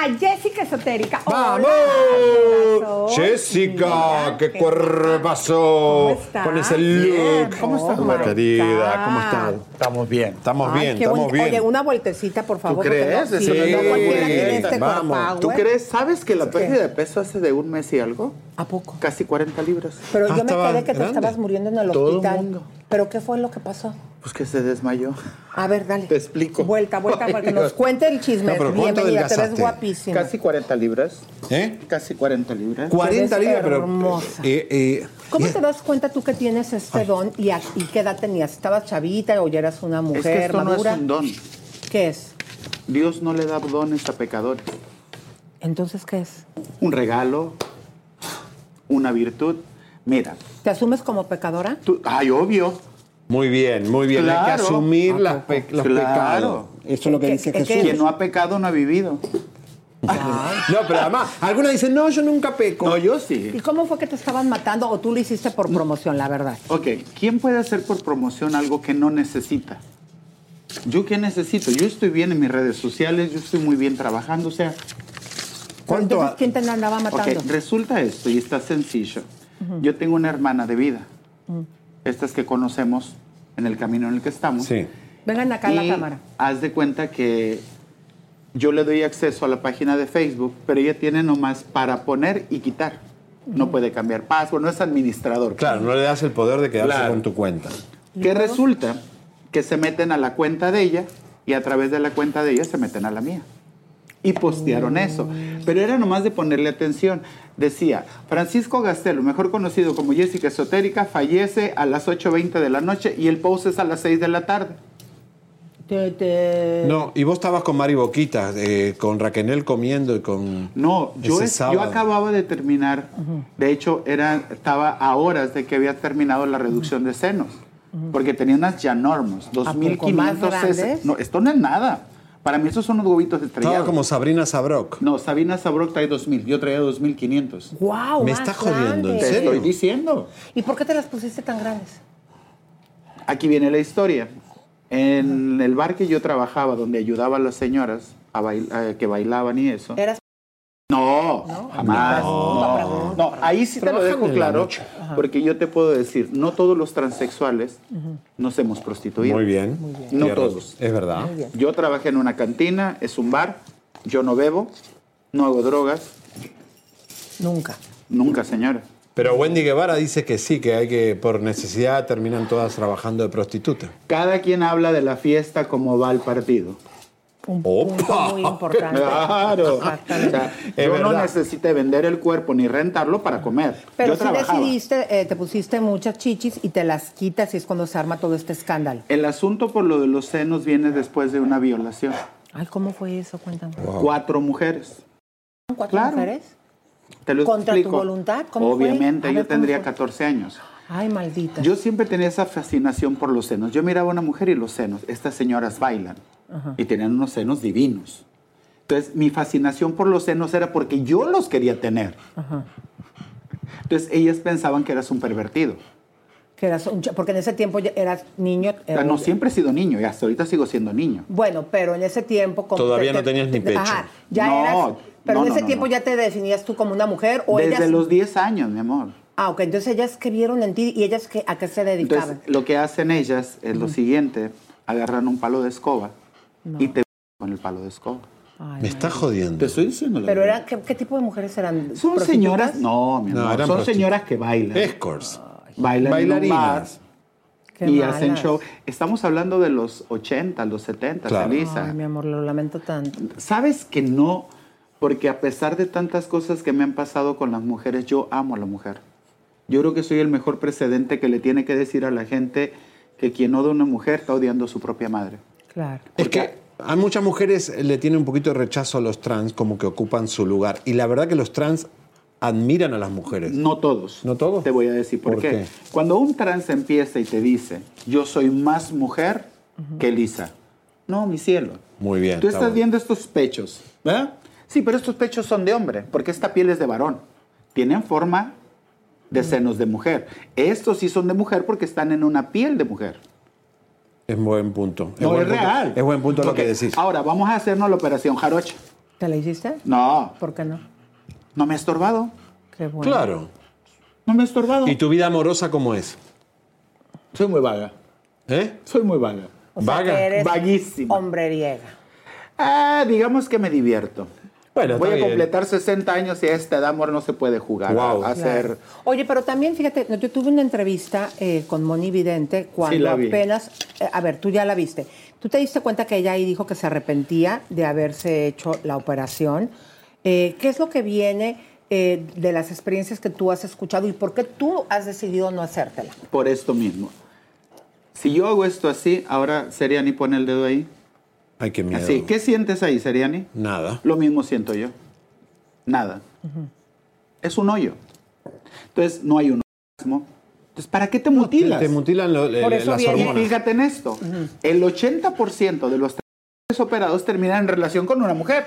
Speaker 2: a Jessica Esotérica.
Speaker 1: ¡Vamos!
Speaker 2: Hola,
Speaker 1: Jessica, qué cuerpazo.
Speaker 2: ¿Cómo estás?
Speaker 1: Con ese look.
Speaker 2: Bien, ¿cómo estás,
Speaker 1: querida, ¿cómo estás?
Speaker 15: Estamos bien.
Speaker 1: Estamos
Speaker 2: Ay,
Speaker 1: bien,
Speaker 2: qué
Speaker 1: estamos bien.
Speaker 2: Oye, una vueltecita, por favor. porque
Speaker 15: crees?
Speaker 2: No, sí,
Speaker 15: no
Speaker 2: cualquiera tiene este
Speaker 15: Vamos. ¿Tú crees? ¿Sabes que la
Speaker 2: ¿Qué?
Speaker 15: pérdida de peso hace de un mes y algo?
Speaker 2: ¿A poco?
Speaker 15: Casi 40 libras.
Speaker 2: Pero
Speaker 1: Ah,
Speaker 2: yo me quedé que te
Speaker 1: grande.
Speaker 2: estabas muriendo en el
Speaker 15: Todo
Speaker 2: hospital.
Speaker 15: mundo.
Speaker 2: ¿Pero qué fue lo que pasó?
Speaker 15: Pues que se desmayó.
Speaker 2: A ver, dale.
Speaker 15: Te explico.
Speaker 2: Vuelta, vuelta,
Speaker 15: Ay,
Speaker 2: para que nos cuente el chisme.
Speaker 1: No, pero ¿cuánto
Speaker 2: Bienvenida, te ves guapísima.
Speaker 15: Casi 40 libras.
Speaker 1: ¿Eh?
Speaker 15: Casi 40 libras.
Speaker 1: 40
Speaker 2: Te ves
Speaker 1: libras, pero.
Speaker 2: hermosa.
Speaker 1: eh, eh,
Speaker 2: ¿Cómo te das cuenta tú que tienes este don y, a- y qué edad tenías? ¿Estabas chavita o ya eras una mujer
Speaker 15: Es que esto
Speaker 2: madura?
Speaker 15: no es un don.
Speaker 2: ¿Qué es?
Speaker 15: Dios no le da dones a pecadores.
Speaker 2: Entonces, ¿qué es?
Speaker 15: Un regalo, una virtud. Mira,
Speaker 2: ¿Te asumes como pecadora?
Speaker 15: tú, ay, obvio.
Speaker 1: Muy bien, muy bien. Hay que asumir
Speaker 15: ¿A
Speaker 1: las pe- los
Speaker 15: Claro.
Speaker 1: pecados. Eso es lo que
Speaker 2: ¿Qué-
Speaker 1: dice Jesús.
Speaker 15: Quien no ha pecado no ha vivido.
Speaker 1: No, pero además, algunos dicen, no, yo nunca peco.
Speaker 15: No, yo sí.
Speaker 2: ¿Y cómo fue que te estaban matando o tú lo hiciste por promoción, la verdad?
Speaker 15: Ok, ¿quién puede hacer por promoción algo que no necesita? ¿Yo qué necesito? Yo estoy bien en mis redes sociales, yo estoy muy bien trabajando, o sea...
Speaker 1: ¿Cuánto
Speaker 2: ¿quién te andaba matando?
Speaker 15: resulta esto y está sencillo. Yo tengo una hermana de vida, estas que conocemos en el camino en el que estamos.
Speaker 1: Sí.
Speaker 2: Vengan acá a la cámara.
Speaker 15: haz de cuenta que yo le doy acceso a la página de Facebook, pero ella tiene nomás para poner y quitar. No puede cambiar password, no es administrador.
Speaker 1: Claro, no le das el poder de quedarse
Speaker 15: Claro.
Speaker 1: con tu cuenta.
Speaker 15: Que resulta que se meten a la cuenta de ella y a través de la cuenta de ella se meten a la mía. Y postearon eso. Pero era nomás de ponerle atención. Decía, Francisco Gastelo, mejor conocido como Jessica Esotérica, fallece a las 8.20 de la noche y el post es a las 6 de la tarde.
Speaker 1: No, y vos estabas con Mari Boquita, eh, con Raquenel comiendo y con.
Speaker 15: No, yo,
Speaker 1: ese
Speaker 15: es- yo acababa de terminar, de hecho era, estaba a horas de que había terminado la reducción de senos, porque tenía unas
Speaker 2: poco más
Speaker 15: 2500 cc.
Speaker 2: grandes?
Speaker 15: No, esto no es nada. Para mí esos son unos huevitos estrellados.
Speaker 1: Estaba como Sabrina Sabrok.
Speaker 15: No, Sabina Sabrok trae 2000, yo traía 2500.
Speaker 2: ¡Guau!
Speaker 1: Me
Speaker 2: más
Speaker 1: está jodiendo, ¿en
Speaker 2: grandes.
Speaker 15: Te
Speaker 1: serio?
Speaker 15: estoy diciendo.
Speaker 2: ¿Y por qué te las pusiste tan grandes?
Speaker 15: Aquí viene la historia. En el bar que yo trabajaba, donde ayudaba a las señoras a bail- a que bailaban y eso.
Speaker 2: ¿Eras
Speaker 15: No, jamás. No, no, ahí sí te lo dejo claro, porque yo te puedo decir, no todos los transexuales nos hemos prostituido.
Speaker 1: Muy bien.
Speaker 15: No todos.
Speaker 1: Es verdad.
Speaker 15: Yo trabajé en una cantina, es un bar, yo no bebo, no hago drogas,
Speaker 2: nunca?
Speaker 15: nunca, señora.
Speaker 1: Pero Wendy Guevara dice que sí, que hay que, por necesidad, terminan todas trabajando de prostituta.
Speaker 15: Cada quien habla de la fiesta como va el partido.
Speaker 2: Un punto muy importante.
Speaker 15: Claro. O
Speaker 2: Exactamente.
Speaker 15: sea,
Speaker 1: Es
Speaker 15: yo no necesité vender el cuerpo ni rentarlo para comer.
Speaker 2: Pero
Speaker 15: yo
Speaker 2: si
Speaker 15: trabajaba.
Speaker 2: decidiste, eh, te pusiste muchas chichis y te las quitas y es cuando se arma todo este escándalo.
Speaker 15: El asunto por lo de los senos viene después de una violación.
Speaker 2: Ay, ¿cómo fue eso? Cuéntame.
Speaker 15: Cuatro mujeres.
Speaker 2: ¿Cuatro
Speaker 15: Claro.
Speaker 2: mujeres?
Speaker 15: Te lo
Speaker 2: ¿Contra tu voluntad? ¿Cómo fue?
Speaker 15: Obviamente,
Speaker 2: A
Speaker 15: yo
Speaker 2: ver, ¿cómo
Speaker 15: tendría
Speaker 2: fue?
Speaker 15: 14 años.
Speaker 2: Ay, maldita.
Speaker 15: Yo siempre tenía esa fascinación por los senos. Yo miraba a una mujer y los senos. Estas señoras bailan y tenían unos senos divinos. Entonces, mi fascinación por los senos era porque yo los quería tener. Entonces, ellas pensaban que eras un pervertido.
Speaker 2: Que eras un porque en ese tiempo ya eras niño. Era-
Speaker 15: no siempre he sido niño y hasta ahorita sigo siendo niño.
Speaker 2: Bueno, pero en ese tiempo... como
Speaker 1: Todavía no tenías ni pecho.
Speaker 2: Ajá, ya
Speaker 15: No,
Speaker 2: eras... Pero
Speaker 15: no,
Speaker 2: en
Speaker 15: no,
Speaker 2: ese
Speaker 15: no,
Speaker 2: tiempo
Speaker 15: no.
Speaker 2: ya te definías tú como una mujer o
Speaker 15: Desde
Speaker 2: ellas...
Speaker 15: los 10 años, mi amor.
Speaker 2: Ah, ok. Entonces ellas que vieron en ti y ellas que, a qué se dedicaban.
Speaker 15: Entonces, lo que hacen ellas es lo siguiente, agarran un palo de escoba y te con el palo de escoba.
Speaker 1: Me está jodiendo.
Speaker 15: Te estoy diciendo la
Speaker 2: Pero eran, ¿qué, qué tipo de mujeres eran?
Speaker 15: Son señoras, no, mi
Speaker 1: No,
Speaker 15: amor,
Speaker 1: eran
Speaker 15: son señoras que bailan.
Speaker 1: Escorts.
Speaker 15: Bailan
Speaker 1: Bailarinas.
Speaker 2: Qué
Speaker 15: y hacen
Speaker 2: malas.
Speaker 15: show. Estamos hablando de los 80, los 70,
Speaker 1: Claro.
Speaker 15: Elisa.
Speaker 2: Ay, mi amor, lo lamento tanto.
Speaker 15: ¿Sabes que no? Porque a pesar de tantas cosas que me han pasado con las mujeres, yo amo a la mujer. Yo creo que soy el mejor precedente que le tiene que decir a la gente que quien odia a una mujer está odiando a su propia madre.
Speaker 2: Claro.
Speaker 1: Es que a muchas mujeres le tienen un poquito de rechazo a los trans, como que ocupan su lugar. Y la verdad que los trans admiran a las mujeres.
Speaker 15: No todos.
Speaker 1: ¿No todos?
Speaker 15: Te voy a decir por,
Speaker 1: ¿Por
Speaker 15: qué?
Speaker 1: qué?
Speaker 15: Cuando un trans empieza y te dice, yo soy más mujer que Lisa. No, mi cielo.
Speaker 1: Muy bien.
Speaker 15: Tú
Speaker 1: está
Speaker 15: estás
Speaker 1: bueno.
Speaker 15: viendo estos pechos, ¿verdad? Sí, pero estos pechos son de hombre, porque esta piel es de varón. Tienen forma de senos de mujer. Estos sí son de mujer porque están en una piel de mujer.
Speaker 1: Es buen punto.
Speaker 15: No,
Speaker 1: buen
Speaker 15: es
Speaker 1: punto.
Speaker 15: real.
Speaker 1: Es buen punto lo que decís.
Speaker 15: Ahora, vamos a hacernos la operación jarocha.
Speaker 2: ¿Te la hiciste?
Speaker 15: No,
Speaker 2: ¿Por qué no?
Speaker 15: no me ha estorbado.
Speaker 2: Qué bueno.
Speaker 1: Claro.
Speaker 15: No me ha estorbado.
Speaker 1: ¿Y tu vida amorosa cómo es?
Speaker 15: Soy muy vaga.
Speaker 1: ¿Eh?
Speaker 15: Soy muy vaga.
Speaker 2: O sea,
Speaker 1: Vaga.
Speaker 2: que eres
Speaker 15: Vaguísima.
Speaker 2: hombreriega.
Speaker 15: Ah, digamos que me divierto.
Speaker 1: Bueno,
Speaker 15: Voy a
Speaker 1: bien.
Speaker 15: completar 60 años y a esta edad, amor, no se puede jugar.
Speaker 1: Guau.
Speaker 15: A, a hacer...
Speaker 2: Claro. Oye, pero también, fíjate, yo tuve una entrevista eh, con Moni Vidente cuando
Speaker 15: Sí,
Speaker 2: apenas, eh, a ver, tú ya la viste. ¿Tú te diste cuenta que ella ahí dijo que se arrepentía de haberse hecho la operación? Eh, ¿Qué es lo que viene eh, de las experiencias que tú has escuchado y por qué tú has decidido no hacértela?
Speaker 15: Por esto mismo. Si yo hago esto así, ahora Seriani pone el dedo ahí.
Speaker 1: Ay, qué miedo.
Speaker 15: Así. ¿Qué sientes ahí, Seriani?
Speaker 1: Nada.
Speaker 15: Lo mismo siento yo. Nada. Es un hoyo. Entonces, no hay un orgasmo. Entonces, ¿para qué te mutilas?
Speaker 1: Te mutilan lo-
Speaker 2: Por
Speaker 1: eh,
Speaker 2: eso
Speaker 1: las hormonas.
Speaker 15: fíjate en esto. El 80% de los trabajadores operados terminan en relación con una mujer.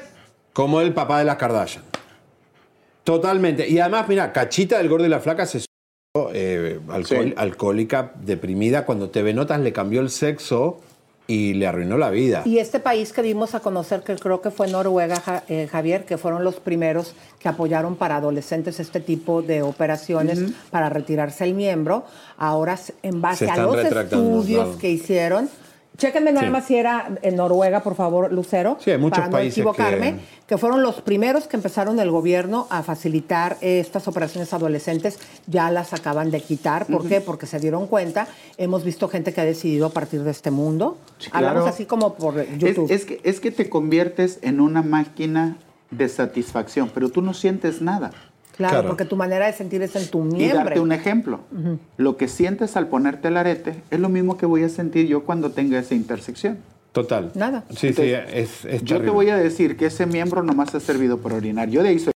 Speaker 1: Como el papá de las Kardashian. Totalmente. Y además, mira, Cachita del Gordo y la Flaca se eh, alcohol-
Speaker 15: Sí.
Speaker 1: alcohólica, deprimida. Cuando TV Notas le cambió el sexo y le arruinó la vida.
Speaker 2: Y este país que dimos a conocer, que creo que fue Noruega, Ja- eh, Javier, que fueron los primeros que apoyaron para adolescentes este tipo de operaciones para retirarse el miembro, ahora en base
Speaker 1: Se
Speaker 2: a los estudios
Speaker 1: claro.
Speaker 2: que hicieron, chéquenme nada
Speaker 1: Sí.
Speaker 2: más si era en Noruega, por favor, Lucero,
Speaker 1: Sí, hay muchos
Speaker 2: para
Speaker 1: países
Speaker 2: no equivocarme,
Speaker 1: que-
Speaker 2: que... fueron los primeros que empezaron el gobierno a facilitar estas operaciones adolescentes, ya las acaban de quitar. ¿Por qué? Porque se dieron cuenta, hemos visto gente que ha decidido partir de este mundo.
Speaker 15: Sí,
Speaker 2: Hablamos
Speaker 15: claro.
Speaker 2: así como por
Speaker 15: Es,
Speaker 2: YouTube.
Speaker 15: es que, es que te conviertes en una máquina de satisfacción, pero tú no sientes nada.
Speaker 2: Claro,
Speaker 1: claro.
Speaker 2: porque tu manera de sentir es en tu
Speaker 15: Y
Speaker 2: miembro.
Speaker 15: darte un ejemplo. Lo que sientes al ponerte el arete es lo mismo que voy a sentir yo cuando tenga esa intersección.
Speaker 1: Total.
Speaker 2: Nada.
Speaker 1: Sí,
Speaker 15: Entonces,
Speaker 1: sí, es, es
Speaker 15: Yo te voy a decir que ese miembro nomás ha servido para orinar. Yo de ahí soy,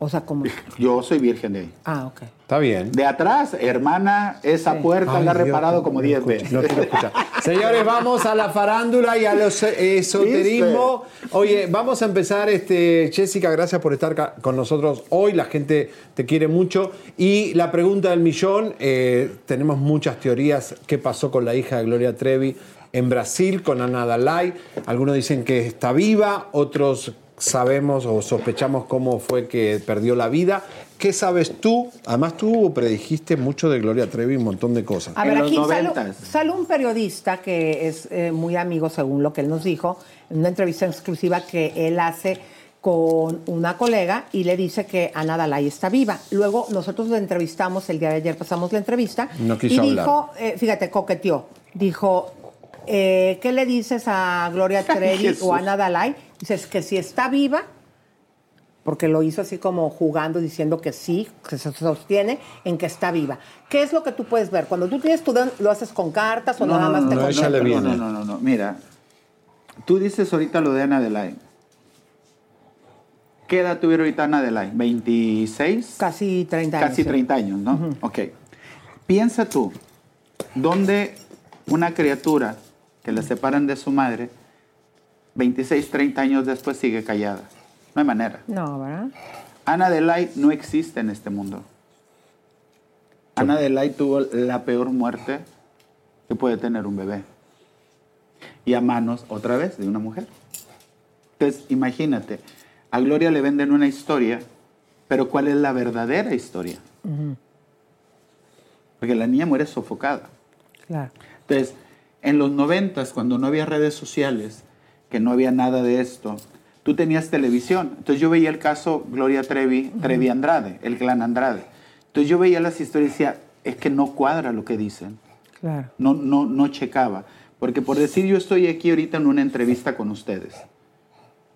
Speaker 2: O sea, como...
Speaker 15: yo soy virgen de ahí.
Speaker 2: Ah, ok.
Speaker 1: Está bien.
Speaker 15: De atrás, hermana, esa
Speaker 2: Sí.
Speaker 15: puerta
Speaker 1: Ay,
Speaker 15: la
Speaker 1: Dios,
Speaker 15: reparado como
Speaker 1: quiero
Speaker 15: 10
Speaker 1: escuchar,
Speaker 15: veces.
Speaker 1: No quiero escuchar. Señores, vamos a la farándula y al esoterismo. Oye, vamos a empezar, este, Jessica, gracias por estar con nosotros hoy. La gente te quiere mucho. Y la pregunta del millón, eh, tenemos muchas teorías. ¿Qué pasó con la hija de Gloria Trevi en Brasil, con Ana Dalai? Algunos dicen que está viva, otros sabemos o sospechamos cómo fue que perdió la vida. ¿Qué sabes tú? Además, tú predijiste mucho de Gloria Trevi, un montón de cosas.
Speaker 2: A ver, aquí sale, un periodista que es eh, muy amigo, según lo que él nos dijo, en una entrevista exclusiva que él hace con una colega y le dice que Ana Dalai está viva. Luego nosotros la entrevistamos, el día de ayer pasamos la entrevista
Speaker 1: No quiso
Speaker 2: y
Speaker 1: hablar.
Speaker 2: dijo, eh, fíjate, coqueteó, dijo, eh, ¿qué le dices a Gloria Trevi o a Ana Dalai? Dices que si está viva, porque lo hizo así como jugando, diciendo que sí, que se sostiene en que está viva. ¿Qué es lo que tú puedes ver? Cuando tú tienes tu dedo, ¿lo haces con cartas o
Speaker 15: No,
Speaker 2: nada
Speaker 15: no,
Speaker 2: más
Speaker 15: no,
Speaker 2: te
Speaker 1: no,
Speaker 15: no, no, no, no, no. Mira, tú dices ahorita lo de Ana Delay. ¿Qué edad tuviera ahorita Ana Delay? ¿26?
Speaker 2: Casi 30 años.
Speaker 15: Casi
Speaker 2: sí.
Speaker 15: 30 años, ¿no? Ok. Piensa tú, ¿dónde una criatura que la separan de su madre, 26, 30 años después sigue callada? No hay manera.
Speaker 2: No, ¿verdad?
Speaker 15: Ana Delay no existe en este mundo. Ana Delay tuvo la peor muerte que puede tener un bebé. Y a manos, otra vez, de una mujer. Entonces, imagínate, a Gloria le venden una historia, pero ¿cuál es la verdadera historia? Porque la niña muere sofocada.
Speaker 2: Claro.
Speaker 15: Entonces, en los noventas, cuando no había redes sociales, que no había nada de esto, tú tenías televisión. Entonces yo veía el caso Gloria Trevi, Trevi Andrade, el clan Andrade. Entonces yo veía las historias y decía, es que no cuadra lo que dicen.
Speaker 2: Claro.
Speaker 15: No, no, no checaba. Porque por decir, yo estoy aquí ahorita en una entrevista con ustedes.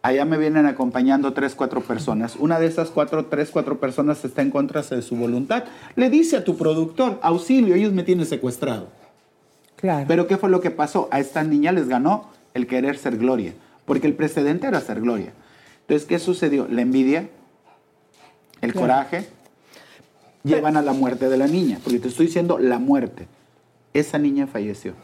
Speaker 15: Allá me vienen acompañando tres, cuatro personas. Una de esas cuatro, tres, cuatro personas está en contra de su voluntad. Le dice a tu productor, auxilio, ellos me tienen secuestrado.
Speaker 2: Claro.
Speaker 15: Pero ¿qué fue lo que pasó? A esta niña les ganó el querer ser Gloria, porque el precedente era ser Gloria. Entonces, ¿qué sucedió? La envidia, el
Speaker 2: Claro.
Speaker 15: coraje, llevan a la muerte de la niña, porque te estoy diciendo la muerte. Esa niña falleció.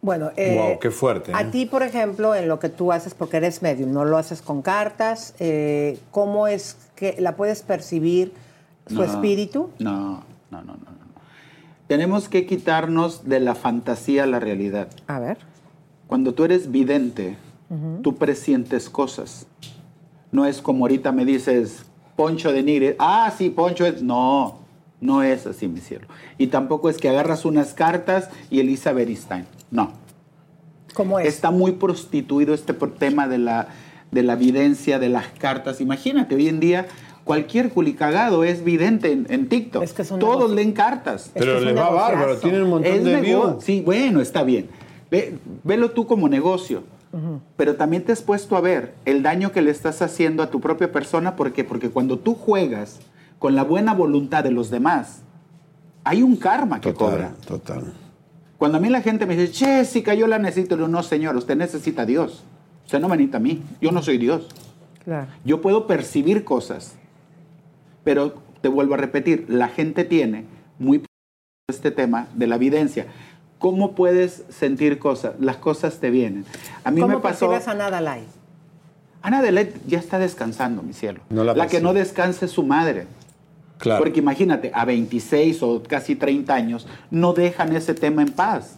Speaker 2: Bueno, eh,
Speaker 1: Wow, qué fuerte,
Speaker 2: A
Speaker 1: ¿eh?
Speaker 2: ti, por ejemplo, en lo que tú haces, porque eres medium, no lo haces con cartas, eh, ¿cómo es que la puedes percibir su
Speaker 15: No,
Speaker 2: espíritu?
Speaker 15: No, no, no, no, no. Tenemos que quitarnos de la fantasía a la realidad.
Speaker 2: A ver.
Speaker 15: Cuando tú eres vidente, tú presientes cosas. No es como ahorita me dices, Poncho de Nigre, ah, sí, Poncho es... No, no es así, mi cielo. Y tampoco es que agarras unas cartas y Elisa Beristain. No.
Speaker 2: ¿Cómo es?
Speaker 15: Está muy prostituido este tema de la, de la videncia, de las cartas. Imagínate, hoy en día cualquier culicagado es vidente en, en TikTok. Todos leen cartas.
Speaker 1: Pero les va bárbaro, tienen un montón
Speaker 15: Es
Speaker 1: de views.
Speaker 15: Sí, bueno, está bien. Ve- velo tú como negocio. Pero también te has puesto a ver el daño que le estás haciendo a tu propia persona. ¿Por qué? Porque cuando tú juegas con la buena voluntad de los demás, hay un karma que cobra.
Speaker 1: Total.
Speaker 15: Cuando a mí la gente me dice, Jessica, yo la necesito, le digo, no, señor, usted necesita a Dios. Usted no me necesita a mí. Yo no soy Dios.
Speaker 2: Claro.
Speaker 15: Yo puedo percibir cosas, pero te vuelvo a repetir, la gente tiene muy este tema de la evidencia. ¿Cómo puedes sentir cosas? Las cosas te vienen. A mí
Speaker 2: ¿Cómo
Speaker 15: me pasó...
Speaker 2: percibes a Nadalai?
Speaker 15: Ana Delet ya está descansando, mi cielo.
Speaker 1: No la
Speaker 15: la que no descanse es su madre.
Speaker 1: Claro.
Speaker 15: Porque imagínate, a 26 o casi 30 años no dejan ese tema en paz.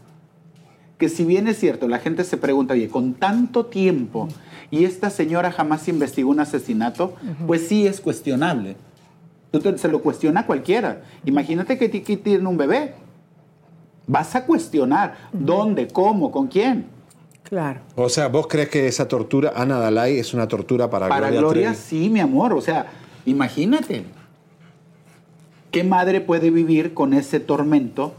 Speaker 15: Que si bien es cierto, la gente se pregunta, oye, con tanto tiempo y esta señora jamás investigó un asesinato, pues sí es cuestionable. Tú te- se lo cuestiona cualquiera. Imagínate que Tiki tiene un bebé. Vas a cuestionar dónde, cómo, con quién.
Speaker 2: Claro.
Speaker 1: O sea, ¿vos crees que esa tortura, Ana Dalai, es una tortura para,
Speaker 15: Para
Speaker 1: Gloria,
Speaker 15: Gloria,
Speaker 1: Trevi?
Speaker 15: sí, mi amor. O sea, imagínate. ¿Qué madre puede vivir con ese tormento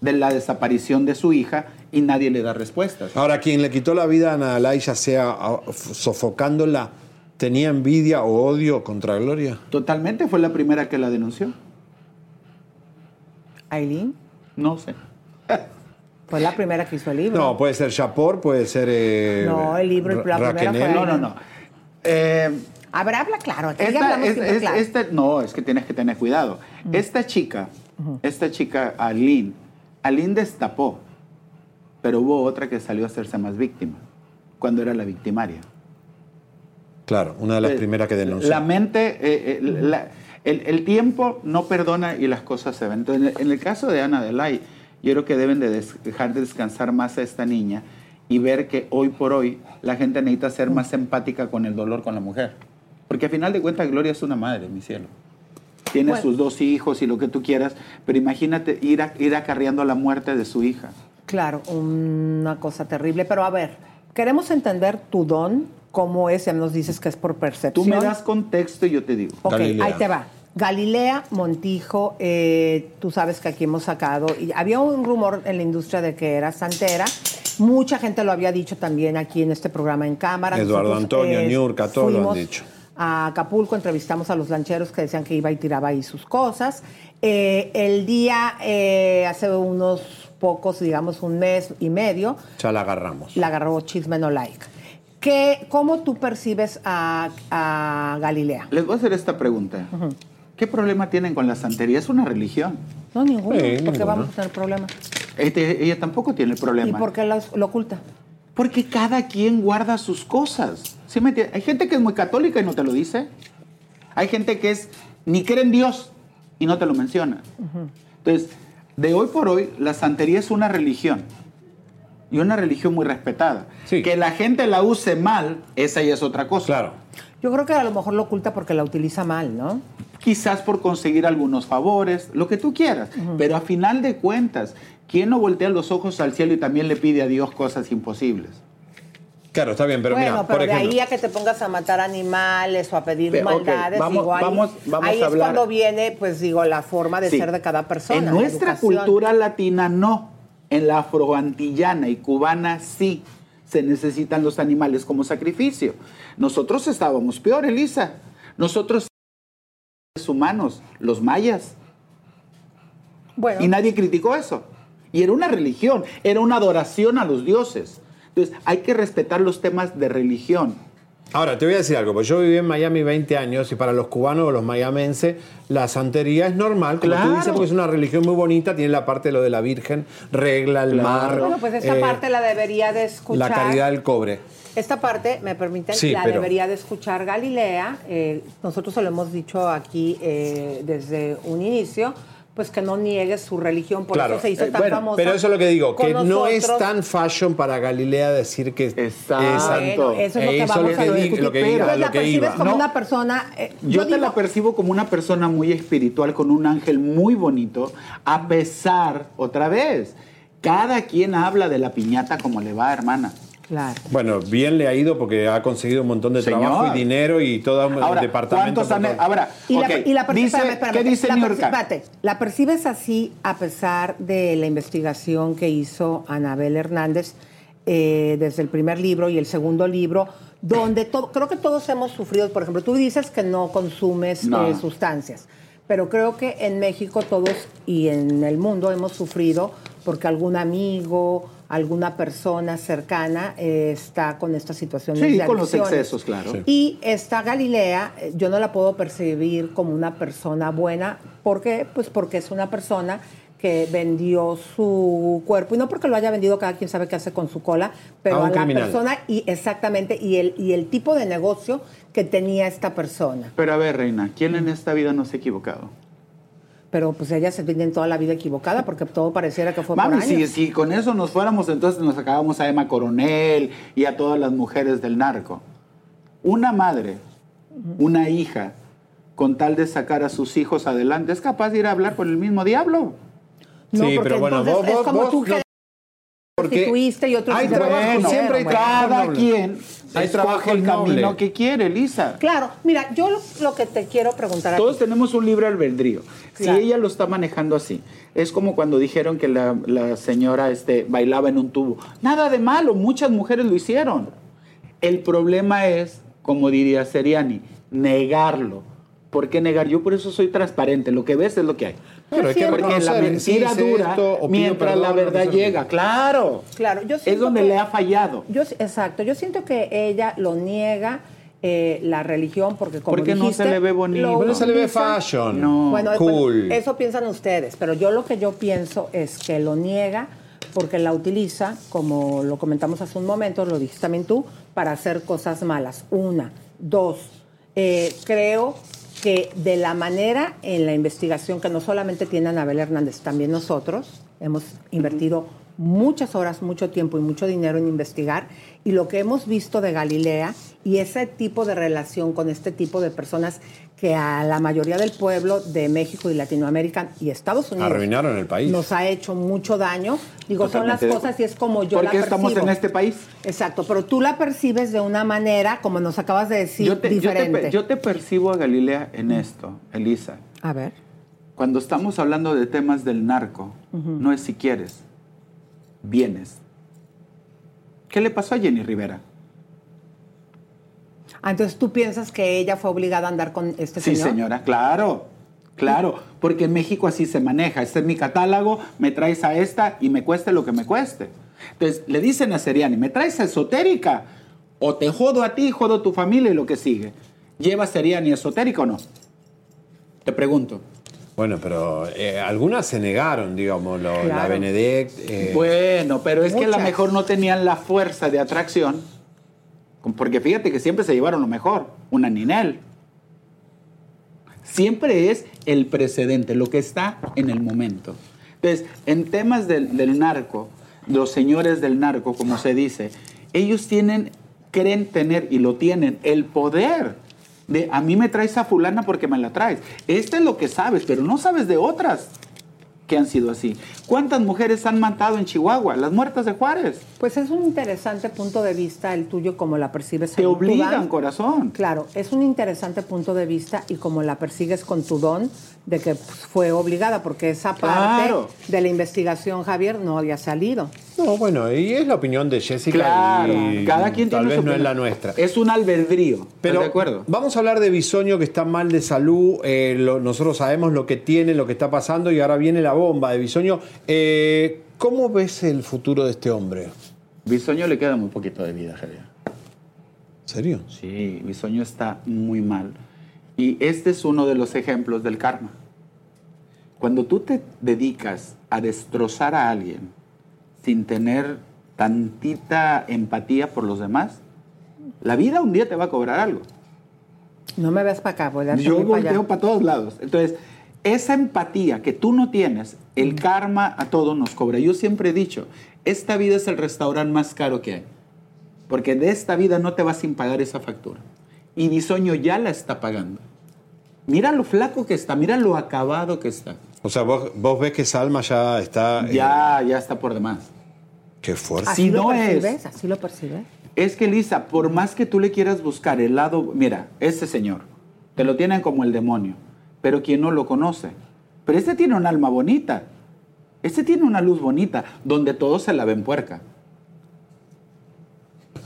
Speaker 15: de la desaparición de su hija y nadie le da respuestas?
Speaker 1: Ahora, quien le quitó la vida a Ana Dalai, ya sea sofocándola, ¿tenía envidia o odio contra Gloria?
Speaker 15: Totalmente, fue la primera que la denunció.
Speaker 2: ¿Aileen?
Speaker 15: No sé.
Speaker 2: Fue la primera que hizo el libro.
Speaker 1: No, puede ser Japor, puede ser. eh,
Speaker 2: No, el libro, la
Speaker 1: Ra-
Speaker 2: primera fue.
Speaker 15: No, no, no. Eh,
Speaker 2: A ver, habla claro. Aquí
Speaker 15: esta,
Speaker 2: hablamos
Speaker 15: es-
Speaker 2: siempre
Speaker 15: es-
Speaker 2: claro.
Speaker 15: esta- no, es que tienes que tener cuidado. Esta chica, esta chica, Aline, Aline destapó, pero hubo otra que salió a hacerse más víctima, cuando era la victimaria.
Speaker 1: Claro, una de las
Speaker 15: Eh,
Speaker 1: primeras que denunció.
Speaker 15: La mente, eh, eh, la- el, el tiempo no perdona y las cosas se ven. Entonces, en el, caso de Ana Delay, yo creo que deben de des- dejar de descansar más a esta niña y ver que hoy por hoy la gente necesita ser más empática con el dolor con la mujer. Porque al final de cuentas Gloria es una madre, mi cielo. Tiene
Speaker 2: Bueno.
Speaker 15: sus dos hijos y lo que tú quieras, pero imagínate ir, a- ir acarreando la muerte de su hija.
Speaker 2: Claro, una cosa terrible. Pero a ver, queremos entender tu don, cómo es, ya nos dices que es por
Speaker 15: Tú
Speaker 2: percepción.
Speaker 15: me das contexto y yo te digo.
Speaker 2: Ok, ahí te va. Galilea Montijo, eh, tú sabes que aquí hemos sacado, y había un rumor en la industria de que era santera. Mucha gente lo había dicho también aquí en este programa en cámara.
Speaker 1: Eduardo
Speaker 2: Nosotros,
Speaker 1: Antonio,
Speaker 2: eh,
Speaker 1: Niurka, todos lo han dicho.
Speaker 2: A Acapulco entrevistamos a los lancheros que decían que iba y tiraba ahí sus cosas. Eh, el día, eh, hace unos pocos, digamos un mes y medio,
Speaker 1: Ya la agarramos.
Speaker 2: la agarró Chisme No Like. ¿Qué, ¿Cómo tú percibes a, a Galilea?
Speaker 15: Les voy a hacer esta pregunta. ¿Qué problema tienen con la santería? Es una religión.
Speaker 2: No, ninguno.
Speaker 15: Sí,
Speaker 2: ¿Por qué
Speaker 15: ninguno.
Speaker 2: vamos a tener problemas?
Speaker 15: Este, ella tampoco tiene
Speaker 2: ¿Y
Speaker 15: problema.
Speaker 2: por qué lo, lo oculta?
Speaker 15: Porque cada quien guarda sus cosas. ¿Sí me? Hay gente que es muy católica y no te lo dice. Hay gente que es ni cree en Dios y no te lo menciona. Entonces, de hoy por hoy, la santería es una religión. Y una religión muy respetada. Que la gente la use mal, esa ya es otra cosa.
Speaker 1: Claro.
Speaker 2: Yo creo que a lo mejor lo oculta porque la utiliza mal, ¿no?
Speaker 15: Quizás por conseguir algunos favores, lo que tú quieras. Pero a final de cuentas, ¿quién no voltea los ojos al cielo y también le pide a Dios cosas imposibles?
Speaker 1: Claro, está bien, pero
Speaker 2: bueno,
Speaker 1: mira,
Speaker 2: pero
Speaker 1: por
Speaker 2: de
Speaker 1: ejemplo.
Speaker 2: ahí a que te pongas a matar animales o a pedir
Speaker 15: Pero,
Speaker 2: maldades,
Speaker 15: vamos-
Speaker 2: digo, ahí,
Speaker 15: vamos- vamos
Speaker 2: ahí
Speaker 15: a
Speaker 2: es
Speaker 15: hablar-
Speaker 2: cuando viene, pues digo, la forma de
Speaker 15: Sí.
Speaker 2: ser de cada persona.
Speaker 15: En nuestra
Speaker 2: educación.
Speaker 15: cultura latina no. En la afroantillana y cubana sí se necesitan los animales como sacrificio. Nosotros estábamos peor, Elisa. Nosotros seres humanos, los mayas.
Speaker 2: Bueno.
Speaker 15: Y nadie criticó eso. Y era una religión, era una adoración a los dioses. Entonces, hay que respetar los temas de religión.
Speaker 1: Ahora, te voy a decir algo, porque yo viví en Miami 20 años y para los cubanos o los mayamenses la santería es normal, como tú dices, porque es una religión muy bonita, tiene la parte de lo de la Virgen, regla, el mar,
Speaker 2: Bueno, pues esta
Speaker 1: eh,
Speaker 2: parte la debería de escuchar.
Speaker 1: la caridad del cobre.
Speaker 2: Esta parte, me permiten,
Speaker 1: Sí,
Speaker 2: la
Speaker 1: pero-
Speaker 2: debería de escuchar Galilea. Eh, nosotros se lo hemos dicho aquí eh, desde un inicio, pues que no niegue su religión, por
Speaker 1: Claro,
Speaker 2: eso se hizo
Speaker 1: eh,
Speaker 2: tan
Speaker 1: bueno,
Speaker 2: famosa.
Speaker 1: pero eso es lo que digo, que no es tan fashion para Galilea decir que
Speaker 15: Exacto.
Speaker 1: es
Speaker 2: Bueno, eso es lo que
Speaker 1: Eso
Speaker 2: vamos
Speaker 1: lo
Speaker 2: a
Speaker 1: que
Speaker 2: discutir.
Speaker 1: lo que
Speaker 2: Pero
Speaker 1: iba,
Speaker 2: la
Speaker 1: lo que
Speaker 2: percibes
Speaker 1: iba.
Speaker 2: como
Speaker 15: No.
Speaker 2: una persona... eh,
Speaker 15: Yo, te
Speaker 2: digo-
Speaker 15: la percibo como una persona muy espiritual, con un ángel muy bonito, a pesar, otra vez, cada quien habla de la piñata como le va, hermana.
Speaker 2: Claro.
Speaker 1: Bueno, bien le ha ido porque ha conseguido un montón de
Speaker 15: Señor.
Speaker 1: trabajo y dinero y todo un
Speaker 15: Ahora,
Speaker 1: departamento.
Speaker 15: ¿cuántos han-. Ahora,
Speaker 2: Y la,
Speaker 15: ok,
Speaker 2: y la perci-
Speaker 15: dice-
Speaker 2: espérame, espérame,
Speaker 15: ¿qué dice
Speaker 2: la
Speaker 15: New
Speaker 2: perci-
Speaker 15: York?
Speaker 2: espérate, la percibes así a pesar de la investigación que hizo Anabel Hernández eh, desde el primer libro y el segundo libro, donde to- creo que todos hemos sufrido, por ejemplo, tú dices que no consumes
Speaker 15: No.
Speaker 2: eh, sustancias, pero creo que en México todos y en el mundo hemos sufrido porque algún amigo, alguna persona cercana eh, está con estas situaciones
Speaker 15: Sí,
Speaker 2: de
Speaker 15: con los excesos, claro. Sí.
Speaker 2: Y esta Galilea, eh, yo no la puedo percibir como una persona buena. ¿Por qué? Pues porque es una persona que vendió su cuerpo, y no porque lo haya vendido, cada quien sabe qué hace con su cola, pero
Speaker 1: A un
Speaker 2: a, la
Speaker 1: criminal.
Speaker 2: persona y exactamente, y el, y el tipo de negocio que tenía esta persona.
Speaker 15: Pero a ver, Reina, ¿quién en esta vida no se ha equivocado?
Speaker 2: Pero pues ella se tiene toda la vida equivocada porque todo pareciera que fue
Speaker 15: Mami,
Speaker 2: por
Speaker 15: si,
Speaker 2: años.
Speaker 15: si con eso nos fuéramos, entonces nos acabamos a Emma Coronel y a todas las mujeres del narco. Una madre, una hija, con tal de sacar a sus hijos adelante, es capaz de ir a hablar con el mismo diablo.
Speaker 2: No,
Speaker 1: Sí,
Speaker 2: porque
Speaker 1: pero bueno, vos-
Speaker 2: es
Speaker 1: vos-
Speaker 2: como
Speaker 1: vos
Speaker 2: tú que
Speaker 1: no- porque
Speaker 2: prostituiste y otros
Speaker 1: hay trabajo, siempre hay
Speaker 2: bueno.
Speaker 1: trabajo
Speaker 15: Cada
Speaker 1: noble.
Speaker 15: quien
Speaker 1: Hay trabajo
Speaker 15: el
Speaker 1: noble.
Speaker 15: camino que quiere, Lisa.
Speaker 2: Claro, mira, yo lo, lo que te quiero preguntar
Speaker 15: Todos
Speaker 2: aquí,
Speaker 15: tenemos un libre albedrío.
Speaker 2: Claro.
Speaker 15: Si ella lo está manejando así, es como cuando dijeron que la, la señora este, bailaba en un tubo. Nada de malo, muchas mujeres lo hicieron. El problema es, como diría Seriani, negarlo. ¿Por qué negar? Yo por eso soy transparente. Lo que ves es lo que hay.
Speaker 1: Claro, hay que
Speaker 15: Porque la mentira
Speaker 1: sí,
Speaker 15: dura
Speaker 1: esto,
Speaker 15: mientras
Speaker 1: perdón,
Speaker 15: la verdad llega. Claro.
Speaker 2: claro, yo
Speaker 15: Es donde
Speaker 2: que-
Speaker 15: le ha fallado.
Speaker 2: Yo, exacto, yo siento que ella lo niega eh, la religión porque como
Speaker 15: Porque no
Speaker 2: dijiste,
Speaker 15: se le ve bonito.
Speaker 2: lo
Speaker 1: Bueno, se le ve fashion.
Speaker 15: No.
Speaker 2: Bueno,
Speaker 1: cool.
Speaker 2: bueno, eso piensan ustedes, pero yo lo que yo pienso es que lo niega porque la utiliza, como lo comentamos hace un momento, lo dijiste también tú, para hacer cosas malas. Una, dos, eh, creo que de la manera en la investigación que no solamente tiene Anabel Hernández, también nosotros hemos invertido muchas horas, mucho tiempo y mucho dinero en investigar y lo que hemos visto de Galilea y ese tipo de relación con este tipo de personas que a la mayoría del pueblo de México y Latinoamérica y Estados Unidos
Speaker 1: Arruinaron el país.
Speaker 2: nos ha hecho mucho daño. Digo, son las cosas y es como yo
Speaker 15: ¿Por
Speaker 2: la
Speaker 15: qué estamos en este país?
Speaker 2: Exacto, pero tú la percibes de una manera, como nos acabas de decir,
Speaker 15: yo, te, yo te
Speaker 2: diferente.
Speaker 15: yo te percibo a Galilea en esto, Elisa.
Speaker 2: A ver.
Speaker 15: Cuando estamos hablando de temas del narco, no es si quieres, vienes. ¿Qué le pasó a Jenny Rivera?
Speaker 2: Ah, entonces tú piensas que ella fue obligada a andar con este
Speaker 15: Sí,
Speaker 2: señor.
Speaker 15: señora, claro, claro, porque en México así se maneja. Este es mi catálogo, me traes a esta y me cueste lo que me cueste. Entonces le dicen a Seriani, me traes a esotérica o te jodo a ti, jodo a tu familia y lo que sigue. ¿Lleva Seriani esotérica o no? Te pregunto.
Speaker 1: Bueno, pero eh, algunas se negaron, digamos, lo- la. Benedect. eh,
Speaker 15: Bueno, pero es que a lo mejor no tenían la fuerza de atracción, porque fíjate que siempre se llevaron lo mejor, una Ninel. Siempre es el precedente, lo que está en el momento. Entonces, en temas del, del narco, los señores del narco, como se dice, ellos tienen, creen tener y lo tienen, el poder de a mí me traes a fulana porque me la traes. Este es lo que sabes, pero no sabes de otras que han sido así. ¿Cuántas mujeres han matado en Chihuahua? Las muertas de Juárez.
Speaker 2: Pues es un interesante punto de vista el tuyo como la percibes.
Speaker 15: Te
Speaker 2: tu
Speaker 15: obligan,
Speaker 2: don.
Speaker 15: corazón.
Speaker 2: Claro, es un interesante punto de vista y como la persigues con tu don de que pues, fue obligada, porque esa parte
Speaker 1: Claro.
Speaker 2: de la investigación, Javier, no había salido.
Speaker 1: No, bueno, y es la opinión de Jessica.
Speaker 15: Claro,
Speaker 1: y
Speaker 15: cada quien
Speaker 1: tal
Speaker 15: tiene
Speaker 1: vez
Speaker 15: su
Speaker 1: no es la nuestra.
Speaker 15: Es un albedrío.
Speaker 1: Pero
Speaker 15: de acuerdo?
Speaker 1: vamos a hablar de Bisoño que está mal de salud. eh, lo- nosotros sabemos lo que tiene, lo que está pasando y ahora viene la bomba de Bisoño. Eh, ¿Cómo ves el futuro de este hombre?
Speaker 15: Bisoño le queda muy poquito de vida, Javier.
Speaker 1: ¿Serio?
Speaker 15: Sí, Bisoño está muy mal. Y este es uno de los ejemplos del karma. Cuando tú te dedicas a destrozar a alguien sin tener tantita empatía por los demás, la vida un día te va a cobrar algo.
Speaker 2: No me ves para acá, voy a
Speaker 15: Yo volteo para todos lados. Entonces, esa empatía que tú no tienes, el karma a todos nos cobra. Yo siempre he dicho, esta vida es el restaurante más caro que hay. Porque de esta vida no te vas sin pagar esa factura. Y Bisoño ya la está pagando. Mira lo flaco que está, mira lo acabado que está.
Speaker 1: O sea, vos, vos ves que Salma ya está... eh,
Speaker 15: Ya, ya está por demás.
Speaker 1: Qué fuerte.
Speaker 2: Así
Speaker 15: Si
Speaker 2: lo
Speaker 15: no es-
Speaker 2: percibes, así lo percibes.
Speaker 15: Es que Lisa, por más que tú le quieras buscar el lado, mira, ese señor, te lo tienen como el demonio, pero quien no lo conoce. Pero este tiene un alma bonita, este tiene una luz bonita, donde todos se la ven puerca.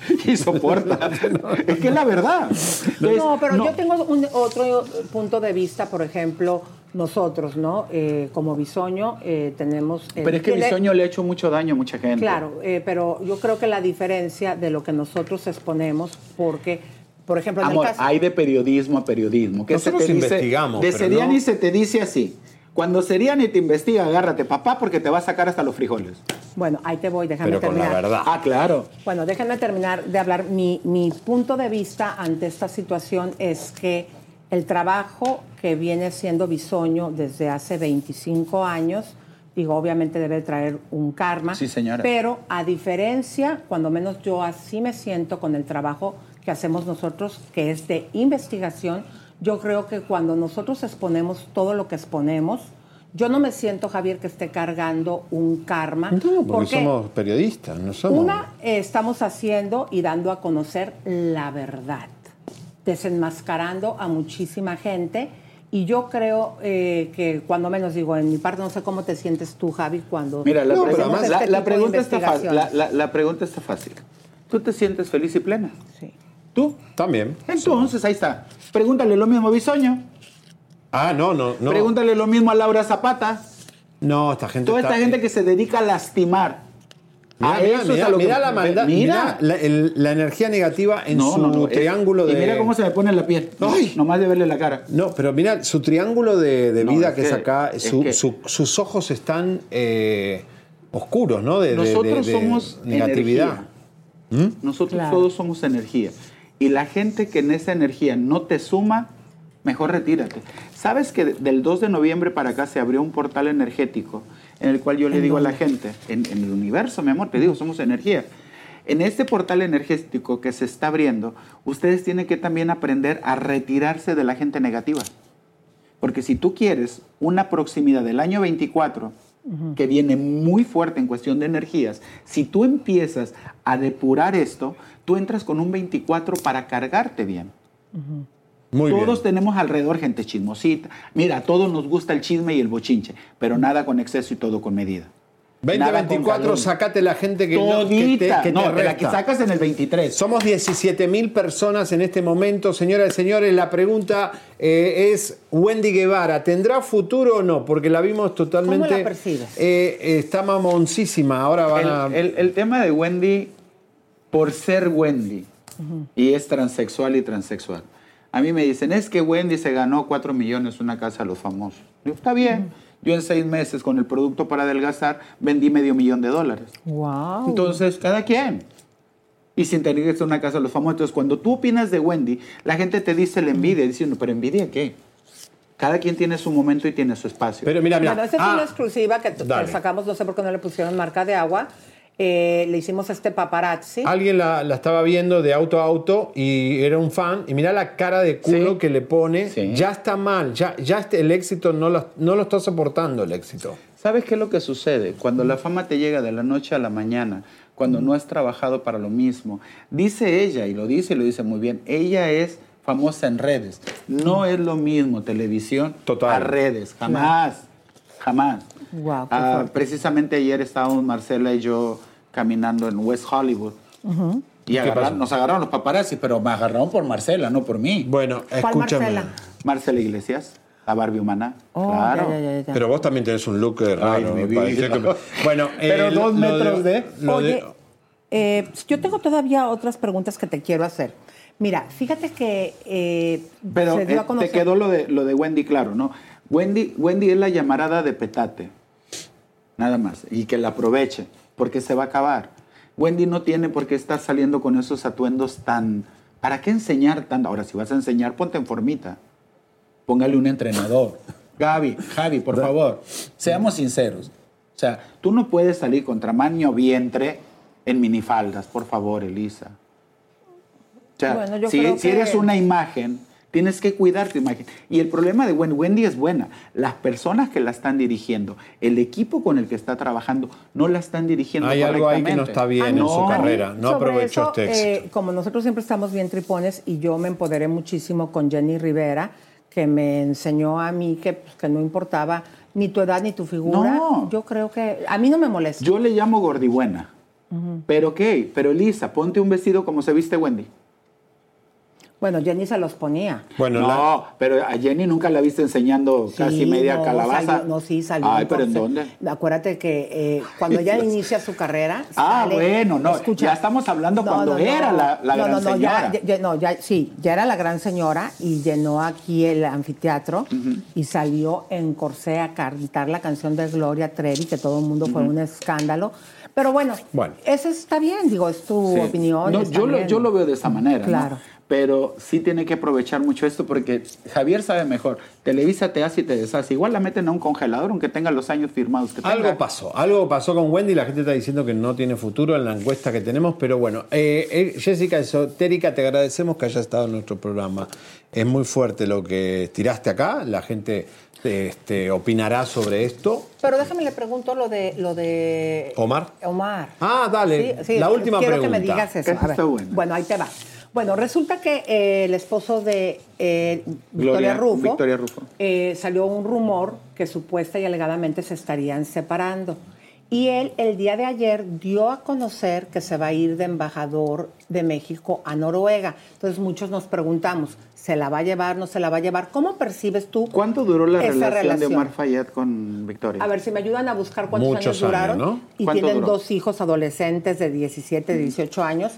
Speaker 15: Y soporta. es que es la verdad. Entonces,
Speaker 2: no, pero
Speaker 15: no.
Speaker 2: yo tengo un, otro punto de vista, por ejemplo, nosotros, ¿no? Eh, como Bisoño eh, tenemos...
Speaker 15: Pero es que Bisoño le ha hecho mucho daño a mucha gente.
Speaker 2: Claro, eh, pero yo creo que la diferencia de lo que nosotros exponemos, porque, por ejemplo, en
Speaker 15: Amor,
Speaker 2: el caso...
Speaker 15: hay de periodismo a periodismo. Que se
Speaker 1: Nosotros
Speaker 15: te dice-
Speaker 1: investigamos,
Speaker 15: De
Speaker 1: pero
Speaker 15: Seriani
Speaker 1: no-
Speaker 15: se te dice así. Cuando Seriani te investiga, agárrate, papá, porque te va a sacar hasta los frijoles.
Speaker 2: Bueno, ahí te voy, déjame
Speaker 1: Pero con la
Speaker 2: terminar.
Speaker 1: verdad.
Speaker 15: Ah, claro.
Speaker 2: Bueno, déjenme terminar de hablar. Mi, mi punto de vista ante esta situación es que el trabajo que viene siendo Bisoño desde hace 25 años, digo, obviamente debe traer un karma.
Speaker 15: Sí, señora.
Speaker 2: Pero a diferencia, cuando menos yo así me siento con el trabajo que hacemos nosotros, que es de investigación, yo creo que cuando nosotros exponemos todo lo que exponemos, yo no me siento, Javier, que esté cargando un karma.
Speaker 1: No, porque
Speaker 2: porque
Speaker 1: somos periodistas, no somos...
Speaker 2: una, eh, estamos haciendo y dando a conocer la verdad, desenmascarando a muchísima gente. Y yo creo eh, que cuando menos digo, en mi parte no sé cómo te sientes tú, Javi, cuando...
Speaker 15: Mira, la,
Speaker 1: No, pero
Speaker 15: pregunta,
Speaker 1: además-
Speaker 2: este
Speaker 15: la está fácil. La,
Speaker 2: investigaciones.
Speaker 15: la- la pregunta está fácil. ¿Tú te sientes feliz y plena?
Speaker 2: Sí.
Speaker 15: ¿Tú?
Speaker 1: También.
Speaker 15: Entonces, ahí está. Pregúntale lo mismo a Bisoño.
Speaker 1: Ah, no, no, no.
Speaker 15: Pregúntale lo mismo a Laura Zapata.
Speaker 1: No, esta gente
Speaker 15: Toda
Speaker 1: está-
Speaker 15: esta gente que se dedica a lastimar.
Speaker 1: Mira,
Speaker 15: a
Speaker 1: mira,
Speaker 15: eso es
Speaker 1: mira,
Speaker 15: a lo que-
Speaker 1: mira la maldad,
Speaker 15: Mira.
Speaker 1: mira la, el- la energía negativa en
Speaker 15: No,
Speaker 1: su
Speaker 15: no, no, es-
Speaker 1: triángulo
Speaker 15: y
Speaker 1: de...
Speaker 15: mira cómo se me pone la piel.
Speaker 1: Ay.
Speaker 15: Nomás de verle la cara.
Speaker 1: No, pero mira, su triángulo de, de
Speaker 15: No,
Speaker 1: vida
Speaker 15: es
Speaker 1: que es acá,
Speaker 15: es
Speaker 1: su-
Speaker 15: que-
Speaker 1: su- sus ojos están eh, oscuros, ¿no? De, de-
Speaker 15: Nosotros
Speaker 1: de- de
Speaker 15: somos
Speaker 1: negatividad.
Speaker 15: energía. Nosotros
Speaker 2: Claro.
Speaker 15: todos somos energía. Y la gente que en esa energía no te suma, mejor retírate. ¿Sabes que del 2 de noviembre para acá se abrió un portal energético en el cual yo le
Speaker 2: ¿En
Speaker 15: digo a la gente, en, en el universo, mi amor, te digo, somos energía. En este portal energético que se está abriendo, ustedes tienen que también aprender a retirarse de la gente negativa. Porque si tú quieres una proximidad del año 24, que viene muy fuerte en cuestión de energías, si tú empiezas a depurar esto, tú entras con un 24 para cargarte bien.
Speaker 1: Muy
Speaker 15: todos
Speaker 1: bien.
Speaker 15: tenemos alrededor gente chismosita. Mira, a todos nos gusta el chisme y el bochinche, pero nada con exceso y todo con medida. Nada con
Speaker 1: 2024,
Speaker 15: calor.
Speaker 1: sacate la gente que, no, que te,
Speaker 15: Todita.
Speaker 1: que te
Speaker 15: no, de la que sacas en el 23.
Speaker 1: Somos 17 mil personas en este momento, señoras y señores. La pregunta eh, es, Wendy Guevara, ¿tendrá futuro o no? Porque la vimos totalmente...
Speaker 2: ¿Cómo la percibes?
Speaker 1: eh, está mamoncísima, ahora van a...
Speaker 15: El, el- el tema de Wendy, por ser Wendy, y es transexual y transexual. A mí me dicen, es que Wendy se ganó 4 millones una casa a los famosos. Digo, está bien. Yo en seis meses con el producto para adelgazar vendí medio millón de dólares.
Speaker 2: Wow.
Speaker 15: Entonces, cada quien. Y sin tener que ser una casa a los famosos. Entonces, cuando tú opinas de Wendy, la gente te dice la envidia, diciendo, pero envidia qué? Cada quien tiene su momento y tiene su espacio.
Speaker 1: Pero mira, mira.
Speaker 2: Bueno, esa es
Speaker 1: ah,
Speaker 2: una exclusiva que, que sacamos, no sé por qué no le pusieron marca de agua. Eh, le hicimos este paparazzi.
Speaker 1: Alguien la, la estaba viendo de auto a auto y era un fan. Y mira la cara de culo que le pone. Ya está mal, ya, ya este- el éxito no lo, no lo está soportando el éxito.
Speaker 15: ¿Sabes qué es lo que sucede? Cuando la fama te llega de la noche a la mañana, cuando no has trabajado para lo mismo, dice ella, y lo dice y lo dice muy bien, ella es famosa en redes. No es lo mismo televisión a redes, jamás, jamás.
Speaker 2: Wow, fuerte.
Speaker 15: precisamente ayer estábamos Marcela y yo caminando en West Hollywood. Y nos agarraron los paparazzi, pero me agarraron por Marcela, no por mí.
Speaker 1: Bueno,
Speaker 2: ¿Cuál escúchame. Marcela?
Speaker 15: Marcela Iglesias, la Barbie humana.
Speaker 2: Oh,
Speaker 15: claro.
Speaker 2: ya, ya, ya, ya.
Speaker 1: Pero vos también tenés un look eh, raro.
Speaker 15: mi
Speaker 1: me que- Bueno,
Speaker 15: Pero
Speaker 1: eh,
Speaker 15: dos metros de-
Speaker 1: lo
Speaker 2: Oye, eh, yo tengo todavía otras preguntas que te quiero hacer. Mira, fíjate que eh,
Speaker 15: Pero
Speaker 2: se dio
Speaker 15: eh,
Speaker 2: a conocer...
Speaker 15: te quedó lo de, lo de Wendy claro, ¿no? Wendy, Wendy es la llamarada de petate. Nada más. Y que la aproveche, porque se va a acabar. Wendy no tiene por qué estar saliendo con esos atuendos tan... ¿Para qué enseñar tanto? Ahora, si vas a enseñar, ponte en formita. Póngale un entrenador. Gaby, Javi, por favor, seamos sinceros. O sea, tú no puedes salir con tamaño vientre en minifaldas, por favor, Elisa. O sea,
Speaker 2: Bueno, yo
Speaker 15: si,
Speaker 2: creo
Speaker 15: si
Speaker 2: que-
Speaker 15: eres una imagen, tienes que cuidar tu imagen. Y el problema de Wendy, Wendy es buena. Las personas que la están dirigiendo, el equipo con el que está trabajando, no la están dirigiendo
Speaker 1: Hay algo ahí que no
Speaker 15: correctamente.
Speaker 1: está bien en su
Speaker 15: No.
Speaker 1: carrera. No
Speaker 2: Sobre
Speaker 1: aprovechó
Speaker 2: eso,
Speaker 1: este éxito.
Speaker 2: eh, como nosotros siempre estamos bien tripones y yo me empoderé muchísimo con Jenny Rivera, que me enseñó a mí que, pues, que no importaba ni tu edad ni tu figura.
Speaker 15: No.
Speaker 2: Yo creo que a mí no me molesta.
Speaker 15: Yo le llamo gordibuena.
Speaker 2: Ujú.
Speaker 15: Pero qué, pero Elisa, ponte un vestido como se viste Wendy.
Speaker 2: Bueno, Jenny se los ponía.
Speaker 1: Bueno,
Speaker 15: no, pero a Jenny nunca la viste enseñando casi media
Speaker 2: no,
Speaker 15: calabaza.
Speaker 2: salió- no, sí, salió.
Speaker 15: Ay, pero ¿en dónde?
Speaker 2: Acuérdate que eh, cuando ella inicia su carrera.
Speaker 15: Ah,
Speaker 2: sale-
Speaker 15: bueno, no,
Speaker 2: Escucha.
Speaker 15: ya estamos hablando cuando era la, la
Speaker 2: no,
Speaker 15: gran
Speaker 2: no, no,
Speaker 15: señora.
Speaker 2: Ya, ya- no, ya, sí, ya era la gran señora y llenó aquí el anfiteatro y salió en corsé a cantar la canción de Gloria Trevi, que todo el mundo fue un escándalo. Pero bueno,
Speaker 15: Bueno.
Speaker 2: eso está bien, digo, es tu
Speaker 15: Sí.
Speaker 2: opinión.
Speaker 15: No, yo, lo, yo lo veo de esa manera, ¿no? Pero sí tiene que aprovechar mucho esto porque Javier sabe mejor. Televisa te hace y te deshace. Igual la meten a un congelador aunque tenga los años firmados que tenga.
Speaker 1: Algo pasó, algo pasó con Wendy, la gente está diciendo que no tiene futuro en la encuesta que tenemos, pero bueno, eh, eh, Jessica Esotérica, te agradecemos que hayas estado en nuestro programa. Es muy fuerte lo que tiraste acá, la gente este, opinará sobre esto.
Speaker 2: Pero déjame le pregunto lo de lo de
Speaker 1: Omar.
Speaker 2: Omar.
Speaker 1: Ah, dale,
Speaker 2: Sí, sí,
Speaker 1: la última
Speaker 2: quiero
Speaker 1: pregunta.
Speaker 2: que me digas eso.
Speaker 1: Esa
Speaker 2: A ver.
Speaker 1: está buena.
Speaker 2: Bueno, ahí te va. Bueno, resulta que eh, el esposo de eh, Victoria
Speaker 15: Gloria-
Speaker 2: Rufo,
Speaker 15: Victoria Rufo.
Speaker 2: eh, salió un rumor que supuesta y alegadamente se estarían separando. Y él el día de ayer dio a conocer que se va a ir de embajador de México a Noruega. Entonces muchos nos preguntamos, ¿se la va a llevar, no se la va a llevar? ¿Cómo percibes tú
Speaker 15: ¿Cuánto duró la
Speaker 2: esa
Speaker 15: relación, de? Omar Fayad con Victoria?
Speaker 2: A ver si me ayudan a buscar cuántos
Speaker 15: Muchos
Speaker 2: años duraron.
Speaker 15: años, ¿no?
Speaker 2: Y
Speaker 15: ¿Cuánto
Speaker 2: tienen
Speaker 15: duró?
Speaker 2: dos hijos adolescentes de 17, 18 años.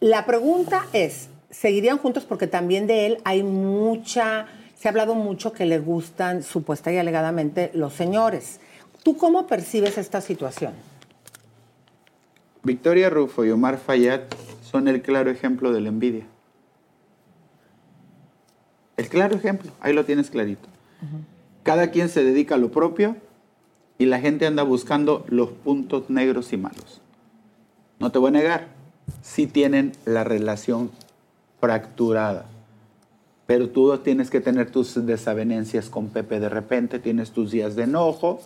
Speaker 2: La pregunta es, ¿seguirían juntos? Porque también de él hay mucha, se ha hablado mucho que le gustan supuesta y alegadamente los señores. ¿Tú cómo percibes esta situación?
Speaker 15: Victoria Rufo y Omar Fayad son el claro ejemplo de la envidia. El claro ejemplo, ahí lo tienes clarito. Cada quien se dedica a lo propio y la gente anda buscando los puntos negros y malos. No te voy a negar, sí tienen la relación fracturada. Pero tú tienes que tener tus desavenencias con Pepe de repente, tienes tus días de enojo.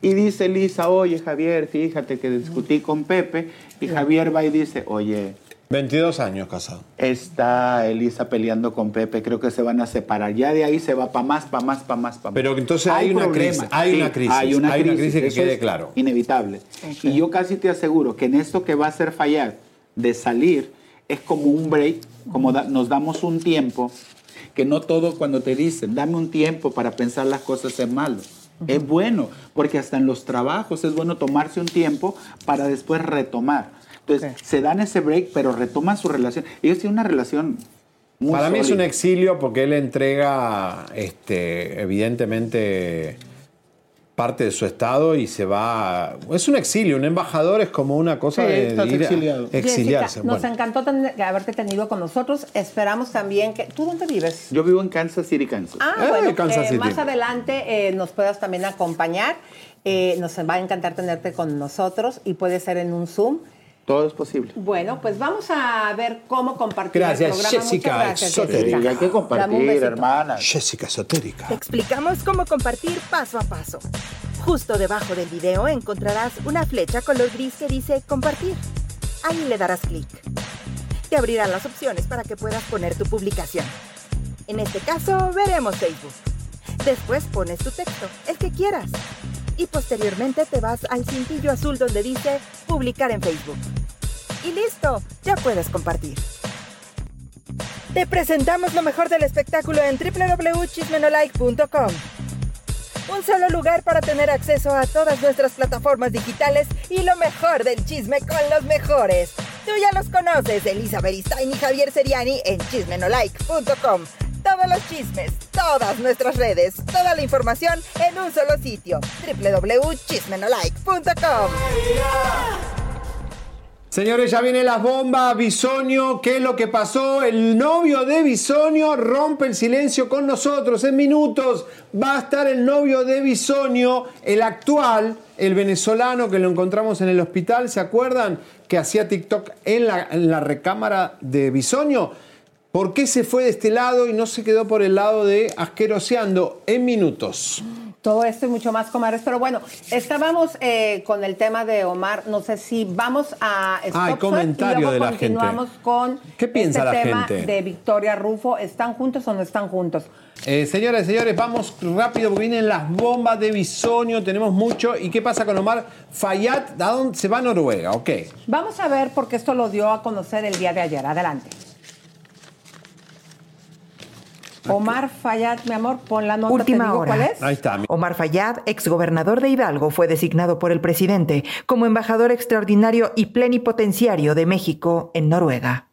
Speaker 15: Y dice Lisa, oye Javier, fíjate que discutí con Pepe. Y Javier va y dice, oye,
Speaker 1: 22 años casado.
Speaker 15: está Elisa peleando con Pepe, creo que se van a separar. Ya de ahí se va para más, para más, para más, para más.
Speaker 1: Pero entonces hay una crisis, hay una crisis, hay una crisis que
Speaker 15: eso
Speaker 1: quede
Speaker 15: es
Speaker 1: claro.
Speaker 15: Inevitable. Y yo casi te aseguro que en esto que va a ser fallar de salir es como un break, como da- nos damos un tiempo, que no todo cuando te dicen, dame un tiempo para pensar las cosas es malo. Es bueno, porque hasta en los trabajos es bueno tomarse un tiempo para después retomar. Entonces, se dan ese break, pero retoman su relación. Ellos tienen una relación muy
Speaker 1: Para mí es un exilio porque él entrega, este, evidentemente, parte de su estado y se va. Es un exilio, un embajador es como una cosa
Speaker 15: Sí,
Speaker 1: de,
Speaker 15: estás
Speaker 1: ir a- exiliarse.
Speaker 2: Jessica, nos
Speaker 1: Bueno.
Speaker 2: encantó tener- haberte tenido con nosotros. Esperamos también que... ¿Tú dónde vives?
Speaker 15: Yo vivo en Kansas City, Kansas.
Speaker 2: Ah,
Speaker 1: Eh,
Speaker 2: bueno,
Speaker 1: Kansas
Speaker 2: eh,
Speaker 1: City.
Speaker 2: más adelante eh, nos puedas también acompañar. Eh, nos va a encantar tenerte con nosotros y puede ser en un Zoom.
Speaker 15: Todo es posible.
Speaker 2: Bueno, pues vamos a ver cómo compartir
Speaker 1: Gracias,
Speaker 2: el programa.
Speaker 1: Jessica,
Speaker 2: Muchas gracias. Jessica.
Speaker 15: Hay que compartir, hermana.
Speaker 1: Jessica Esotérica.
Speaker 11: Te explicamos cómo compartir paso a paso. Justo debajo del video encontrarás una flecha color gris que dice compartir. Ahí le darás clic. Te abrirán las opciones para que puedas poner tu publicación. En este caso, veremos Facebook. Después pones tu texto, el que quieras. Y posteriormente te vas al cintillo azul donde dice publicar en Facebook. Y listo, ya puedes compartir. Te presentamos lo mejor del espectáculo en www.chismenolike.com. Un solo lugar para tener acceso a todas nuestras plataformas digitales y lo mejor del chisme con los mejores. Tú ya los conoces, Elisa Beristain y Javier Seriani en chismenolike.com. Todos los chismes, todas nuestras redes, toda la información en un solo sitio, www.chismenolike.com.
Speaker 1: Señores, ya vienen las bombas. Bisonio, ¿qué es lo que pasó? El novio de Bisonio rompe el silencio con nosotros en minutos. Va a estar el novio de Bisonio, el actual, el venezolano que lo encontramos en el hospital. ¿Se acuerdan? Que hacía TikTok en la, en la recámara de Bisonio. ¿Por qué se fue de este lado y no se quedó por el lado de asqueroseando en minutos?
Speaker 2: Todo esto y mucho más, comadres. Pero bueno, estábamos eh, con el tema de Omar. No sé si vamos a Stop
Speaker 1: Ay,
Speaker 2: Sweat
Speaker 1: comentario
Speaker 2: y luego
Speaker 1: de la
Speaker 2: continuamos con
Speaker 1: ¿Qué piensa
Speaker 2: este
Speaker 1: la
Speaker 2: tema
Speaker 1: gente?
Speaker 2: de Victoria Rufo. ¿Están juntos o no están juntos?
Speaker 1: Eh, señoras y señores, vamos rápido porque vienen las bombas de Bisonio, tenemos mucho. ¿Y qué pasa con Omar Fayad? ¿A dónde se va a Noruega? Ok.
Speaker 2: Vamos a ver porque esto lo dio a conocer el día de ayer. Adelante. Omar Fayad, mi amor, pon la nota.
Speaker 11: Última
Speaker 2: ¿te digo
Speaker 11: hora.
Speaker 2: cuál es?
Speaker 1: Ahí está.
Speaker 11: Omar Fayad, exgobernador de Hidalgo, fue designado por el presidente como embajador extraordinario y plenipotenciario de México en Noruega.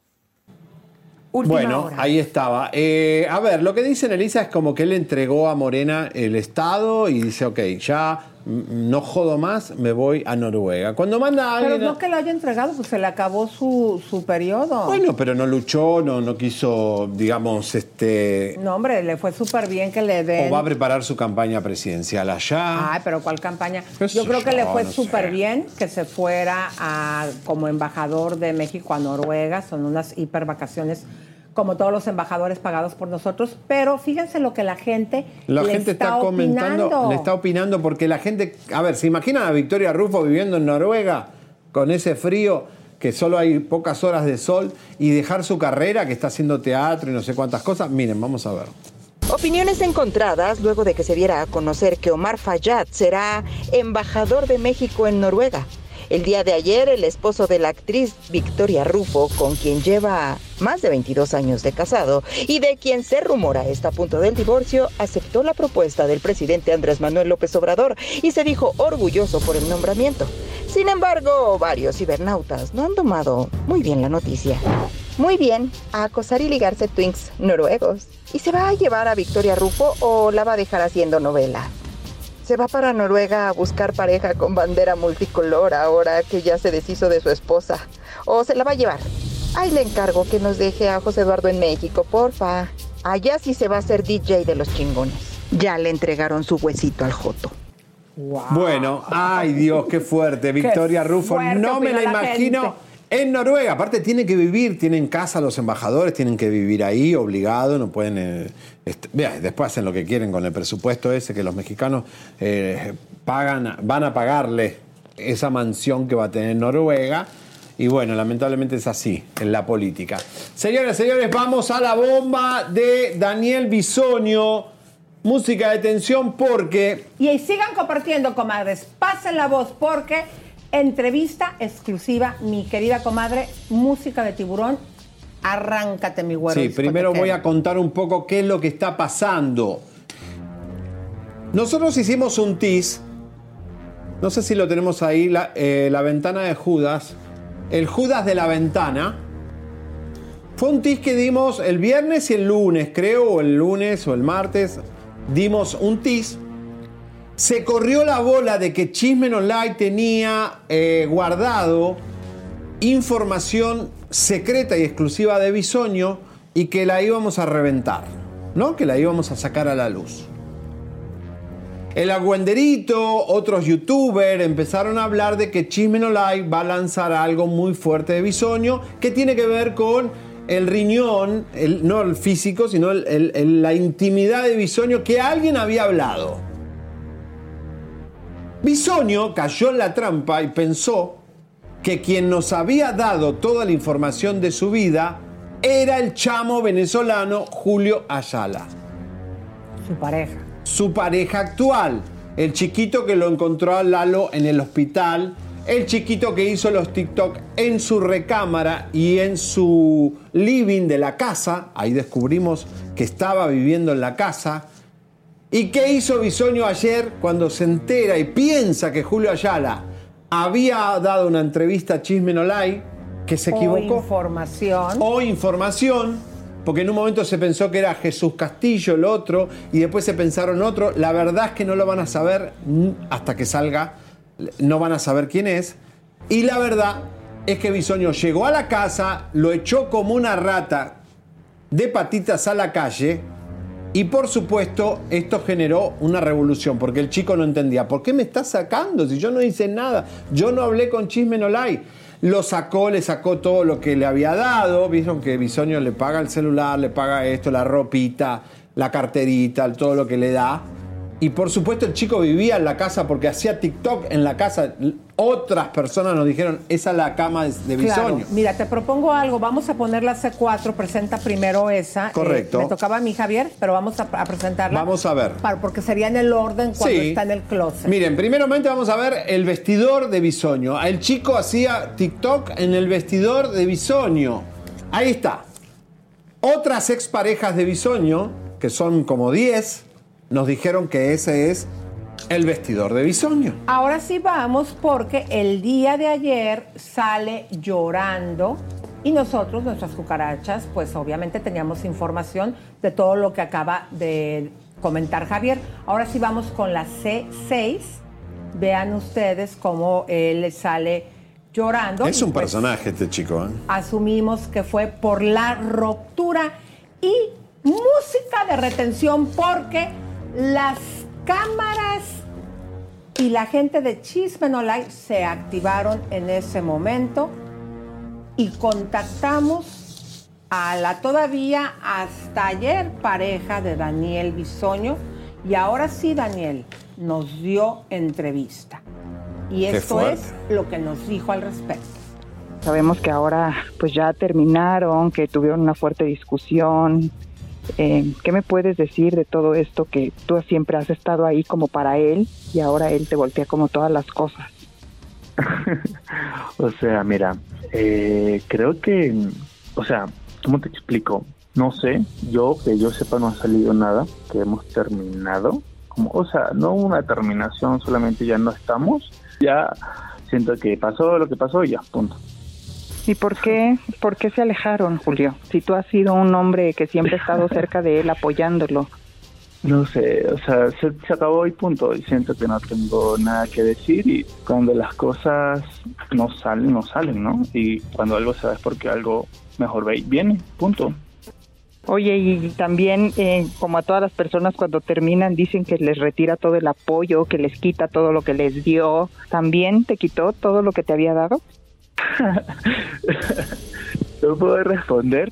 Speaker 11: Última
Speaker 1: bueno,
Speaker 11: hora.
Speaker 1: ahí estaba. Eh, a ver, lo que dice Elisa es como que él entregó a Morena el Estado y dice, ok, ya no jodo más, me voy a Noruega. Cuando manda a
Speaker 2: Pero
Speaker 1: alguien...
Speaker 2: no que lo haya entregado, pues se le acabó su, su periodo.
Speaker 1: Bueno, pero no luchó, no, no quiso, digamos, este...
Speaker 2: No, hombre, le fue súper bien que le den.
Speaker 1: O va a preparar su campaña presidencial allá.
Speaker 2: Ay, pero ¿cuál campaña?
Speaker 1: ¿Qué
Speaker 2: Yo creo que
Speaker 1: yo?
Speaker 2: le fue
Speaker 1: No
Speaker 2: súper bien que se fuera a, como embajador de México a Noruega. Son unas hiper vacaciones, como todos los embajadores pagados por nosotros. Pero fíjense lo que la gente
Speaker 1: La
Speaker 2: le
Speaker 1: gente está, comentando,
Speaker 2: opinando.
Speaker 1: le está opinando porque la gente, a ver, ¿se imaginan a Victoria Rufo viviendo en Noruega con ese frío que solo hay pocas horas de sol y dejar su carrera que está haciendo teatro y no sé cuántas cosas? Miren, vamos a ver.
Speaker 11: Opiniones encontradas luego de que se diera a conocer que Omar Fayad será embajador de México en Noruega. El día de ayer, el esposo de la actriz Victoria Rufo, con quien lleva más de 22 años de casado y de quien se rumora está a punto del divorcio, aceptó la propuesta del presidente Andrés Manuel López Obrador y se dijo orgulloso por el nombramiento. Sin embargo, varios cibernautas no han tomado muy bien la noticia. Muy bien, a acosar y ligarse twinks noruegos. ¿Y se va a llevar a Victoria Rufo o la va a dejar haciendo novela? Se va para Noruega a buscar pareja con bandera multicolor ahora que ya se deshizo de su esposa. ¿O se la va a llevar? Ahí le encargo que nos deje a José Eduardo en México, porfa. Allá sí se va a hacer DJ de los chingones. Ya le entregaron su huesito al Joto.
Speaker 1: Bueno, ay Dios, qué fuerte. Victoria Rufo,
Speaker 11: fuerte
Speaker 1: no me la imagino.
Speaker 11: gente.
Speaker 1: En Noruega, aparte tienen que vivir, tienen casa los embajadores, tienen que vivir ahí, obligado, no pueden... eh, después hacen lo que quieren con el presupuesto ese que los mexicanos eh, pagan, van a pagarle esa mansión que va a tener Noruega. Y bueno, lamentablemente es así en la política. Señoras y señores, vamos a la bomba de Daniel Bisonio. Música de tensión porque
Speaker 2: Y sigan compartiendo, comadres. Pasen la voz porque entrevista exclusiva, mi querida comadre, música de tiburón. Arráncate, mi güero.
Speaker 1: Sí, primero voy a contar un poco qué es lo que está pasando. Nosotros hicimos un tease, no sé si lo tenemos ahí, la, eh, la ventana de Judas, el Judas de la ventana. Fue un tease que dimos el viernes y el lunes, creo, o el lunes o el martes, dimos un tease. Se corrió la bola de que Chismen Online tenía eh, guardado información secreta y exclusiva de Bisoño y que la íbamos a reventar, ¿no? Que la íbamos a sacar a la luz. El Aguenderito, otros youtubers empezaron a hablar de que Chismen Online va a lanzar algo muy fuerte de Bisoño que tiene que ver con el riñón, el- no el físico, sino la intimidad de Bisoño que alguien había hablado. Bisoño cayó en la trampa y pensó que quien nos había dado toda la información de su vida era el chamo venezolano Julio Ayala.
Speaker 2: Su pareja.
Speaker 1: Su pareja actual, el chiquito que lo encontró a Lalo en el hospital, el chiquito que hizo los TikTok en su recámara y en su living de la casa, ahí descubrimos que estaba viviendo en la casa. ¿Y qué hizo Bisoño ayer cuando se entera y piensa que Julio Ayala había dado una entrevista a Chismen Olay, que se
Speaker 2: O
Speaker 1: equivocó?
Speaker 2: información.
Speaker 1: O información, porque en un momento se pensó que era Jesús Castillo el otro, y después se pensaron otro. La verdad es que no lo van a saber hasta que salga, no van a saber quién es. Y la verdad es que Bisoño llegó a la casa, lo echó como una rata de patitas a la calle. Y por supuesto, esto generó una revolución, porque el chico no entendía, ¿por qué me estás sacando si yo no hice nada? Yo no hablé con Chisme Nolay. Lo sacó, le sacó todo lo que le había dado. Vieron que Bisoño le paga el celular, le paga esto, la ropita, la carterita, todo lo que le da. Y por supuesto el chico vivía en la casa porque hacía TikTok en la casa. Otras personas nos dijeron, esa es la cama de de
Speaker 2: Claro.
Speaker 1: Bisoño.
Speaker 2: Mira, te propongo algo. Vamos a poner la C4. Presenta primero esa. Eh,
Speaker 1: Correcto.
Speaker 2: me tocaba a mí, Javier, pero vamos a, a presentarla.
Speaker 1: Vamos a ver.
Speaker 2: Para- porque sería en el orden cuando
Speaker 1: Sí.
Speaker 2: está en el closet.
Speaker 1: Miren, primeramente vamos a ver el vestidor de Bisoño. El chico hacía TikTok en el vestidor de Bisoño. Ahí está. Otras exparejas de Bisoño, que son como 10, nos dijeron que ese es el vestidor de Bisoño.
Speaker 2: Ahora sí vamos porque el día de ayer sale llorando y nosotros, nuestras cucarachas, pues obviamente teníamos información de todo lo que acaba de comentar Javier. Ahora sí vamos con la C6. Vean ustedes cómo él sale llorando.
Speaker 1: Es un
Speaker 2: pues,
Speaker 1: personaje este chico. ¿eh?
Speaker 2: asumimos que fue por la ruptura y música de retención porque las cámaras y la gente de Chisme No Like se activaron en ese momento y contactamos a la todavía hasta ayer pareja de Daniel Bisoño y ahora sí Daniel nos dio entrevista. Y
Speaker 16: Qué
Speaker 2: esto
Speaker 16: fuerte.
Speaker 2: es lo que nos dijo al respecto.
Speaker 16: Sabemos que ahora pues ya terminaron, que tuvieron una fuerte discusión. Eh, ¿Qué me puedes decir de todo esto que tú siempre has estado ahí como para él y ahora él te voltea como todas las cosas?
Speaker 17: O sea, mira, eh, creo que, o sea, ¿cómo te explico? No sé, yo que yo sepa no ha salido nada, que hemos terminado, como, o sea, no una terminación, solamente ya no estamos, ya siento que pasó lo que pasó y ya, punto.
Speaker 16: ¿Y por qué, por qué se alejaron, Julio? Si tú has sido un hombre que siempre ha estado cerca de él apoyándolo.
Speaker 17: No sé, o sea, se, se acabó y punto, y siento que no tengo nada que decir y cuando las cosas no salen, no salen, ¿no? Y cuando algo se da es porque algo mejor ve- viene, punto.
Speaker 16: Oye, y también, eh, como a todas las personas cuando terminan dicen que les retira todo el apoyo, que les quita todo lo que les dio, ¿también te quitó todo lo que te había dado?
Speaker 17: ¿No puedo responder?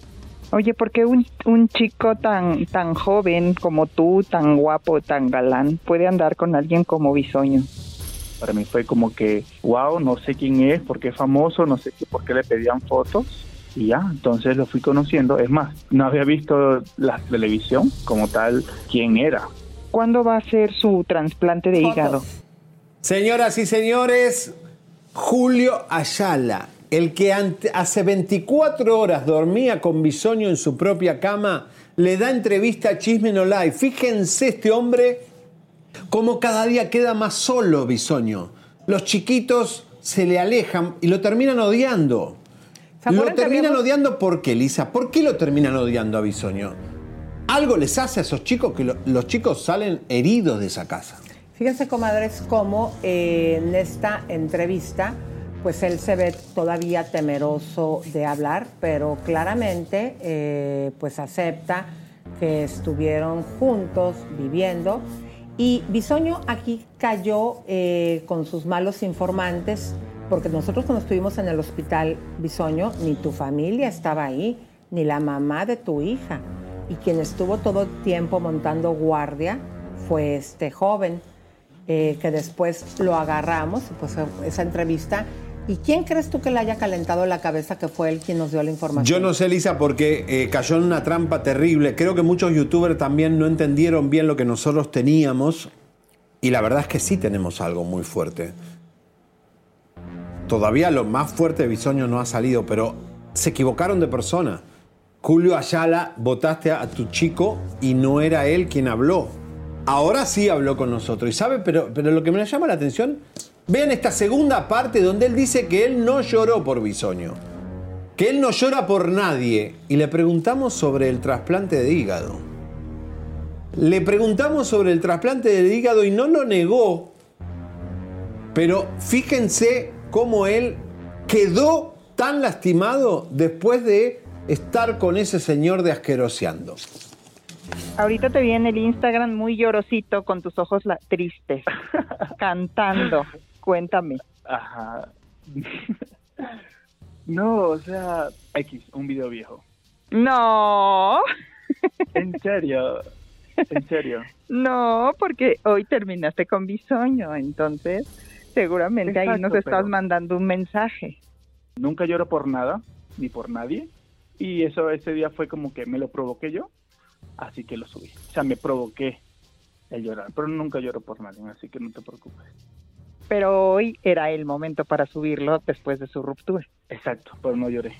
Speaker 16: Oye, ¿por qué un, un chico tan, tan joven como tú, tan guapo, tan galán, puede andar con alguien como Bisoño?
Speaker 17: Para mí fue como que, wow, no sé quién es, por qué es famoso, no sé qué, por qué le pedían fotos. Y ya, entonces lo fui conociendo. Es más, no había visto la televisión como tal quién era.
Speaker 16: ¿Cuándo va a ser su trasplante de hígado?
Speaker 1: Señoras y señores, Julio Ayala, el que hace 24 horas dormía con bisoño en su propia cama, le da entrevista a Chisme No Live. Fíjense este hombre cómo cada día queda más solo bisoño. Los chiquitos se le alejan y lo terminan odiando.
Speaker 2: ¿Se
Speaker 1: Lo terminan
Speaker 2: habíamos-
Speaker 1: odiando ¿por qué, Lisa? ¿Por qué lo terminan odiando a Bisoño? Algo les hace a esos chicos que lo- los chicos salen heridos de esa casa.
Speaker 2: Fíjense, comadres, cómo eh, en esta entrevista, pues él se ve todavía temeroso de hablar, pero claramente, eh, pues acepta que estuvieron juntos viviendo. Y Bisoño aquí cayó eh, con sus malos informantes, porque nosotros cuando estuvimos en el hospital Bisoño, ni tu familia estaba ahí, ni la mamá de tu hija. Y quien estuvo todo el tiempo montando guardia fue este joven, eh, que después lo agarramos, pues esa entrevista. ¿Y quién crees tú que le haya calentado la cabeza que fue él quien nos dio la información?
Speaker 1: Yo no sé, Lisa, porque eh, cayó en una trampa terrible. Creo que muchos youtubers también no entendieron bien lo que nosotros teníamos. Y la verdad es que sí tenemos algo muy fuerte. Todavía lo más fuerte de Bisoño no ha salido, pero se equivocaron de persona. Julio Ayala, votaste a tu chico y no era él quien habló. Ahora sí habló con nosotros. Y sabe, pero, pero lo que me llama la atención, vean esta segunda parte donde él dice que él no lloró por Bisoño. Que él no llora por nadie. Y le preguntamos sobre el trasplante de hígado. Le preguntamos sobre el trasplante de hígado y no lo negó. Pero fíjense cómo él quedó tan lastimado después de estar con ese señor de asqueroseando.
Speaker 16: Ahorita te vi en el Instagram muy llorosito con tus ojos la- tristes, cantando. Cuéntame.
Speaker 17: Ajá. no, o sea, X, un video viejo.
Speaker 16: No,
Speaker 17: En serio, en serio.
Speaker 16: no, porque hoy terminaste con bisoño, entonces seguramente ahí nos estás mandando un mensaje.
Speaker 17: Nunca lloro por nada, ni por nadie. Y eso ese día fue como que me lo provoqué yo, así que lo subí. O sea, me provoqué el llorar, pero nunca lloro por nadie, así que no te preocupes.
Speaker 16: Pero hoy era el momento para subirlo después de su ruptura.
Speaker 17: Exacto, pero no lloré.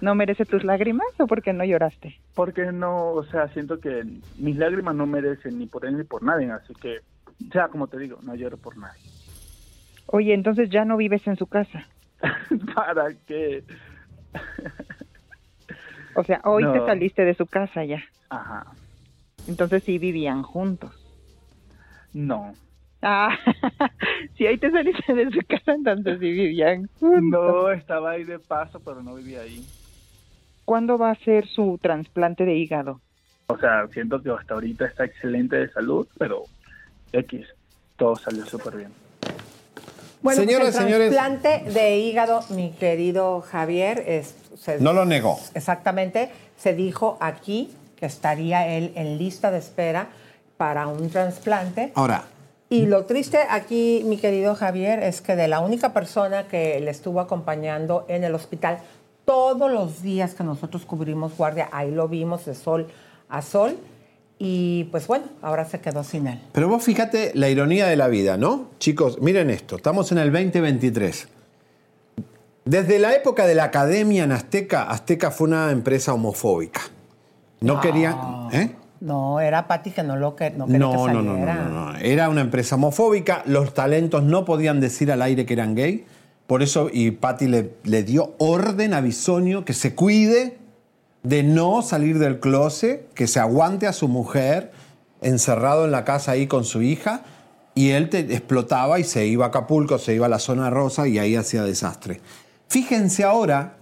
Speaker 16: ¿No merece tus lágrimas o porque no lloraste?
Speaker 17: Porque no, o sea, siento que mis lágrimas no merecen ni por él ni por nadie, así que, o sea, como te digo, no lloro por nadie.
Speaker 16: Oye, entonces ya no vives en su casa.
Speaker 17: ¿Para qué?
Speaker 16: O sea, hoy te saliste de su casa ya.
Speaker 17: Ajá.
Speaker 16: Entonces sí vivían juntos.
Speaker 17: No.
Speaker 16: Ah, si hoy te saliste de su casa, entonces sí vivían juntos.
Speaker 17: No, estaba ahí de paso, pero no vivía ahí.
Speaker 16: ¿Cuándo va a ser su trasplante de hígado?
Speaker 17: O sea, siento que hasta ahorita está excelente de salud, pero X, todo salió súper bien.
Speaker 2: Bueno,
Speaker 1: Señoras,
Speaker 2: pues el
Speaker 1: señores.
Speaker 2: trasplante de hígado, mi querido Javier, es, se-
Speaker 1: No lo negó.
Speaker 2: Exactamente, se dijo aquí que estaría él en lista de espera para un trasplante.
Speaker 1: Ahora,
Speaker 2: Y lo triste aquí, mi querido Javier, es que de la única persona que le estuvo acompañando en el hospital todos los días que nosotros cubrimos guardia, ahí lo vimos de sol a sol, y pues bueno, ahora se quedó sin él.
Speaker 1: pero vos fíjate la ironía de la vida, ¿no? Chicos, miren esto, estamos en el 2023. Desde la época de la academia en Azteca, Azteca fue una empresa homofóbica. No, querían... ¿eh?
Speaker 2: No, era Pati que no lo que, no quería
Speaker 1: No,
Speaker 2: que
Speaker 1: no, no, no, no, no. Era una empresa homofóbica, los talentos no podían decir al aire que eran gay, por eso, y Patti le, le dio orden a Bisonio que se cuide de no salir del closet, que se aguante a su mujer encerrado en la casa ahí con su hija, y él te- explotaba y se iba a Acapulco, se iba a la zona rosa y ahí hacía desastre. Fíjense ahora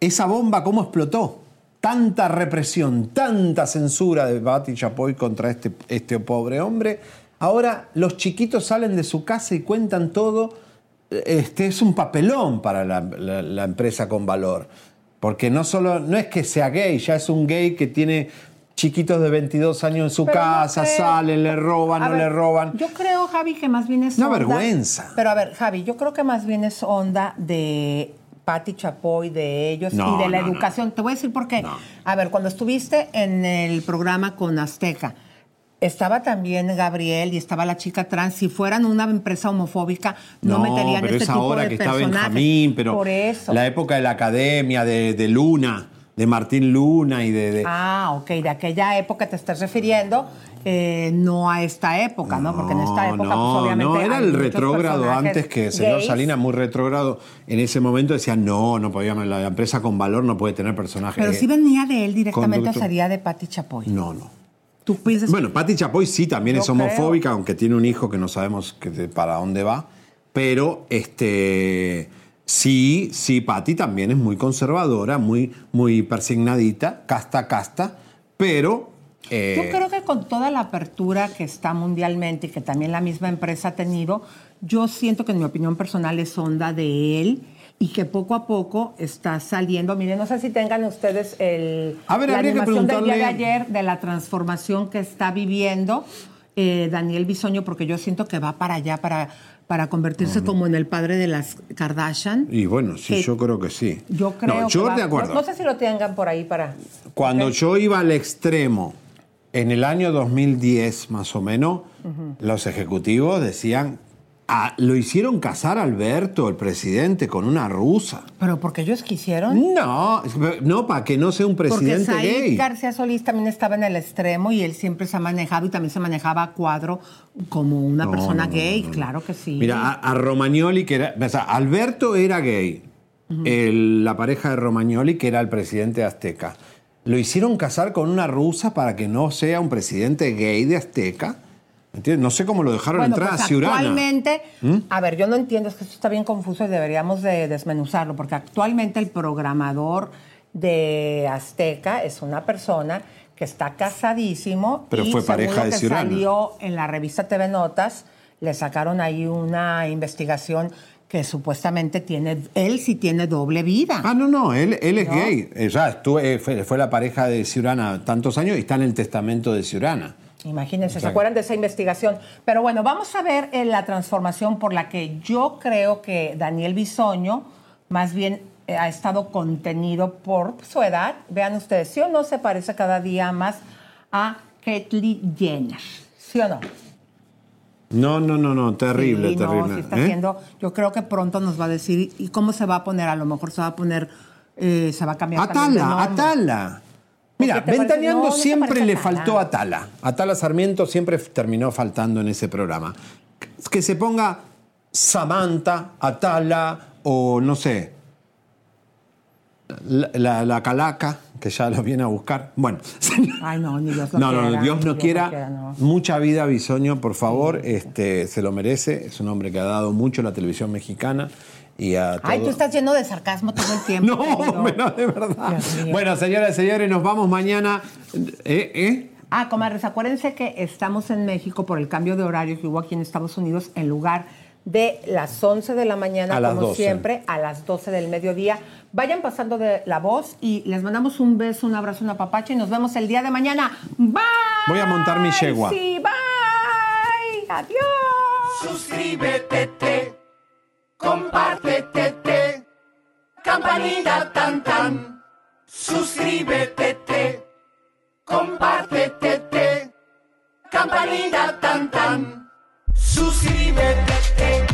Speaker 1: esa bomba cómo explotó. Tanta represión, tanta censura de Bati Chapoy contra este, este pobre hombre. Ahora los chiquitos salen de su casa y cuentan todo. Este es un papelón para la, empresa con valor. Porque no solo, no es que sea gay, ya es un gay que tiene chiquitos de 22 años en su
Speaker 2: Pero no
Speaker 1: casa,
Speaker 2: creo-
Speaker 1: salen, le roban,
Speaker 2: A
Speaker 1: no
Speaker 2: ver,
Speaker 1: le roban.
Speaker 2: Yo creo, Javi, que más bien es
Speaker 1: Una
Speaker 2: onda-
Speaker 1: vergüenza.
Speaker 2: Pero a ver, Javi, yo creo que más bien es onda de Patti Chapoy, de ellos
Speaker 1: No,
Speaker 2: y de la
Speaker 1: no, no.
Speaker 2: educación. Te voy a decir por qué. A ver, cuando estuviste en el programa con Azteca, estaba también Gabriel y estaba la chica trans. Si fueran una empresa homofóbica, no, meterían
Speaker 1: pero
Speaker 2: este
Speaker 1: es
Speaker 2: tipo
Speaker 1: ahora
Speaker 2: de
Speaker 1: que está
Speaker 2: personajes.
Speaker 1: Benjamín, pero
Speaker 2: Por eso.
Speaker 1: la época de la academia, de, de Luna, de Martín Luna y de... de-
Speaker 2: Ah, ok, de aquella época te estás refiriendo, eh, no a esta época, ¿no? Porque en esta época,
Speaker 1: no,
Speaker 2: pues obviamente.
Speaker 1: no, era el retrógrado antes que el señor. Salinas, muy retrógrado, en ese momento decía, no, no podíamos, la empresa con valor no puede tener personajes.
Speaker 2: Pero sí venía de él directamente o sería de Patti Chapoy.
Speaker 1: No, no.
Speaker 2: Tú piensas
Speaker 1: Bueno, Patti Chapoy sí también es homofóbica, aunque tiene un hijo que no sabemos que- para dónde va. Pero este sí, sí, Patti también es muy conservadora, muy, muy persignadita, casta, casta, pero. eh,
Speaker 2: Yo creo que con toda la apertura que está mundialmente y que también la misma empresa ha tenido, yo siento que en mi opinión personal es onda de él y que poco a poco está saliendo. Miren, no sé si tengan ustedes el,
Speaker 1: A ver,
Speaker 2: la animación del día de ayer de la transformación que está viviendo eh, Daniel Bisoño, porque yo siento que va para allá, para, para convertirse como en el padre de las Kardashian.
Speaker 1: Y bueno, sí, yo creo que sí.
Speaker 2: Yo creo
Speaker 1: No, yo
Speaker 2: que va-
Speaker 1: de acuerdo.
Speaker 2: No, no sé si lo tengan por ahí para...
Speaker 1: Cuando yo iba al extremo, en el año 2010 más o menos, los ejecutivos decían, "Ah, lo hicieron casar a Alberto, el presidente, con una rusa.
Speaker 2: Pero porque ellos quisieron.
Speaker 1: No, no, para que no sea un presidente
Speaker 2: Porque Said
Speaker 1: gay.
Speaker 2: García Solís también estaba en el extremo y él siempre se ha manejado y también se manejaba a cuadro como una
Speaker 1: No,
Speaker 2: persona
Speaker 1: no,
Speaker 2: gay,
Speaker 1: no,
Speaker 2: claro que sí.
Speaker 1: Mira, a, a Romagnoli, que era. o sea, Alberto era gay. El- la pareja de Romagnoli, que era el presidente azteca. Lo hicieron casar con una rusa para que no sea un presidente gay de Azteca. ¿Entiendes? No sé cómo lo dejaron
Speaker 2: bueno,
Speaker 1: entrar
Speaker 2: pues
Speaker 1: a Ciurana.
Speaker 2: actualmente,
Speaker 1: ¿Mm?
Speaker 2: a ver, yo no entiendo, es que esto está bien confuso y deberíamos de desmenuzarlo, porque actualmente el programador de Azteca es una persona que está casadísimo
Speaker 1: Pero
Speaker 2: y
Speaker 1: fue pareja de
Speaker 2: que
Speaker 1: Ciurana.
Speaker 2: salió en la revista TV Notas, le sacaron ahí una investigación que supuestamente tiene, él sí tiene doble vida.
Speaker 1: Ah, no, no, él, él es
Speaker 2: ¿No?
Speaker 1: gay. Eh, Ya estuve- fue, fue la pareja de Ciurana tantos años y está en el testamento de Ciurana.
Speaker 2: Imagínense, ¿se acuerdan de esa investigación? Pero bueno, vamos a ver eh, la transformación por la que yo creo que Daniel Bisoño más bien eh, ha estado contenido por su edad. Vean ustedes, ¿sí o no se parece cada día más a Caitlyn Jenner? ¿Sí o no?
Speaker 1: No, no, no, no, terrible,
Speaker 2: Sí, no,
Speaker 1: terrible.
Speaker 2: sí está
Speaker 1: ¿Eh?
Speaker 2: haciendo, yo creo que pronto nos va a decir, ¿y cómo se va a poner? A lo mejor se va a poner, eh, se va a cambiar
Speaker 1: Atala. Atala. Mira. Ventaneando
Speaker 2: No, no
Speaker 1: siempre le faltó Atala. Atala Sarmiento siempre terminó faltando en ese programa. Que se ponga Samantha, Atala o no sé, la, la- la Calaca, que ya lo viene a buscar. Bueno,
Speaker 2: Ay, no, ni Dios lo
Speaker 1: no,
Speaker 2: quiera.
Speaker 1: no, Dios no quiera.
Speaker 2: no.
Speaker 1: Mucha vida, Bisoño, por favor, este, se lo merece. Es un hombre que ha dado mucho a la televisión mexicana y a
Speaker 2: Ay,
Speaker 1: todo-
Speaker 2: tú estás lleno de sarcasmo todo el tiempo.
Speaker 1: No,
Speaker 2: querido.
Speaker 1: de verdad. Bueno, señoras y señores, nos vamos mañana. ¿Eh? ¿Eh?
Speaker 2: Ah, comadres, acuérdense que estamos en México por el cambio de horario que hubo aquí en Estados Unidos en lugar de las 11 de la mañana,
Speaker 1: A
Speaker 2: como
Speaker 1: 12.
Speaker 2: siempre, a las 12 del mediodía. Vayan pasando de la voz y les mandamos un beso, un abrazo, una papacha y nos vemos el día de mañana. Bye.
Speaker 1: Voy a montar mi yegua.
Speaker 2: Sí, bye. Adiós.
Speaker 18: Suscríbete, te, compártete, te, campanita tan tan. Suscríbete, te, compártete, te, campanita tan tan. Suscríbete, te,